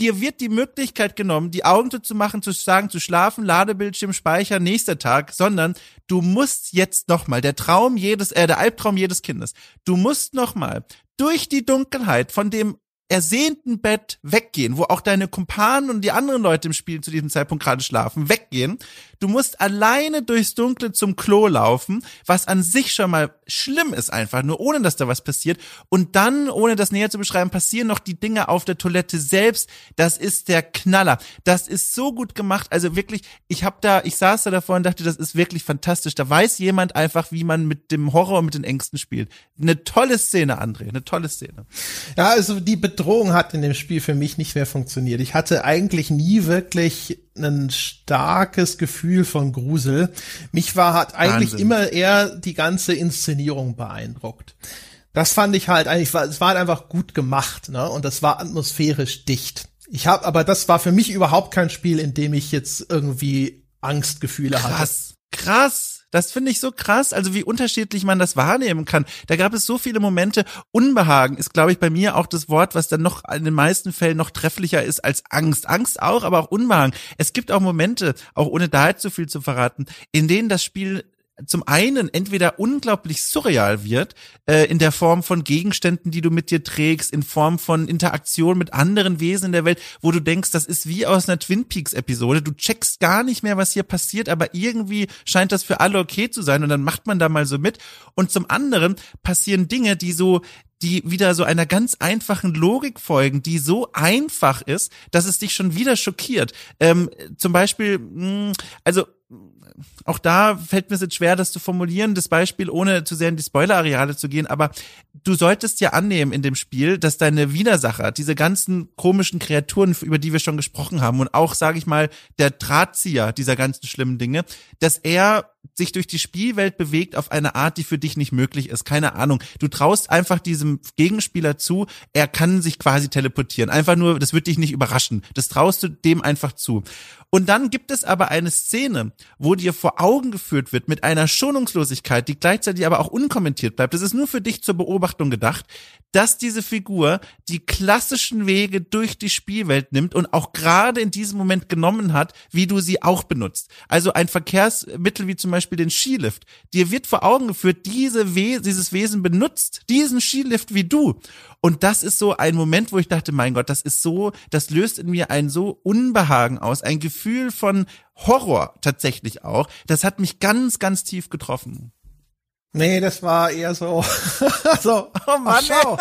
dir wird die Möglichkeit genommen, die Augen zu machen, zu sagen, zu schlafen, Ladebildschirm, Speicher, nächster Tag, sondern du musst jetzt nochmal, der Traum jedes, äh, der Albtraum jedes Kindes, du musst nochmal durch die Dunkelheit von dem ersehnten Bett weggehen, wo auch deine Kumpanen und die anderen Leute im Spiel zu diesem Zeitpunkt gerade schlafen, weggehen. Du musst alleine durchs Dunkle zum Klo laufen, was an sich schon mal schlimm ist einfach, nur ohne dass da was passiert. Und dann, ohne das näher zu beschreiben, passieren noch die Dinge auf der Toilette selbst. Das ist der Knaller. Das ist so gut gemacht. Also wirklich, ich habe da, ich saß da davor und dachte, das ist wirklich fantastisch. Da weiß jemand einfach, wie man mit dem Horror und mit den Ängsten spielt. Eine tolle Szene, André, eine tolle Szene. Ja, also die Bedrohung hat in dem Spiel für mich nicht mehr funktioniert. Ich hatte eigentlich nie wirklich ein starkes Gefühl von Grusel. Mich war hat eigentlich Wahnsinn. immer eher die ganze Inszenierung beeindruckt. Das fand ich halt eigentlich, es war halt einfach gut gemacht, ne? Und das war atmosphärisch dicht. Ich habe, aber das war für mich überhaupt kein Spiel, in dem ich jetzt irgendwie Angstgefühle krass, hatte. Krass, krass. Das finde ich so krass, also wie unterschiedlich man das wahrnehmen kann. Da gab es so viele Momente. Unbehagen ist, glaube ich, bei mir auch das Wort, was dann noch in den meisten Fällen noch trefflicher ist als Angst. Angst auch, aber auch Unbehagen. Es gibt auch Momente, auch ohne da zu viel zu verraten, in denen das Spiel zum einen entweder unglaublich surreal wird, äh, in der Form von Gegenständen, die du mit dir trägst, in Form von Interaktion mit anderen Wesen in der Welt, wo du denkst, das ist wie aus einer Twin Peaks Episode. Du checkst gar nicht mehr, was hier passiert, aber irgendwie scheint das für alle okay zu sein und dann macht man da mal so mit. Und zum anderen passieren Dinge, die so, die wieder so einer ganz einfachen Logik folgen, die so einfach ist, dass es dich schon wieder schockiert. Ähm, zum Beispiel, mh, hm, also auch da fällt mir es jetzt schwer, das zu formulieren, das Beispiel, ohne zu sehr in die Spoiler-Areale zu gehen, aber du solltest ja annehmen in dem Spiel, dass deine Widersacher, diese ganzen komischen Kreaturen, über die wir schon gesprochen haben, und auch, sage ich mal, der Drahtzieher dieser ganzen schlimmen Dinge, dass er sich durch die Spielwelt bewegt auf eine Art, die für dich nicht möglich ist. Keine Ahnung. Du traust einfach diesem Gegenspieler zu, er kann sich quasi teleportieren. Einfach nur, das wird dich nicht überraschen. Das traust du dem einfach zu. Und dann gibt es aber eine Szene, wo dir vor Augen geführt wird mit einer Schonungslosigkeit, die gleichzeitig aber auch unkommentiert bleibt. Das ist nur für dich zur Beobachtung gedacht, dass diese Figur die klassischen Wege durch die Spielwelt nimmt und auch gerade in diesem Moment genommen hat, wie du sie auch benutzt. Also ein Verkehrsmittel wie zum Beispiel den Skilift. Dir wird vor Augen geführt, diese We dieses Wesen benutzt diesen Skilift wie du. Und das ist so ein Moment, wo ich dachte, mein Gott, das ist so, das löst in mir ein so Unbehagen aus, ein Gefühl von Horror tatsächlich auch. Das hat mich ganz, ganz tief getroffen. Nee, das war eher so, so, oh Mann, ach, schau.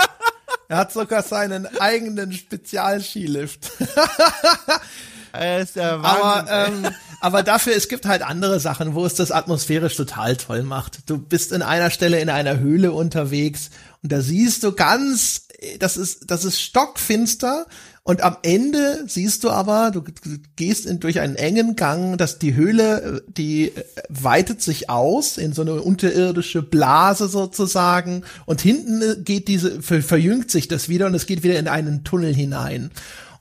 Er hat sogar seinen eigenen Spezialskilift. ist ja aber, ähm, aber dafür, es gibt halt andere Sachen, wo es das atmosphärisch total toll macht. Du bist in einer Stelle in einer Höhle unterwegs und da siehst du ganz, das ist, das ist stockfinster und am Ende siehst du aber, du gehst in, durch einen engen Gang, dass die Höhle, die weitet sich aus in so eine unterirdische Blase sozusagen und hinten geht diese, verjüngt sich das wieder und es geht wieder in einen Tunnel hinein.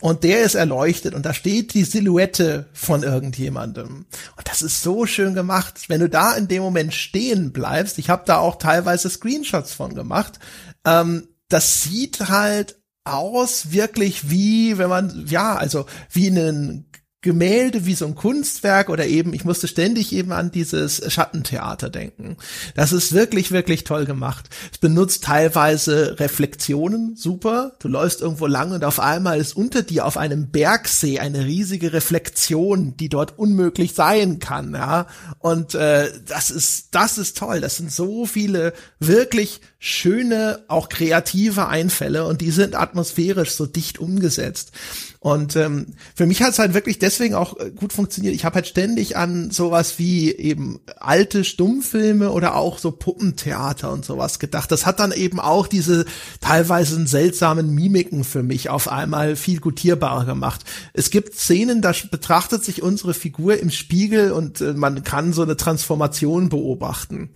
Und der ist erleuchtet und da steht die Silhouette von irgendjemandem. Und das ist so schön gemacht. Wenn du da in dem Moment stehen bleibst, ich habe da auch teilweise Screenshots von gemacht, ähm, das sieht halt aus wirklich wie, wenn man, ja, also wie einen Gemälde wie so ein Kunstwerk oder eben, ich musste ständig eben an dieses Schattentheater denken. Das ist wirklich, wirklich toll gemacht. Es benutzt teilweise Reflexionen, super. Du läufst irgendwo lang und auf einmal ist unter dir auf einem Bergsee eine riesige Reflexion, die dort unmöglich sein kann, ja. Und äh, das ist, das ist toll. Das sind so viele wirklich schöne, auch kreative Einfälle und die sind atmosphärisch so dicht umgesetzt. Und ähm, für mich hat es halt wirklich deswegen auch äh, gut funktioniert. Ich habe halt ständig an sowas wie eben alte Stummfilme oder auch so Puppentheater und sowas gedacht. Das hat dann eben auch diese teilweise seltsamen Mimiken für mich auf einmal viel gutierbarer gemacht. Es gibt Szenen, da betrachtet sich unsere Figur im Spiegel und äh, man kann so eine Transformation beobachten.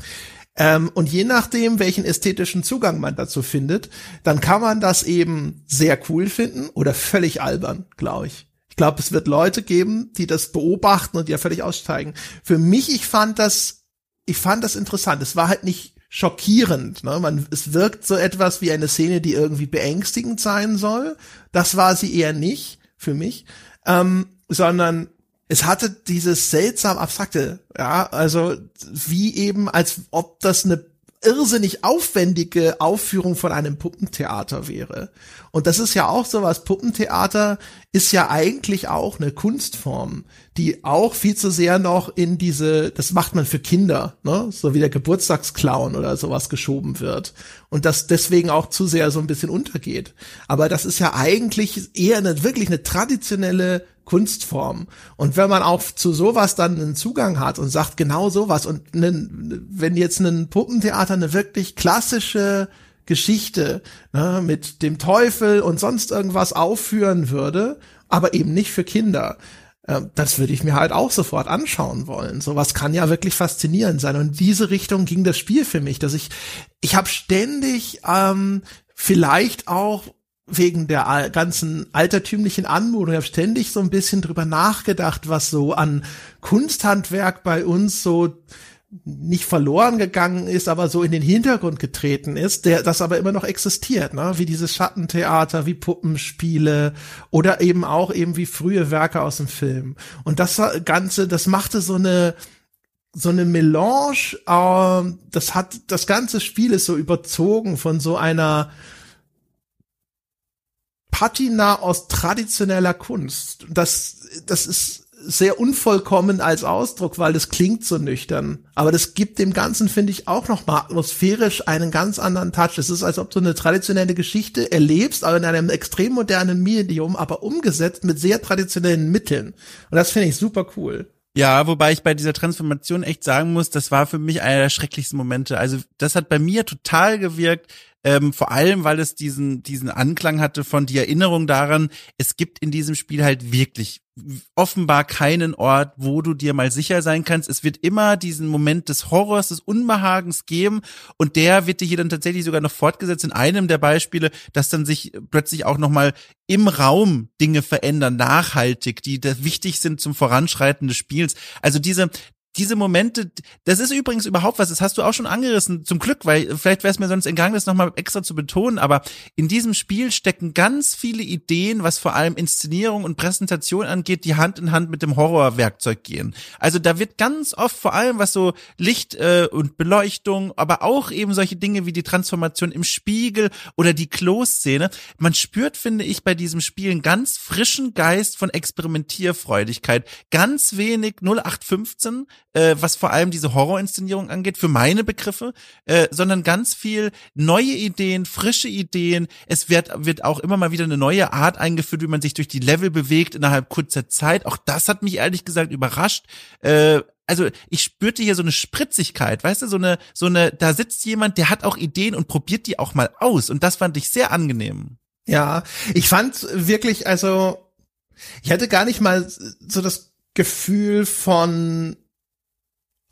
Ähm, und je nachdem, welchen ästhetischen Zugang man dazu findet, dann kann man das eben sehr cool finden oder völlig albern, glaube ich. Ich glaube, es wird Leute geben, die das beobachten und ja völlig aussteigen. Für mich, ich fand das, ich fand das interessant. Es war halt nicht schockierend. Ne? Man, es wirkt so etwas wie eine Szene, die irgendwie beängstigend sein soll. Das war sie eher nicht für mich, ähm, sondern es hatte dieses seltsam abstrakte, ja, also wie eben, als ob das eine irrsinnig aufwendige Aufführung von einem Puppentheater wäre. Und das ist ja auch sowas. Puppentheater ist ja eigentlich auch eine Kunstform, die auch viel zu sehr noch in diese, das macht man für Kinder, ne, so wie der Geburtstagsclown oder sowas geschoben wird. Und das deswegen auch zu sehr so ein bisschen untergeht. Aber das ist ja eigentlich eher eine, wirklich eine traditionelle Kunstform. Und wenn man auch zu sowas dann einen Zugang hat und sagt genau sowas und einen, wenn jetzt ein Puppentheater eine wirklich klassische Geschichte ne, mit dem Teufel und sonst irgendwas aufführen würde, aber eben nicht für Kinder, äh, das würde ich mir halt auch sofort anschauen wollen. Sowas kann ja wirklich faszinierend sein. Und diese Richtung ging das Spiel für mich, dass ich, ich habe ständig ähm, vielleicht auch wegen der ganzen altertümlichen Anmutung. Ich habe ständig so ein bisschen drüber nachgedacht, was so an Kunsthandwerk bei uns so nicht verloren gegangen ist, aber so in den Hintergrund getreten ist, der das aber immer noch existiert, ne? wie dieses Schattentheater, wie Puppenspiele oder eben auch eben wie frühe Werke aus dem Film. Und das Ganze, das machte so eine so eine Melange, äh, das hat das ganze Spiel ist so überzogen von so einer Patina aus traditioneller Kunst. Das, das ist sehr unvollkommen als Ausdruck, weil das klingt so nüchtern. Aber das gibt dem Ganzen, finde ich, auch nochmal atmosphärisch einen ganz anderen Touch. Es ist, als ob du eine traditionelle Geschichte erlebst, aber in einem extrem modernen Medium, aber umgesetzt mit sehr traditionellen Mitteln. Und das finde ich super cool. Ja, wobei ich bei dieser Transformation echt sagen muss, das war für mich einer der schrecklichsten Momente. Also das hat bei mir total gewirkt, ähm, vor allem, weil es diesen, diesen Anklang hatte von die Erinnerung daran, es gibt in diesem Spiel halt wirklich offenbar keinen Ort, wo du dir mal sicher sein kannst. Es wird immer diesen Moment des Horrors, des Unbehagens geben und der wird dir hier dann tatsächlich sogar noch fortgesetzt in einem der Beispiele, dass dann sich plötzlich auch nochmal im Raum Dinge verändern, nachhaltig, die wichtig sind zum Voranschreiten des Spiels. Also diese, diese Momente, das ist übrigens überhaupt was, das hast du auch schon angerissen, zum Glück, weil vielleicht wäre es mir sonst entgangen, das nochmal extra zu betonen, aber in diesem Spiel stecken ganz viele Ideen, was vor allem Inszenierung und Präsentation angeht, die Hand in Hand mit dem Horrorwerkzeug gehen. Also da wird ganz oft vor allem was so Licht äh, und Beleuchtung, aber auch eben solche Dinge wie die Transformation im Spiegel oder die Kloszene. Man spürt, finde ich, bei diesem Spiel einen ganz frischen Geist von Experimentierfreudigkeit. Ganz wenig 0815, äh, was vor allem diese Horrorinszenierung angeht, für meine Begriffe, äh, sondern ganz viel neue Ideen, frische Ideen. Es wird, wird auch immer mal wieder eine neue Art eingeführt, wie man sich durch die Level bewegt innerhalb kurzer Zeit. Auch das hat mich ehrlich gesagt überrascht. Äh, also ich spürte hier so eine Spritzigkeit, weißt du, so eine, so eine, da sitzt jemand, der hat auch Ideen und probiert die auch mal aus. Und das fand ich sehr angenehm. Ja, ich fand wirklich, also ich hatte gar nicht mal so das Gefühl von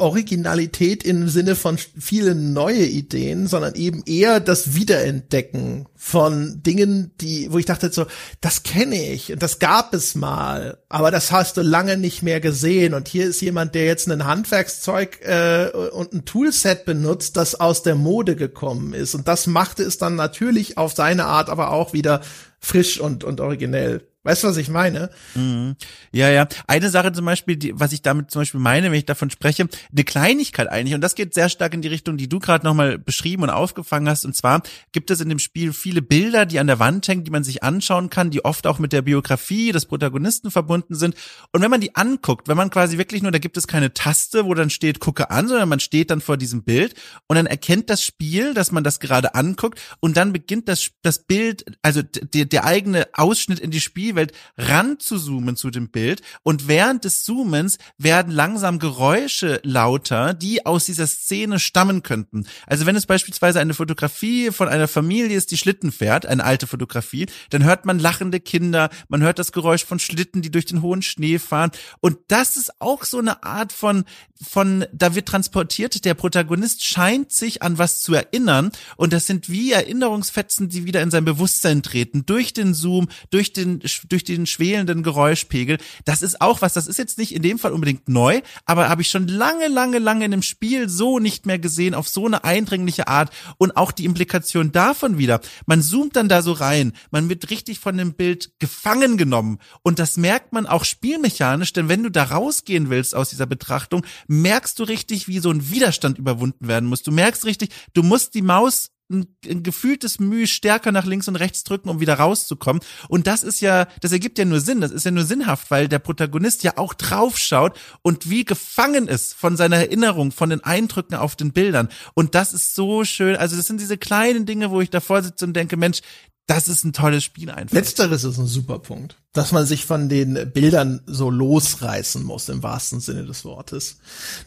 Originalität im Sinne von vielen neue Ideen, sondern eben eher das Wiederentdecken von Dingen, die, wo ich dachte so, das kenne ich und das gab es mal, aber das hast du lange nicht mehr gesehen. Und hier ist jemand, der jetzt ein Handwerkszeug äh, und ein Toolset benutzt, das aus der Mode gekommen ist. Und das machte es dann natürlich auf seine Art, aber auch wieder frisch und, und originell. Weißt du, was ich meine? Mhm. Ja, ja. Eine Sache zum Beispiel, die, was ich damit zum Beispiel meine, wenn ich davon spreche, eine Kleinigkeit eigentlich, und das geht sehr stark in die Richtung, die du gerade nochmal beschrieben und aufgefangen hast. Und zwar gibt es in dem Spiel viele Bilder, die an der Wand hängen, die man sich anschauen kann, die oft auch mit der Biografie des Protagonisten verbunden sind. Und wenn man die anguckt, wenn man quasi wirklich nur, da gibt es keine Taste, wo dann steht, gucke an, sondern man steht dann vor diesem Bild und dann erkennt das Spiel, dass man das gerade anguckt und dann beginnt das, das Bild, also der, der eigene Ausschnitt in die Spiel Spielwelt ran zu zoomen zu dem Bild. Und während des Zoomens werden langsam Geräusche lauter, die aus dieser Szene stammen könnten. Also wenn es beispielsweise eine Fotografie von einer Familie ist, die Schlitten fährt, eine alte Fotografie, dann hört man lachende Kinder, man hört das Geräusch von Schlitten, die durch den hohen Schnee fahren. Und das ist auch so eine Art von von da wird transportiert, der Protagonist scheint sich an was zu erinnern. Und das sind wie Erinnerungsfetzen, die wieder in sein Bewusstsein treten. Durch den Zoom, durch den durch den schwelenden Geräuschpegel. Das ist auch was, das ist jetzt nicht in dem Fall unbedingt neu, aber habe ich schon lange, lange, lange in einem Spiel so nicht mehr gesehen, auf so eine eindringliche Art und auch die Implikation davon wieder. Man zoomt dann da so rein, man wird richtig von dem Bild gefangen genommen und das merkt man auch spielmechanisch, denn wenn du da rausgehen willst aus dieser Betrachtung, merkst du richtig, wie so ein Widerstand überwunden werden muss. Du merkst richtig, du musst die Maus ein, ein gefühltes Mühe stärker nach links und rechts drücken, um wieder rauszukommen. Und das ist ja, das ergibt ja nur Sinn, das ist ja nur sinnhaft, weil der Protagonist ja auch draufschaut und wie gefangen ist von seiner Erinnerung, von den Eindrücken auf den Bildern. Und das ist so schön. Also das sind diese kleinen Dinge, wo ich davor sitze und denke, Mensch, das ist ein tolles Spiel einfach. Letzteres ist ein super Punkt. Dass man sich von den Bildern so losreißen muss, im wahrsten Sinne des Wortes.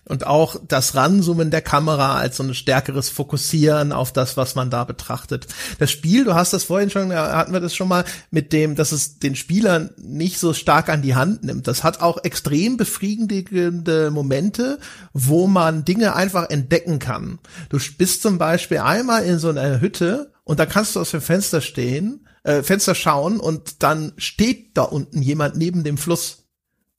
Und auch das Ranzoomen der Kamera als so ein stärkeres Fokussieren auf das, was man da betrachtet. Das Spiel, du hast das vorhin schon, hatten wir das schon mal, mit dem, dass es den Spielern nicht so stark an die Hand nimmt. Das hat auch extrem befriedigende Momente, wo man Dinge einfach entdecken kann. Du bist zum Beispiel einmal in so einer Hütte und da kannst du aus dem Fenster stehen, äh, Fenster schauen und dann steht da unten jemand neben dem Fluss.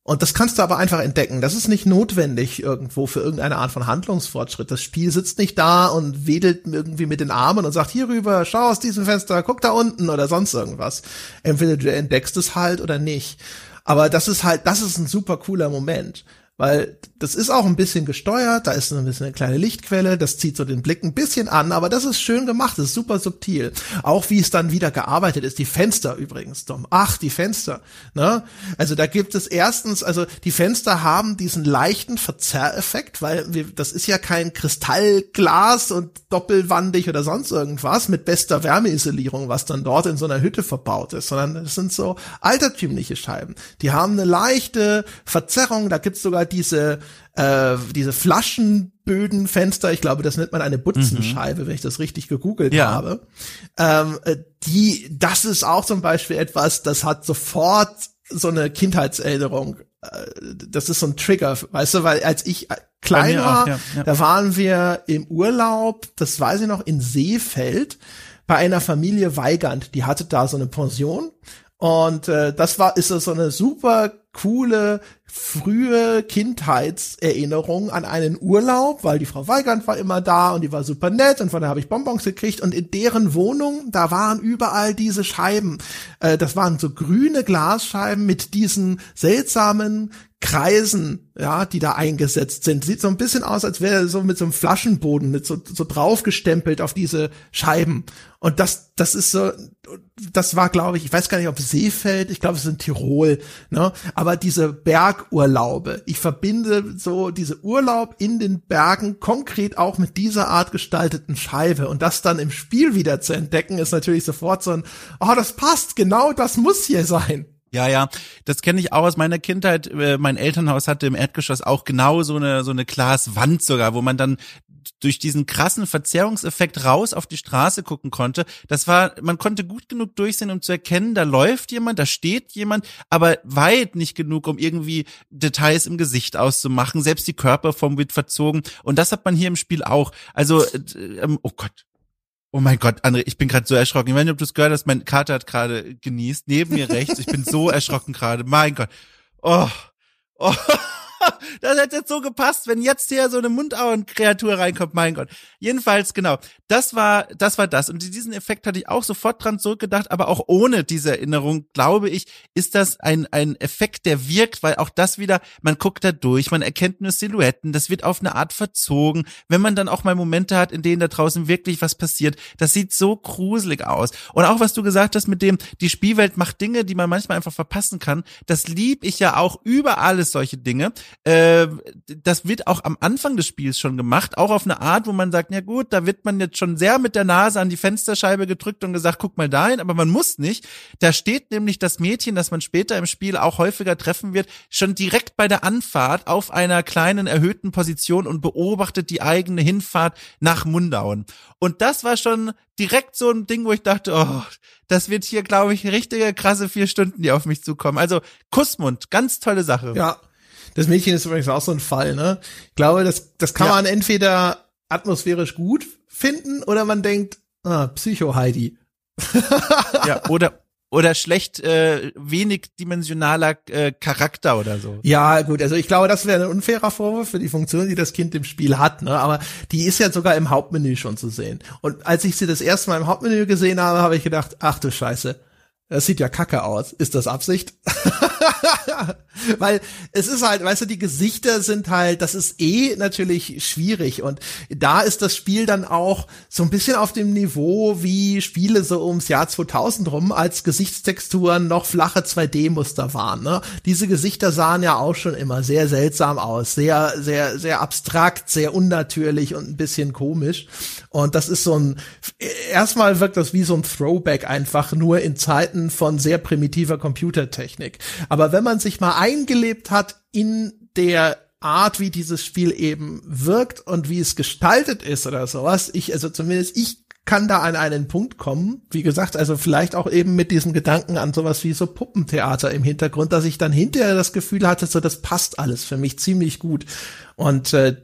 Und das kannst du aber einfach entdecken. Das ist nicht notwendig irgendwo für irgendeine Art von Handlungsfortschritt. Das Spiel sitzt nicht da und wedelt irgendwie mit den Armen und sagt, hier rüber, schau aus diesem Fenster, guck da unten oder sonst irgendwas. Entweder du entdeckst es halt oder nicht. Aber das ist halt, das ist ein super cooler Moment weil das ist auch ein bisschen gesteuert, da ist ein bisschen eine kleine Lichtquelle, das zieht so den Blick ein bisschen an, aber das ist schön gemacht, das ist super subtil. Auch wie es dann wieder gearbeitet ist, die Fenster übrigens, Dom. Ach, die Fenster, ne? Also da gibt es erstens, also die Fenster haben diesen leichten Verzerreffekt, weil wir, das ist ja kein Kristallglas und doppelwandig oder sonst irgendwas mit bester Wärmeisolierung, was dann dort in so einer Hütte verbaut ist, sondern es sind so altertümliche Scheiben. Die haben eine leichte Verzerrung, da gibt's sogar diese, äh, diese Flaschenbödenfenster, ich glaube, das nennt man eine Butzenscheibe, mhm. wenn ich das richtig gegoogelt ja. habe. Ähm, äh, die, das ist auch zum Beispiel etwas, das hat sofort so eine Kindheitserinnerung. Äh, das ist so ein Trigger, weißt du, weil als ich äh, klein war, ja, ja. da waren wir im Urlaub, das weiß ich noch, in Seefeld bei einer Familie Weigand, die hatte da so eine Pension und äh, das war ist so eine super coole frühe Kindheitserinnerung an einen Urlaub, weil die Frau Weigand war immer da und die war super nett und von der habe ich Bonbons gekriegt und in deren Wohnung, da waren überall diese Scheiben. Äh, das waren so grüne Glasscheiben mit diesen seltsamen Kreisen, ja, die da eingesetzt sind. Sieht so ein bisschen aus, als wäre so mit so einem Flaschenboden, mit so, so draufgestempelt auf diese Scheiben. Und das, das ist so, das war, glaube ich, ich weiß gar nicht, ob Seefeld, ich glaube, es ist in Tirol, ne? Aber diese Bergurlaube, ich verbinde so diese Urlaub in den Bergen konkret auch mit dieser Art gestalteten Scheibe. Und das dann im Spiel wieder zu entdecken, ist natürlich sofort so ein, oh, das passt, genau das muss hier sein. Ja, ja, das kenne ich auch aus meiner Kindheit. Äh, mein Elternhaus hatte im Erdgeschoss auch genau so eine so eine Glaswand sogar, wo man dann durch diesen krassen Verzerrungseffekt raus auf die Straße gucken konnte. Das war, man konnte gut genug durchsehen, um zu erkennen, da läuft jemand, da steht jemand, aber weit nicht genug, um irgendwie Details im Gesicht auszumachen. Selbst die Körperform wird verzogen. Und das hat man hier im Spiel auch. Also, äh, ähm, oh Gott, Oh mein Gott, André, ich bin gerade so erschrocken. Ich weiß nicht, ob du es gehört hast, mein Kater hat gerade genießt, neben mir rechts. Ich bin so erschrocken gerade. Mein Gott. Oh. Oh. das hätte jetzt so gepasst, wenn jetzt hier so eine Mundauen-Kreatur reinkommt, mein Gott. Jedenfalls, genau, das war, das war das. Und diesen Effekt hatte ich auch sofort dran zurückgedacht, aber auch ohne diese Erinnerung, glaube ich, ist das ein, ein Effekt, der wirkt, weil auch das wieder, man guckt da durch, man erkennt nur Silhouetten, das wird auf eine Art verzogen. Wenn man dann auch mal Momente hat, in denen da draußen wirklich was passiert, das sieht so gruselig aus. Und auch was du gesagt hast mit dem, die Spielwelt macht Dinge, die man manchmal einfach verpassen kann, das lieb ich ja auch über alles solche Dinge. Äh, das wird auch am Anfang des Spiels schon gemacht, auch auf eine Art, wo man sagt, ja gut, da wird man jetzt schon sehr mit der Nase an die Fensterscheibe gedrückt und gesagt, guck mal dahin, aber man muss nicht. Da steht nämlich das Mädchen, das man später im Spiel auch häufiger treffen wird, schon direkt bei der Anfahrt auf einer kleinen erhöhten Position und beobachtet die eigene Hinfahrt nach Mundauen. Und das war schon direkt so ein Ding, wo ich dachte, oh, das wird hier, glaube ich, richtige krasse vier Stunden, die auf mich zukommen. Also Kussmund, ganz tolle Sache. Ja, das Mädchen ist übrigens auch so ein Fall, ne? Ich glaube, das, das kann ja. man entweder atmosphärisch gut finden oder man denkt, ah, Psycho-Heidi. ja, oder, oder schlecht äh, wenig dimensionaler äh, Charakter oder so. Ja, gut, also ich glaube, das wäre ein unfairer Vorwurf für die Funktion, die das Kind im Spiel hat, ne? Aber die ist ja sogar im Hauptmenü schon zu sehen. Und als ich sie das erste Mal im Hauptmenü gesehen habe, habe ich gedacht, ach du Scheiße, das sieht ja kacke aus. Ist das Absicht? Weil es ist halt, weißt du, die Gesichter sind halt, das ist eh natürlich schwierig und da ist das Spiel dann auch so ein bisschen auf dem Niveau wie Spiele so ums Jahr 2000 rum, als Gesichtstexturen noch flache 2D-Muster waren. Ne? Diese Gesichter sahen ja auch schon immer sehr seltsam aus, sehr, sehr, sehr abstrakt, sehr unnatürlich und ein bisschen komisch. Und das ist so ein, erstmal wirkt das wie so ein Throwback einfach nur in Zeiten von sehr primitiver Computertechnik. Aber wenn man sich mal eingelebt hat in der Art, wie dieses Spiel eben wirkt und wie es gestaltet ist oder sowas, ich, also zumindest ich kann da an einen Punkt kommen, wie gesagt, also vielleicht auch eben mit diesem Gedanken an sowas wie so Puppentheater im Hintergrund, dass ich dann hinterher das Gefühl hatte, so das passt alles für mich ziemlich gut. Und äh,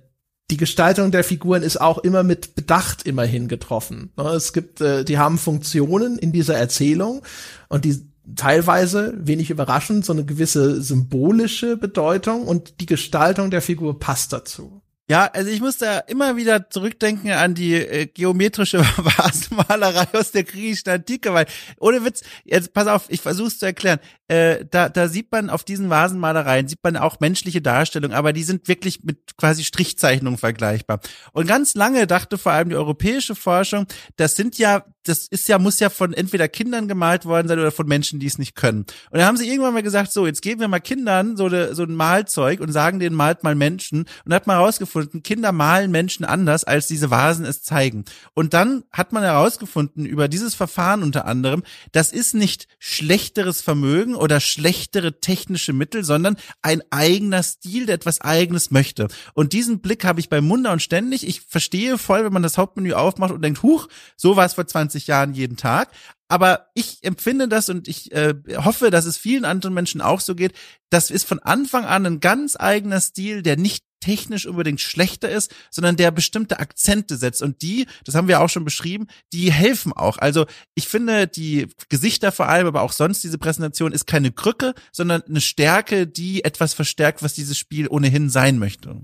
die Gestaltung der Figuren ist auch immer mit Bedacht immerhin getroffen. Ne, es gibt, äh, die haben Funktionen in dieser Erzählung und die teilweise, wenig überraschend, so eine gewisse symbolische Bedeutung und die Gestaltung der Figur passt dazu. Ja, also ich muss da immer wieder zurückdenken an die äh, geometrische Vasenmalerei aus der griechischen Antike, weil ohne Witz, jetzt pass auf, ich versuche es zu erklären. Äh, da, da sieht man auf diesen Vasenmalereien sieht man auch menschliche Darstellungen, aber die sind wirklich mit quasi Strichzeichnungen vergleichbar. Und ganz lange dachte vor allem die europäische Forschung, das sind ja, das ist ja muss ja von entweder Kindern gemalt worden sein oder von Menschen, die es nicht können. Und dann haben sie irgendwann mal gesagt, so jetzt geben wir mal Kindern so, de, so ein Malzeug und sagen denen malt mal Menschen und hat herausgefunden herausgefunden, Kinder malen Menschen anders, als diese Vasen es zeigen. Und dann hat man herausgefunden, über dieses Verfahren unter anderem, das ist nicht schlechteres Vermögen oder schlechtere technische Mittel, sondern ein eigener Stil, der etwas Eigenes möchte. Und diesen Blick habe ich bei Munder und ständig. Ich verstehe voll, wenn man das Hauptmenü aufmacht und denkt, huch, so war es vor 20 Jahren jeden Tag aber ich empfinde das und ich äh, hoffe, dass es vielen anderen Menschen auch so geht. Das ist von Anfang an ein ganz eigener Stil, der nicht technisch unbedingt schlechter ist, sondern der bestimmte Akzente setzt. Und die, das haben wir auch schon beschrieben, die helfen auch. Also ich finde, die Gesichter vor allem, aber auch sonst diese Präsentation ist keine Krücke, sondern eine Stärke, die etwas verstärkt, was dieses Spiel ohnehin sein möchte.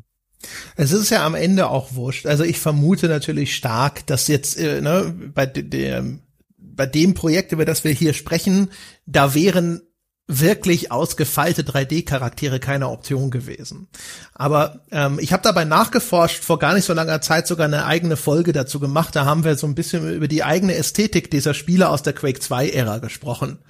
Es ist ja am Ende auch wurscht. Also ich vermute natürlich stark, dass jetzt äh, ne, bei dem bei dem Projekt, über das wir hier sprechen, da wären wirklich ausgefeilte 3D-Charaktere keine Option gewesen. Aber ähm, ich habe dabei nachgeforscht, vor gar nicht so langer Zeit sogar eine eigene Folge dazu gemacht. Da haben wir so ein bisschen über die eigene Ästhetik dieser Spiele aus der Quake 2-Ära gesprochen.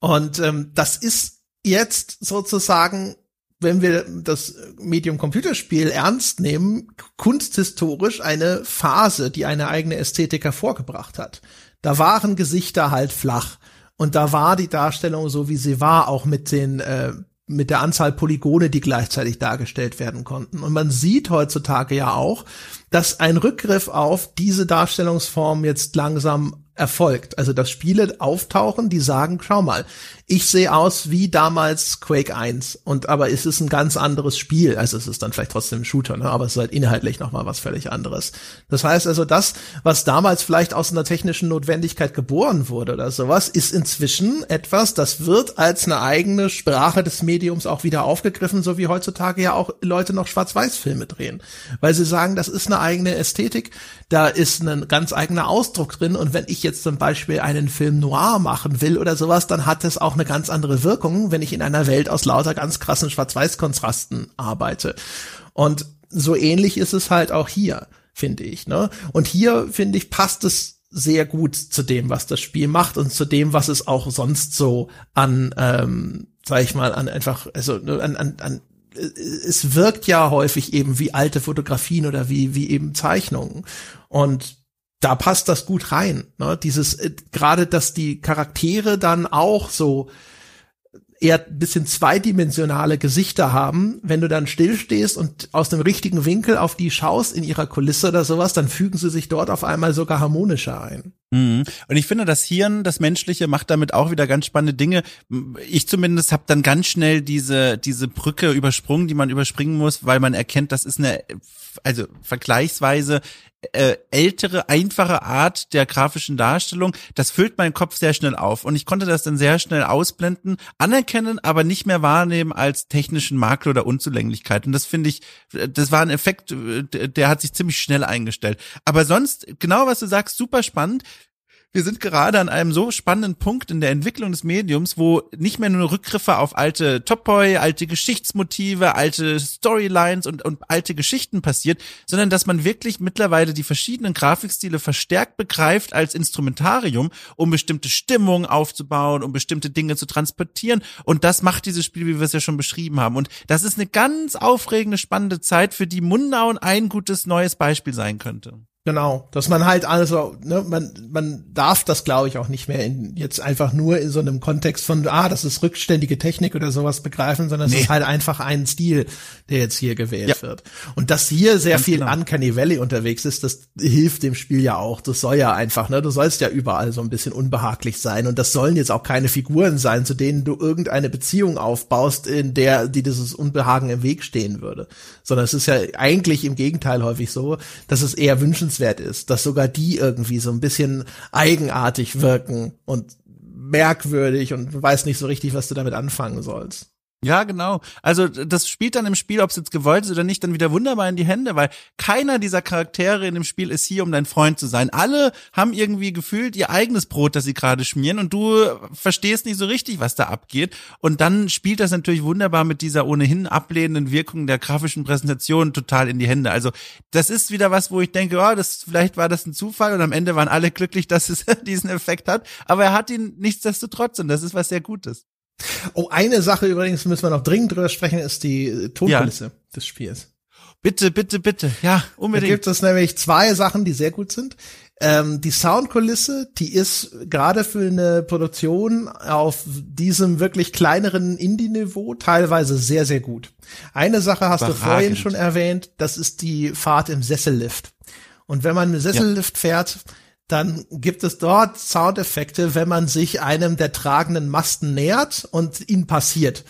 Und ähm, das ist jetzt sozusagen, wenn wir das Medium Computerspiel ernst nehmen, kunsthistorisch eine Phase, die eine eigene Ästhetik hervorgebracht hat. Da waren Gesichter halt flach und da war die Darstellung so, wie sie war, auch mit den äh, mit der Anzahl Polygone, die gleichzeitig dargestellt werden konnten. Und man sieht heutzutage ja auch, dass ein Rückgriff auf diese Darstellungsform jetzt langsam erfolgt. Also dass Spiele auftauchen, die sagen, schau mal, ich sehe aus wie damals Quake 1 und aber es ist ein ganz anderes Spiel. Also es ist dann vielleicht trotzdem ein Shooter, ne? aber es ist halt inhaltlich nochmal was völlig anderes. Das heißt also, das, was damals vielleicht aus einer technischen Notwendigkeit geboren wurde oder sowas, ist inzwischen etwas, das wird als eine eigene Sprache des Mediums auch wieder aufgegriffen, so wie heutzutage ja auch Leute noch Schwarz-Weiß-Filme drehen. Weil sie sagen, das ist eine eigene Ästhetik, da ist ein ganz eigener Ausdruck drin und wenn ich jetzt zum Beispiel einen Film noir machen will oder sowas, dann hat es auch eine ganz andere Wirkung, wenn ich in einer Welt aus lauter ganz krassen Schwarz-Weiß-Kontrasten arbeite. Und so ähnlich ist es halt auch hier, finde ich. Ne? Und hier, finde ich, passt es sehr gut zu dem, was das Spiel macht und zu dem, was es auch sonst so an, ähm, sag ich mal, an einfach, also ne, an, an, an es wirkt ja häufig eben wie alte Fotografien oder wie, wie eben Zeichnungen. Und da passt das gut rein. Ne? Dieses, äh, gerade, dass die Charaktere dann auch so eher ein bisschen zweidimensionale Gesichter haben. Wenn du dann stillstehst und aus dem richtigen Winkel auf die schaust in ihrer Kulisse oder sowas, dann fügen sie sich dort auf einmal sogar harmonischer ein. Mhm. Und ich finde, das Hirn, das Menschliche, macht damit auch wieder ganz spannende Dinge. Ich zumindest habe dann ganz schnell diese diese Brücke übersprungen, die man überspringen muss, weil man erkennt, das ist eine also vergleichsweise äh, ältere, einfache Art der grafischen Darstellung, das füllt meinen Kopf sehr schnell auf. Und ich konnte das dann sehr schnell ausblenden, anerkennen, aber nicht mehr wahrnehmen als technischen Makel oder Unzulänglichkeit. Und das finde ich, das war ein Effekt, der hat sich ziemlich schnell eingestellt. Aber sonst, genau was du sagst, super spannend wir sind gerade an einem so spannenden Punkt in der Entwicklung des Mediums, wo nicht mehr nur Rückgriffe auf alte Topoi, alte Geschichtsmotive, alte Storylines und, und alte Geschichten passiert, sondern dass man wirklich mittlerweile die verschiedenen Grafikstile verstärkt begreift als Instrumentarium, um bestimmte Stimmungen aufzubauen, um bestimmte Dinge zu transportieren. Und das macht dieses Spiel, wie wir es ja schon beschrieben haben. Und das ist eine ganz aufregende, spannende Zeit, für die Mundau ein gutes neues Beispiel sein könnte. Genau, dass man halt also, ne, man, man darf das, glaube ich, auch nicht mehr in, jetzt einfach nur in so einem Kontext von, ah, das ist rückständige Technik oder sowas begreifen, sondern nee. es ist halt einfach ein Stil, der jetzt hier gewählt ja. wird. Und dass hier sehr Ganz viel genau. Uncanny Valley unterwegs ist, das hilft dem Spiel ja auch. Das soll ja einfach, ne, du sollst ja überall so ein bisschen unbehaglich sein und das sollen jetzt auch keine Figuren sein, zu denen du irgendeine Beziehung aufbaust, in der, die dieses Unbehagen im Weg stehen würde. Sondern es ist ja eigentlich im Gegenteil häufig so, dass es eher wünschenswert wünschenswert ist, dass sogar die irgendwie so ein bisschen eigenartig wirken und merkwürdig und du weißt nicht so richtig, was du damit anfangen sollst. Ja, genau. Also das spielt dann im Spiel, ob es jetzt gewollt ist oder nicht, dann wieder wunderbar in die Hände, weil keiner dieser Charaktere in dem Spiel ist hier, um dein Freund zu sein. Alle haben irgendwie gefühlt ihr eigenes Brot, das sie gerade schmieren und du verstehst nicht so richtig, was da abgeht. Und dann spielt das natürlich wunderbar mit dieser ohnehin ablehnenden Wirkung der grafischen Präsentation total in die Hände. Also das ist wieder was, wo ich denke, oh, das vielleicht war das ein Zufall und am Ende waren alle glücklich, dass es diesen Effekt hat. Aber er hat ihn nichtsdestotrotz und das ist was sehr Gutes. Oh, eine Sache übrigens müssen wir noch dringend drüber sprechen, ist die Tonkulisse ja. des Spiels. Bitte, bitte, bitte. Ja, unbedingt. Da gibt es nämlich zwei Sachen, die sehr gut sind. Ähm, die Soundkulisse, die ist gerade für eine Produktion auf diesem wirklich kleineren Indie-Niveau teilweise sehr, sehr gut. Eine Sache hast Überragend. du vorhin schon erwähnt, das ist die Fahrt im Sessellift. Und wenn man im Sessellift ja. fährt, dann gibt es dort Soundeffekte, wenn man sich einem der tragenden Masten nähert und ihn passiert.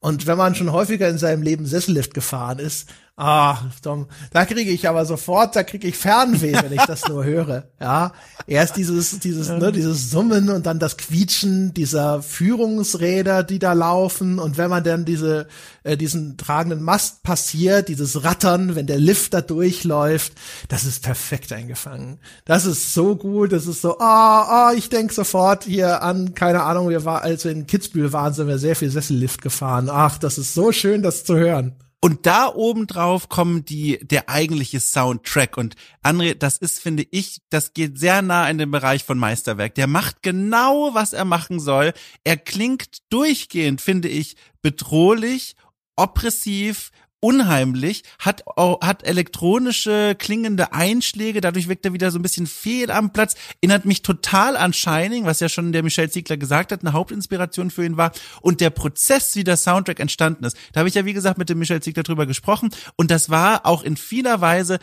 Und wenn man schon häufiger in seinem Leben Sessellift gefahren ist, Ah, Tom, da kriege ich aber sofort, da kriege ich Fernweh, wenn ich das nur höre. Ja, erst dieses, dieses, ne, dieses Summen und dann das Quietschen dieser Führungsräder, die da laufen und wenn man dann diese, äh, diesen tragenden Mast passiert, dieses Rattern, wenn der Lift da durchläuft, das ist perfekt eingefangen. Das ist so gut, das ist so, ah, oh, oh, ich denk sofort hier an, keine Ahnung, wir waren, als wir in Kitzbühel waren, sind wir sehr viel Sessellift gefahren. Ach, das ist so schön, das zu hören. Und da oben drauf kommen die, der eigentliche Soundtrack. Und André, das ist, finde ich, das geht sehr nah in den Bereich von Meisterwerk. Der macht genau, was er machen soll. Er klingt durchgehend, finde ich, bedrohlich, oppressiv, unheimlich, hat, hat elektronische klingende Einschläge, dadurch wirkt er wieder so ein bisschen fehl am Platz, erinnert mich total an Shining, was ja schon der Michel Ziegler gesagt hat, eine Hauptinspiration für ihn war und der Prozess, wie der Soundtrack entstanden ist. Da habe ich ja, wie gesagt, mit dem Michel Ziegler drüber gesprochen und das war auch in vieler Weise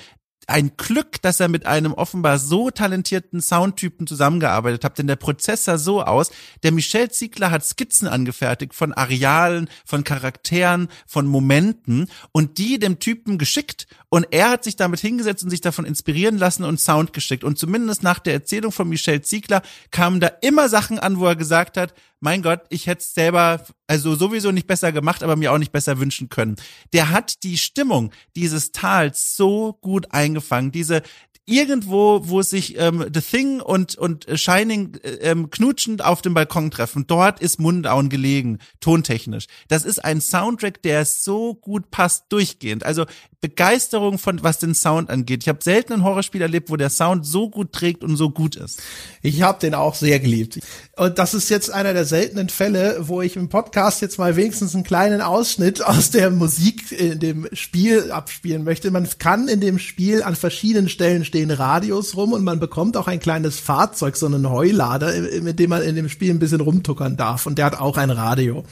ein Glück, dass er mit einem offenbar so talentierten Soundtypen zusammengearbeitet hat, denn der Prozess sah so aus, der Michel Ziegler hat Skizzen angefertigt von Arealen, von Charakteren, von Momenten und die dem Typen geschickt und er hat sich damit hingesetzt und sich davon inspirieren lassen und Sound geschickt. Und zumindest nach der Erzählung von Michel Ziegler kamen da immer Sachen an, wo er gesagt hat, mein Gott, ich hätte es selber, also sowieso nicht besser gemacht, aber mir auch nicht besser wünschen können. Der hat die Stimmung dieses Tals so gut eingefangen, diese irgendwo, wo sich ähm, The Thing und und Shining äh, ähm, knutschend auf dem Balkon treffen, dort ist Mundauen gelegen, tontechnisch. Das ist ein Soundtrack, der so gut passt durchgehend. Also Begeisterung von was den Sound angeht. Ich habe selten ein Horrorspiel erlebt, wo der Sound so gut trägt und so gut ist. Ich habe den auch sehr geliebt. Und das ist jetzt einer der seltenen Fälle, wo ich im Podcast jetzt mal wenigstens einen kleinen Ausschnitt aus der Musik in dem Spiel abspielen möchte. Man kann in dem Spiel an verschiedenen Stellen stehen Radios rum und man bekommt auch ein kleines Fahrzeug, so einen Heulader, mit dem man in dem Spiel ein bisschen rumtuckern darf. Und der hat auch ein Radio.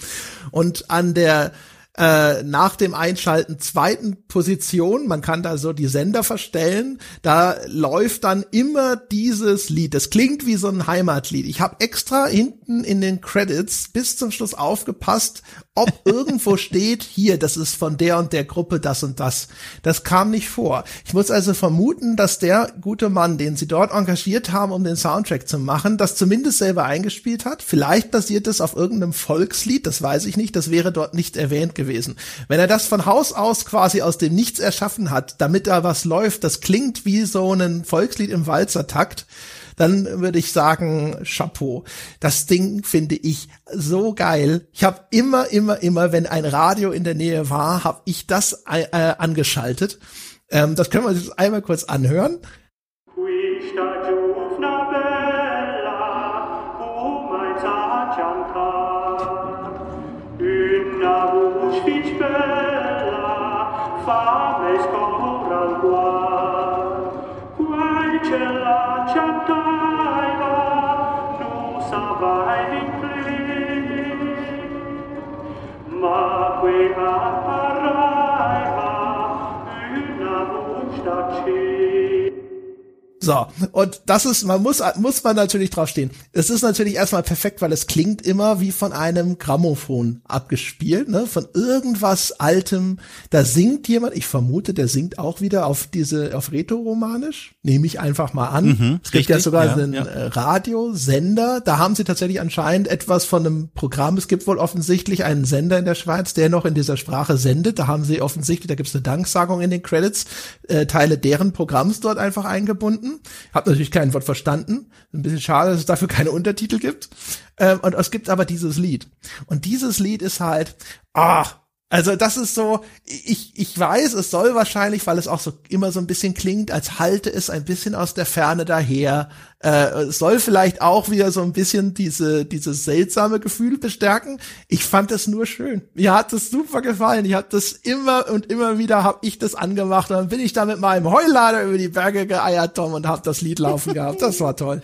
Und an der äh, nach dem Einschalten zweiten Position, man kann da so die Sender verstellen, da läuft dann immer dieses Lied. Das klingt wie so ein Heimatlied. Ich habe extra hinten in den Credits bis zum Schluss aufgepasst, ob irgendwo steht, hier, das ist von der und der Gruppe das und das. Das kam nicht vor. Ich muss also vermuten, dass der gute Mann, den sie dort engagiert haben, um den Soundtrack zu machen, das zumindest selber eingespielt hat. Vielleicht basiert es auf irgendeinem Volkslied, das weiß ich nicht, das wäre dort nicht erwähnt gewesen. Wenn er das von Haus aus quasi aus dem Nichts erschaffen hat, damit da was läuft, das klingt wie so ein Volkslied im Walzertakt, dann würde ich sagen, Chapeau. Das Ding finde ich so geil. Ich habe immer, immer, immer, wenn ein Radio in der Nähe war, habe ich das äh, äh, angeschaltet. Ähm, das können wir uns einmal kurz anhören. Eva, Eva, Eva, Eva, Eva, So, und das ist, man muss, muss man natürlich drauf stehen. Es ist natürlich erstmal perfekt, weil es klingt immer wie von einem Grammophon abgespielt, ne, von irgendwas Altem. Da singt jemand, ich vermute, der singt auch wieder auf diese, auf Rätoromanisch. Nehme ich einfach mal an. Mhm, es gibt richtig, ja sogar ja, einen ja. Äh, Radiosender. Da haben sie tatsächlich anscheinend etwas von einem Programm. Es gibt wohl offensichtlich einen Sender in der Schweiz, der noch in dieser Sprache sendet. Da haben sie offensichtlich, da gibt es eine Danksagung in den Credits, äh, Teile deren Programms dort einfach eingebunden. Hab natürlich kein Wort verstanden. Ein bisschen schade, dass es dafür keine Untertitel gibt. Ähm, und es gibt aber dieses Lied. Und dieses Lied ist halt, ah, also das ist so, ich, ich weiß, es soll wahrscheinlich, weil es auch so immer so ein bisschen klingt, als halte es ein bisschen aus der Ferne daher. Äh, soll vielleicht auch wieder so ein bisschen diese, dieses seltsame Gefühl bestärken. Ich fand es nur schön. Mir hat es super gefallen. Ich habe das immer und immer wieder habe ich das angemacht und dann bin ich da mit meinem Heulader über die Berge geeiert, Tom, und habe das Lied laufen gehabt. Das war toll.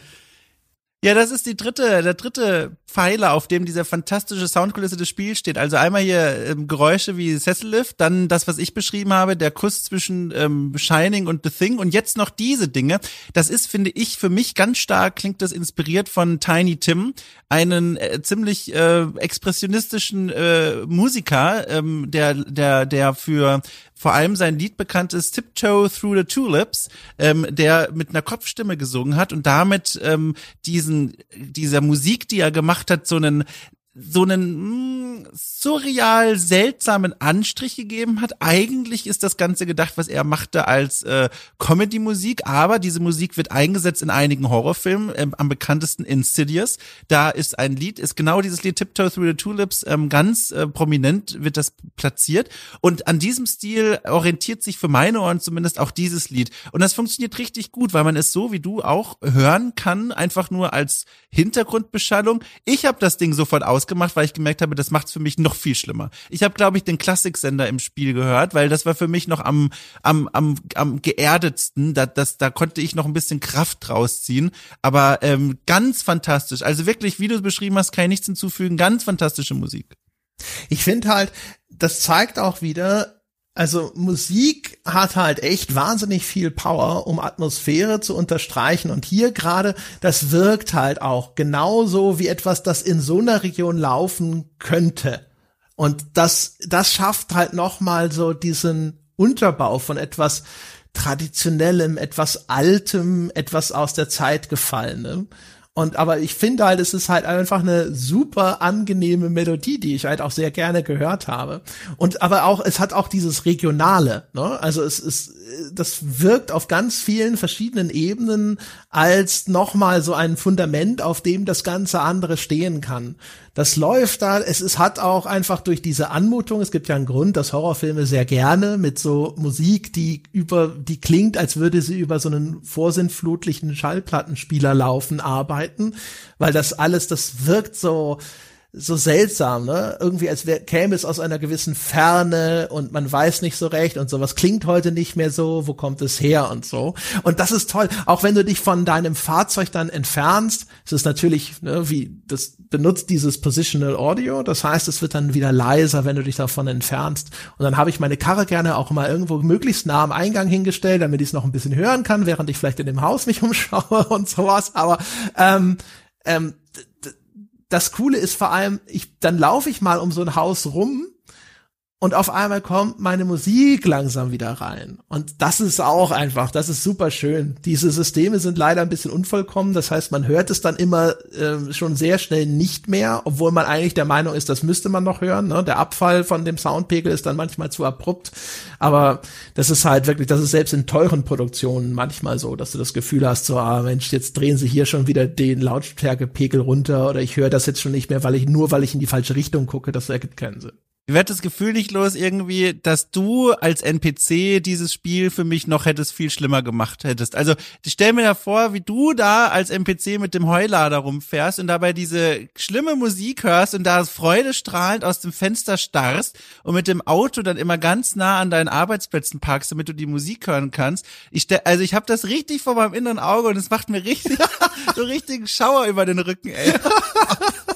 Ja, das ist die dritte, der dritte Pfeiler, auf dem dieser fantastische Soundkulisse des Spiels steht. Also einmal hier ähm, Geräusche wie Sessellift, dann das, was ich beschrieben habe, der Kuss zwischen ähm, Shining und The Thing und jetzt noch diese Dinge. Das ist, finde ich, für mich ganz stark klingt das inspiriert von Tiny Tim, einen äh, ziemlich äh, expressionistischen äh, Musiker, ähm, der, der, der für vor allem sein Lied bekannt ist Tiptoe Through the Tulips, ähm, der mit einer Kopfstimme gesungen hat und damit ähm, diesen dieser Musik, die er gemacht hat, so einen so einen mh, hm, surreal seltsamen Anstrich gegeben hat. Eigentlich ist das Ganze gedacht, was er machte als äh, Comedy-Musik, aber diese Musik wird eingesetzt in einigen Horrorfilmen, ähm, am bekanntesten Insidious. Da ist ein Lied, ist genau dieses Lied Tiptoe Through the Tulips, ähm, ganz äh, prominent wird das platziert. Und an diesem Stil orientiert sich für meine Ohren zumindest auch dieses Lied. Und das funktioniert richtig gut, weil man es so wie du auch hören kann, einfach nur als Hintergrundbeschallung. Ich habe das Ding sofort aus ausgemacht, weil ich gemerkt habe, das macht's für mich noch viel schlimmer. Ich habe, glaube ich, den Klassiksender im Spiel gehört, weil das war für mich noch am am am, am geerdetsten. Da, das, da konnte ich noch ein bisschen Kraft draus ziehen. Aber ähm, ganz fantastisch. Also wirklich, wie du es beschrieben hast, kann ich nichts hinzufügen. Ganz fantastische Musik. Ich finde halt, das zeigt auch wieder, Also Musik hat halt echt wahnsinnig viel Power, um Atmosphäre zu unterstreichen. Und hier gerade, das wirkt halt auch genauso wie etwas, das in so einer Region laufen könnte. Und das, das schafft halt nochmal so diesen Unterbau von etwas Traditionellem, etwas Altem, etwas aus der Zeit gefallenem. Und aber ich finde halt, es ist halt einfach eine super angenehme Melodie, die ich halt auch sehr gerne gehört habe. Und aber auch, es hat auch dieses Regionale, ne? Also es ist, das wirkt auf ganz vielen verschiedenen Ebenen als nochmal so ein Fundament, auf dem das ganze andere stehen kann. Das läuft da, es ist, hat auch einfach durch diese Anmutung, es gibt ja einen Grund, dass Horrorfilme sehr gerne mit so Musik, die über, die klingt, als würde sie über so einen vorsintflutlichen Schallplattenspieler laufen, arbeiten, weil das alles, das wirkt so, so seltsam, ne? Irgendwie als wär, käme es aus einer gewissen Ferne und man weiß nicht so recht und sowas klingt heute nicht mehr so, wo kommt es her und so. Und das ist toll. Auch wenn du dich von deinem Fahrzeug dann entfernst, es ist natürlich, ne, wie, das benutzt dieses Positional Audio, das heißt, es wird dann wieder leiser, wenn du dich davon entfernst. Und dann habe ich meine Karre gerne auch mal irgendwo möglichst nah am Eingang hingestellt, damit ich es noch ein bisschen hören kann, während ich vielleicht in dem Haus mich umschaue und sowas. Aber ähm, ähm, das Coole ist vor allem, ich, dann laufe ich mal um so ein Haus rum und auf einmal kommt meine Musik langsam wieder rein. Und das ist auch einfach, das ist super schön. Diese Systeme sind leider ein bisschen unvollkommen, das heißt, man hört es dann immer äh, schon sehr schnell nicht mehr, obwohl man eigentlich der Meinung ist, das müsste man noch hören. Ne? Der Abfall von dem Soundpegel ist dann manchmal zu abrupt, aber das ist halt wirklich, das ist selbst in teuren Produktionen manchmal so, dass du das Gefühl hast, so, ah Mensch, jetzt drehen sie hier schon wieder den Lautstärkepegel runter oder ich höre das jetzt schon nicht mehr, weil ich nur, weil ich in die falsche Richtung gucke, das ergibt keinen Sinn. Ich werde das Gefühl nicht los irgendwie, dass du als NPC dieses Spiel für mich noch hättest viel schlimmer gemacht hättest. Also stell mir da vor, wie du da als NPC mit dem Heulader rumfährst und dabei diese schlimme Musik hörst und da freudestrahlend aus dem Fenster starrst und mit dem Auto dann immer ganz nah an deinen Arbeitsplätzen parkst, damit du die Musik hören kannst. Ich also ich habe das richtig vor meinem inneren Auge und es macht mir richtig so richtigen Schauer über den Rücken, ey.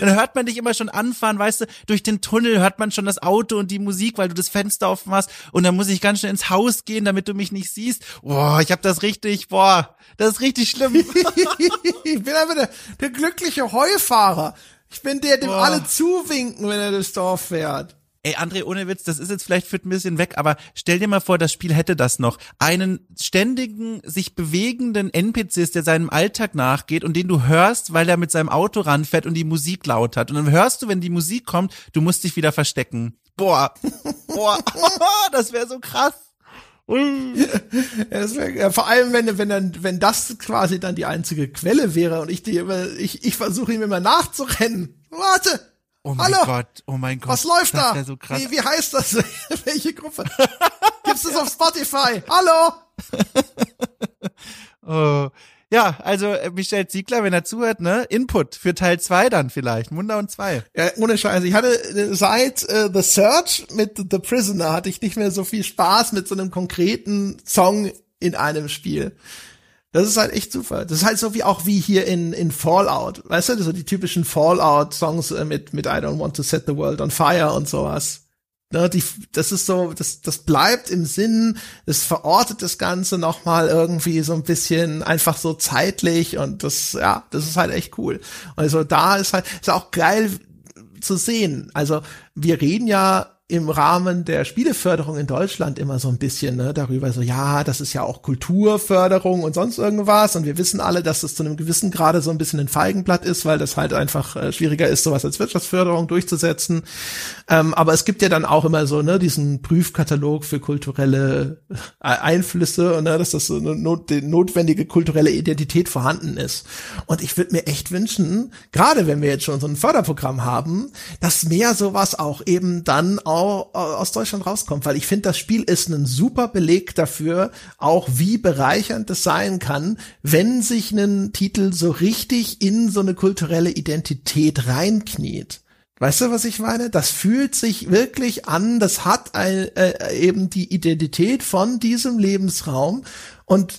Dann hört man dich immer schon anfahren, weißt du, durch den Tunnel hört man schon das Auto und die Musik, weil du das Fenster offen hast und dann muss ich ganz schnell ins Haus gehen, damit du mich nicht siehst. Boah, ich hab das richtig, boah, das ist richtig schlimm. ich bin einfach der, der glückliche Heufahrer. Ich bin der, dem boah. alle zuwinken, wenn er durchs Dorf fährt. Ey, André, ohne Witz, das ist jetzt vielleicht für ein bisschen weg, aber stell dir mal vor, das Spiel hätte das noch. Einen ständigen, sich bewegenden NPCs, der seinem Alltag nachgeht und den du hörst, weil er mit seinem Auto ranfährt und die Musik laut hat. Und dann hörst du, wenn die Musik kommt, du musst dich wieder verstecken. Boah, boah, das wäre so krass. ja, vor allem, wenn, wenn dann, wenn das quasi dann die einzige Quelle wäre und ich die immer, ich, ich versuche ihm immer nachzurennen. Warte, Oh mein Hallo? Gott, oh mein Gott. Was läuft da? So wie, wie heißt das? Welche Gruppe? Gibt's das auf Spotify? Hallo? oh. Ja, also äh, Michel Ziegler, wenn er zuhört, ne? Input für Teil zwei dann vielleicht. Munder und zwei. Ja, ohne Scheiße. Ich hatte äh, seit äh, The Search mit The Prisoner hatte ich nicht mehr so viel Spaß mit so einem konkreten Song in einem Spiel. Das ist halt echt Zufall. Das ist halt so wie auch wie hier in, in Fallout. Weißt du, so die typischen Fallout-Songs äh, mit, mit I don't want to set the world on fire und sowas. Ne, die, das ist so, das, das bleibt im Sinn, es verortet das Ganze nochmal irgendwie so ein bisschen einfach so zeitlich und das, ja, das ist halt echt cool. Also da ist halt, ist auch geil zu sehen. Also wir reden ja im Rahmen der Spieleförderung in Deutschland immer so ein bisschen ne, darüber, so ja, das ist ja auch Kulturförderung und sonst irgendwas. Und wir wissen alle, dass das zu einem gewissen Grade so ein bisschen ein Feigenblatt ist, weil das halt einfach äh, schwieriger ist, sowas als Wirtschaftsförderung durchzusetzen. Ähm, aber es gibt ja dann auch immer so ne, diesen Prüfkatalog für kulturelle äh, Einflüsse ne, dass das so eine not notwendige kulturelle Identität vorhanden ist. Und ich würde mir echt wünschen, gerade wenn wir jetzt schon so ein Förderprogramm haben, dass mehr sowas auch eben dann auch aus Deutschland rauskommt, weil ich finde, das Spiel ist ein super Beleg dafür, auch wie bereichernd es sein kann, wenn sich ein Titel so richtig in so eine kulturelle Identität reinkniet. Weißt du, was ich meine? Das fühlt sich wirklich an, das hat ein, äh, eben die Identität von diesem Lebensraum und äh,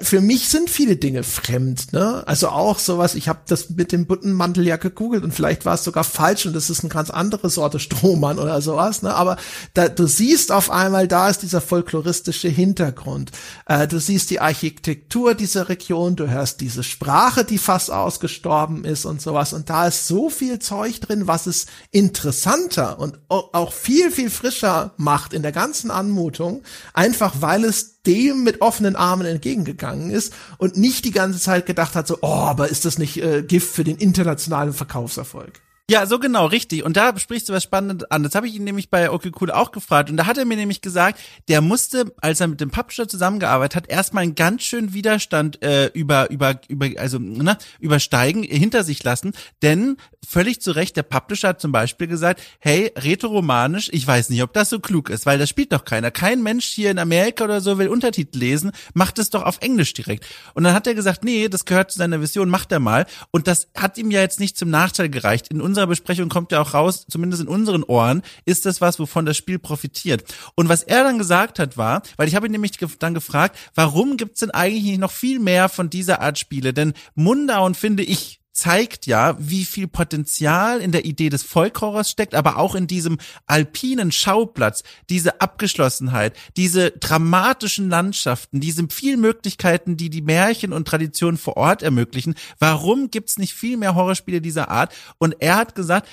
für mich sind viele Dinge fremd, ne? Also auch sowas, ich habe das mit dem Buttenmantel ja gegoogelt und vielleicht war es sogar falsch und das ist eine ganz andere Sorte Strohmann oder sowas, ne? Aber da, du siehst auf einmal, da ist dieser folkloristische Hintergrund. Äh, du siehst die Architektur dieser Region, du hörst diese Sprache, die fast ausgestorben ist und sowas. Und da ist so viel Zeug drin, was es interessanter und auch viel, viel frischer macht in der ganzen Anmutung, einfach weil es dem mit offenen Armen entgegengegangen ist und nicht die ganze Zeit gedacht hat, so, oh, aber ist das nicht äh, Gift für den internationalen Verkaufserfolg? Ja, so genau, richtig. Und da sprichst du was Spannendes an. Das habe ich ihn nämlich bei Okay Cool auch gefragt. Und da hat er mir nämlich gesagt, der musste, als er mit dem Publisher zusammengearbeitet hat, erstmal einen ganz schönen Widerstand äh, über, über, über, also ne, übersteigen, hinter sich lassen. Denn völlig zu Recht, der Publisher hat zum Beispiel gesagt, hey, rätoromanisch, ich weiß nicht, ob das so klug ist, weil das spielt doch keiner. Kein Mensch hier in Amerika oder so will Untertitel lesen, macht es doch auf Englisch direkt. Und dann hat er gesagt, nee, das gehört zu seiner Vision, macht er mal. Und das hat ihm ja jetzt nicht zum Nachteil gereicht. In unserer Besprechung kommt ja auch raus, zumindest in unseren Ohren, ist das was, wovon das Spiel profitiert. Und was er dann gesagt hat war, weil ich habe ihn nämlich dann gefragt, warum gibt's denn eigentlich noch viel mehr von dieser Art Spiele? Denn Mundown finde ich zeigt ja, wie viel Potenzial in der Idee des Volkhorrors steckt, aber auch in diesem alpinen Schauplatz, diese Abgeschlossenheit, diese dramatischen Landschaften, diese vielen Möglichkeiten, die die Märchen und Traditionen vor Ort ermöglichen. Warum gibt's nicht viel mehr Horrorspiele dieser Art? Und er hat gesagt,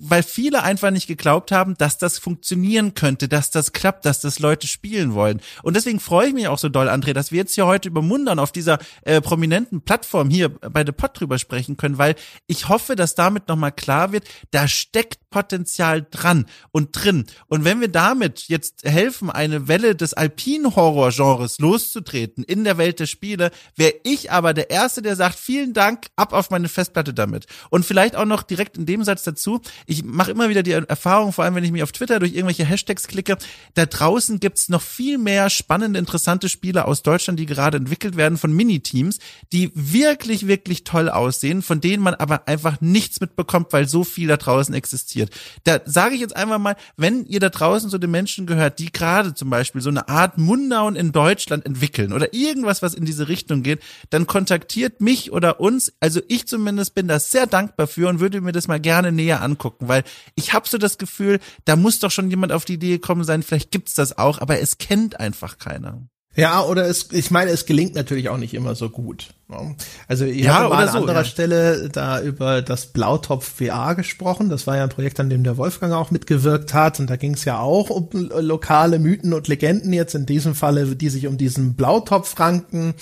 weil viele einfach nicht geglaubt haben, dass das funktionieren könnte, dass das klappt, dass das Leute spielen wollen. Und deswegen freue ich mich auch so doll, André, dass wir jetzt hier heute über Mundern auf dieser äh, prominenten Plattform hier bei The Pod drüber sprechen können, weil ich hoffe, dass damit nochmal klar wird, da steckt Potenzial dran und drin. Und wenn wir damit jetzt helfen, eine Welle des Alpin-Horror-Genres loszutreten in der Welt der Spiele, wäre ich aber der Erste, der sagt, vielen Dank, ab auf meine Festplatte damit. Und vielleicht auch noch direkt in dem Satz dazu, ich mache immer wieder die Erfahrung, vor allem wenn ich mich auf Twitter durch irgendwelche Hashtags klicke, da draußen gibt's noch viel mehr spannende, interessante Spiele aus Deutschland, die gerade entwickelt werden von Miniteams, die wirklich, wirklich toll aussehen, von denen man aber einfach nichts mitbekommt, weil so viel da draußen existiert. Da sage ich jetzt einfach mal, wenn ihr da draußen zu den Menschen gehört, die gerade zum Beispiel so eine Art Mundown in Deutschland entwickeln oder irgendwas, was in diese Richtung geht, dann kontaktiert mich oder uns. Also ich zumindest bin da sehr dankbar für und würde mir das mal gerne näher angucken angucken, weil ich habe so das Gefühl, da muss doch schon jemand auf die Idee gekommen sein, vielleicht gibt's das auch, aber es kennt einfach keiner. Ja, oder es, ich meine, es gelingt natürlich auch nicht immer so gut. Ne? Also ich ja, habe mal an so, anderer ja. Stelle da über das Blautopf VR gesprochen. Das war ja ein Projekt, an dem der Wolfgang auch mitgewirkt hat. Und da ging es ja auch um lokale Mythen und Legenden jetzt in diesem Falle, die sich um diesen Blautopf ranken.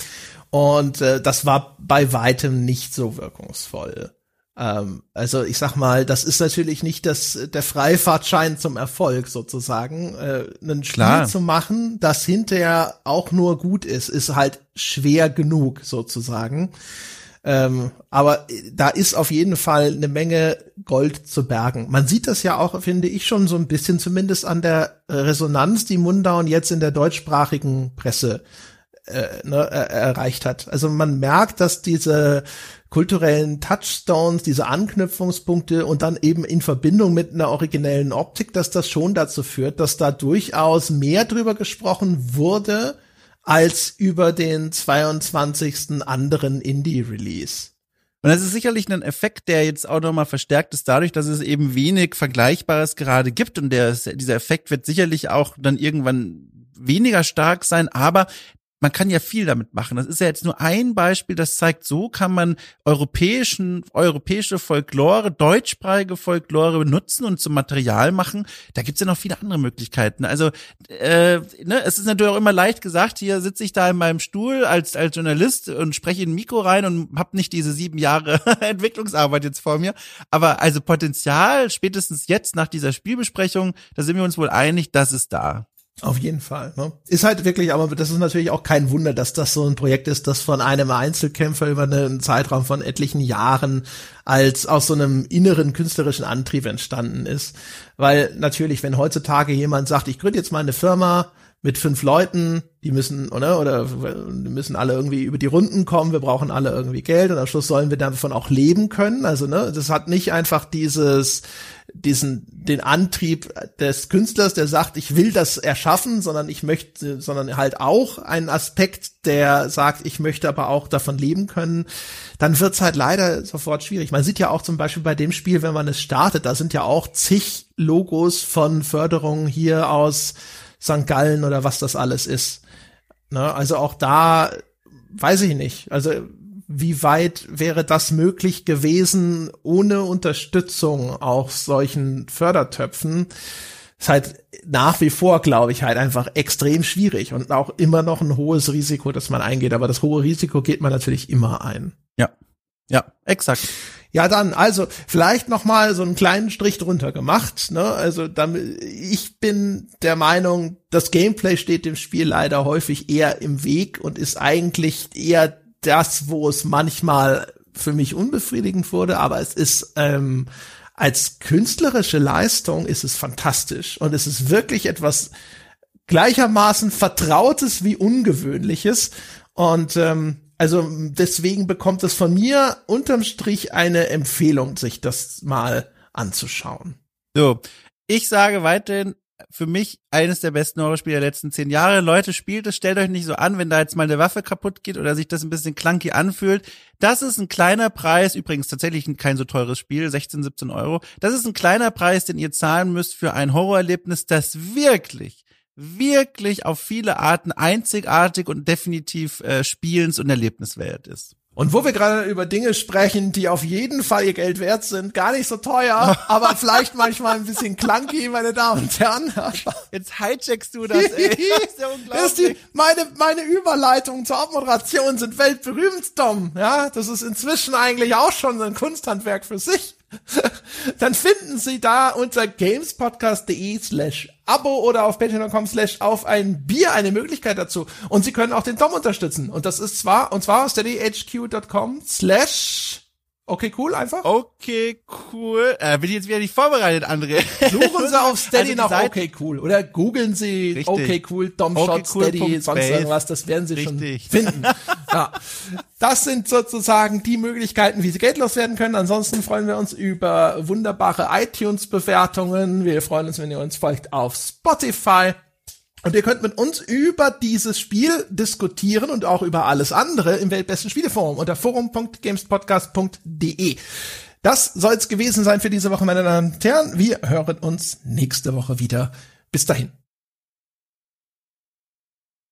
Und äh, das war bei weitem nicht so wirkungsvoll. Ähm, also ich sag mal, das ist natürlich nicht das, der Freifahrtschein zum Erfolg sozusagen. Äh, ein Spiel Klar. zu machen, das hinterher auch nur gut ist, ist halt schwer genug sozusagen. Ähm, aber da ist auf jeden Fall eine Menge Gold zu bergen. Man sieht das ja auch, finde ich, schon so ein bisschen zumindest an der Resonanz, die Mundown jetzt in der deutschsprachigen Presse äh, ne, erreicht hat. Also man merkt, dass diese kulturellen Touchstones, diese Anknüpfungspunkte und dann eben in Verbindung mit einer originellen Optik, dass das schon dazu führt, dass da durchaus mehr drüber gesprochen wurde als über den 22. anderen Indie-Release. Und das ist sicherlich ein Effekt, der jetzt auch nochmal verstärkt ist dadurch, dass es eben wenig Vergleichbares gerade gibt. Und der, dieser Effekt wird sicherlich auch dann irgendwann weniger stark sein, aber man kann ja viel damit machen. Das ist ja jetzt nur ein Beispiel, das zeigt, so kann man europäischen, europäische Folklore, deutschsprachige Folklore benutzen und zum Material machen. Da gibt's ja noch viele andere Möglichkeiten. Also, äh, ne, es ist natürlich auch immer leicht gesagt, hier sitze ich da in meinem Stuhl als, als Journalist und spreche in ein Mikro rein und habe nicht diese sieben Jahre Entwicklungsarbeit jetzt vor mir. Aber also Potenzial, spätestens jetzt nach dieser Spielbesprechung, da sind wir uns wohl einig, das ist da. Auf jeden Fall. Ne? Ist halt wirklich, aber das ist natürlich auch kein Wunder, dass das so ein Projekt ist, das von einem Einzelkämpfer über einen Zeitraum von etlichen Jahren als aus so einem inneren künstlerischen Antrieb entstanden ist. Weil natürlich, wenn heutzutage jemand sagt, ich gründe jetzt mal eine Firma, mit fünf Leuten, die müssen, oder, oder die müssen alle irgendwie über die Runden kommen, wir brauchen alle irgendwie Geld und am Schluss sollen wir davon auch leben können. Also, ne, das hat nicht einfach dieses, diesen, den Antrieb des Künstlers, der sagt, ich will das erschaffen, sondern ich möchte, sondern halt auch einen Aspekt, der sagt, ich möchte aber auch davon leben können, dann wird's halt leider sofort schwierig. Man sieht ja auch zum Beispiel bei dem Spiel, wenn man es startet, da sind ja auch zig Logos von Förderungen hier aus St. Gallen oder was das alles ist. Ne? Also auch da weiß ich nicht. Also wie weit wäre das möglich gewesen ohne Unterstützung auch solchen Fördertöpfen? Ist halt nach wie vor, glaube ich, halt einfach extrem schwierig und auch immer noch ein hohes Risiko, dass man eingeht. Aber das hohe Risiko geht man natürlich immer ein. Ja, ja, exakt. Ja, dann, also vielleicht noch mal so einen kleinen Strich drunter gemacht. Ne? Also damit, ich bin der Meinung, das Gameplay steht dem Spiel leider häufig eher im Weg und ist eigentlich eher das, wo es manchmal für mich unbefriedigend wurde, aber es ist ähm, als künstlerische Leistung ist es fantastisch und es ist wirklich etwas gleichermaßen Vertrautes wie Ungewöhnliches und ähm, also deswegen bekommt es von mir unterm Strich eine Empfehlung, sich das mal anzuschauen. So, ich sage weiterhin, für mich eines der besten Horrorspiele der letzten zehn Jahre. Leute, spielt es, stellt euch nicht so an, wenn da jetzt mal eine Waffe kaputt geht oder sich das ein bisschen clunky anfühlt. Das ist ein kleiner Preis, übrigens tatsächlich kein so teures Spiel, 16, 17 Euro. Das ist ein kleiner Preis, den ihr zahlen müsst für ein Horrorerlebnis, das wirklich wirklich auf viele Arten einzigartig und definitiv äh, spielens- und erlebniswert ist. Und wo wir gerade über Dinge sprechen, die auf jeden Fall ihr Geld wert sind, gar nicht so teuer, aber vielleicht manchmal ein bisschen clunky, meine Damen und Herren. Jetzt hijackst du das, ey. Das ist ja unglaublich. Ist die, meine, meine Überleitungen zur Abmoderation sind weltberühmt, Tom. Ja, das ist inzwischen eigentlich auch schon ein Kunsthandwerk für sich. Dann finden Sie da unter gamespodcast.de slash Abo oder auf patreon.com slash auf ein Bier eine Möglichkeit dazu. Und Sie können auch den Tom unterstützen. Und das ist zwar, und zwar steadyhq.com slash Okay, cool, einfach. Okay, cool. Äh, bin ich jetzt wieder nicht vorbereitet, André. Suchen Sie auf Steady also nach Okay, cool. Oder googeln Sie Richtig. Okay, cool, Dom okay, Shot, cool. Steady, sonst irgendwas. Das werden Sie Richtig. schon finden. ja. Das sind sozusagen die Möglichkeiten, wie Sie geldlos werden können. Ansonsten freuen wir uns über wunderbare iTunes-Bewertungen. Wir freuen uns, wenn ihr uns folgt auf Spotify. Und ihr könnt mit uns über dieses Spiel diskutieren und auch über alles andere im Weltbesten Spieleforum unter forum.gamespodcast.de. Das soll es gewesen sein für diese Woche, meine Damen und Herren. Wir hören uns nächste Woche wieder. Bis dahin.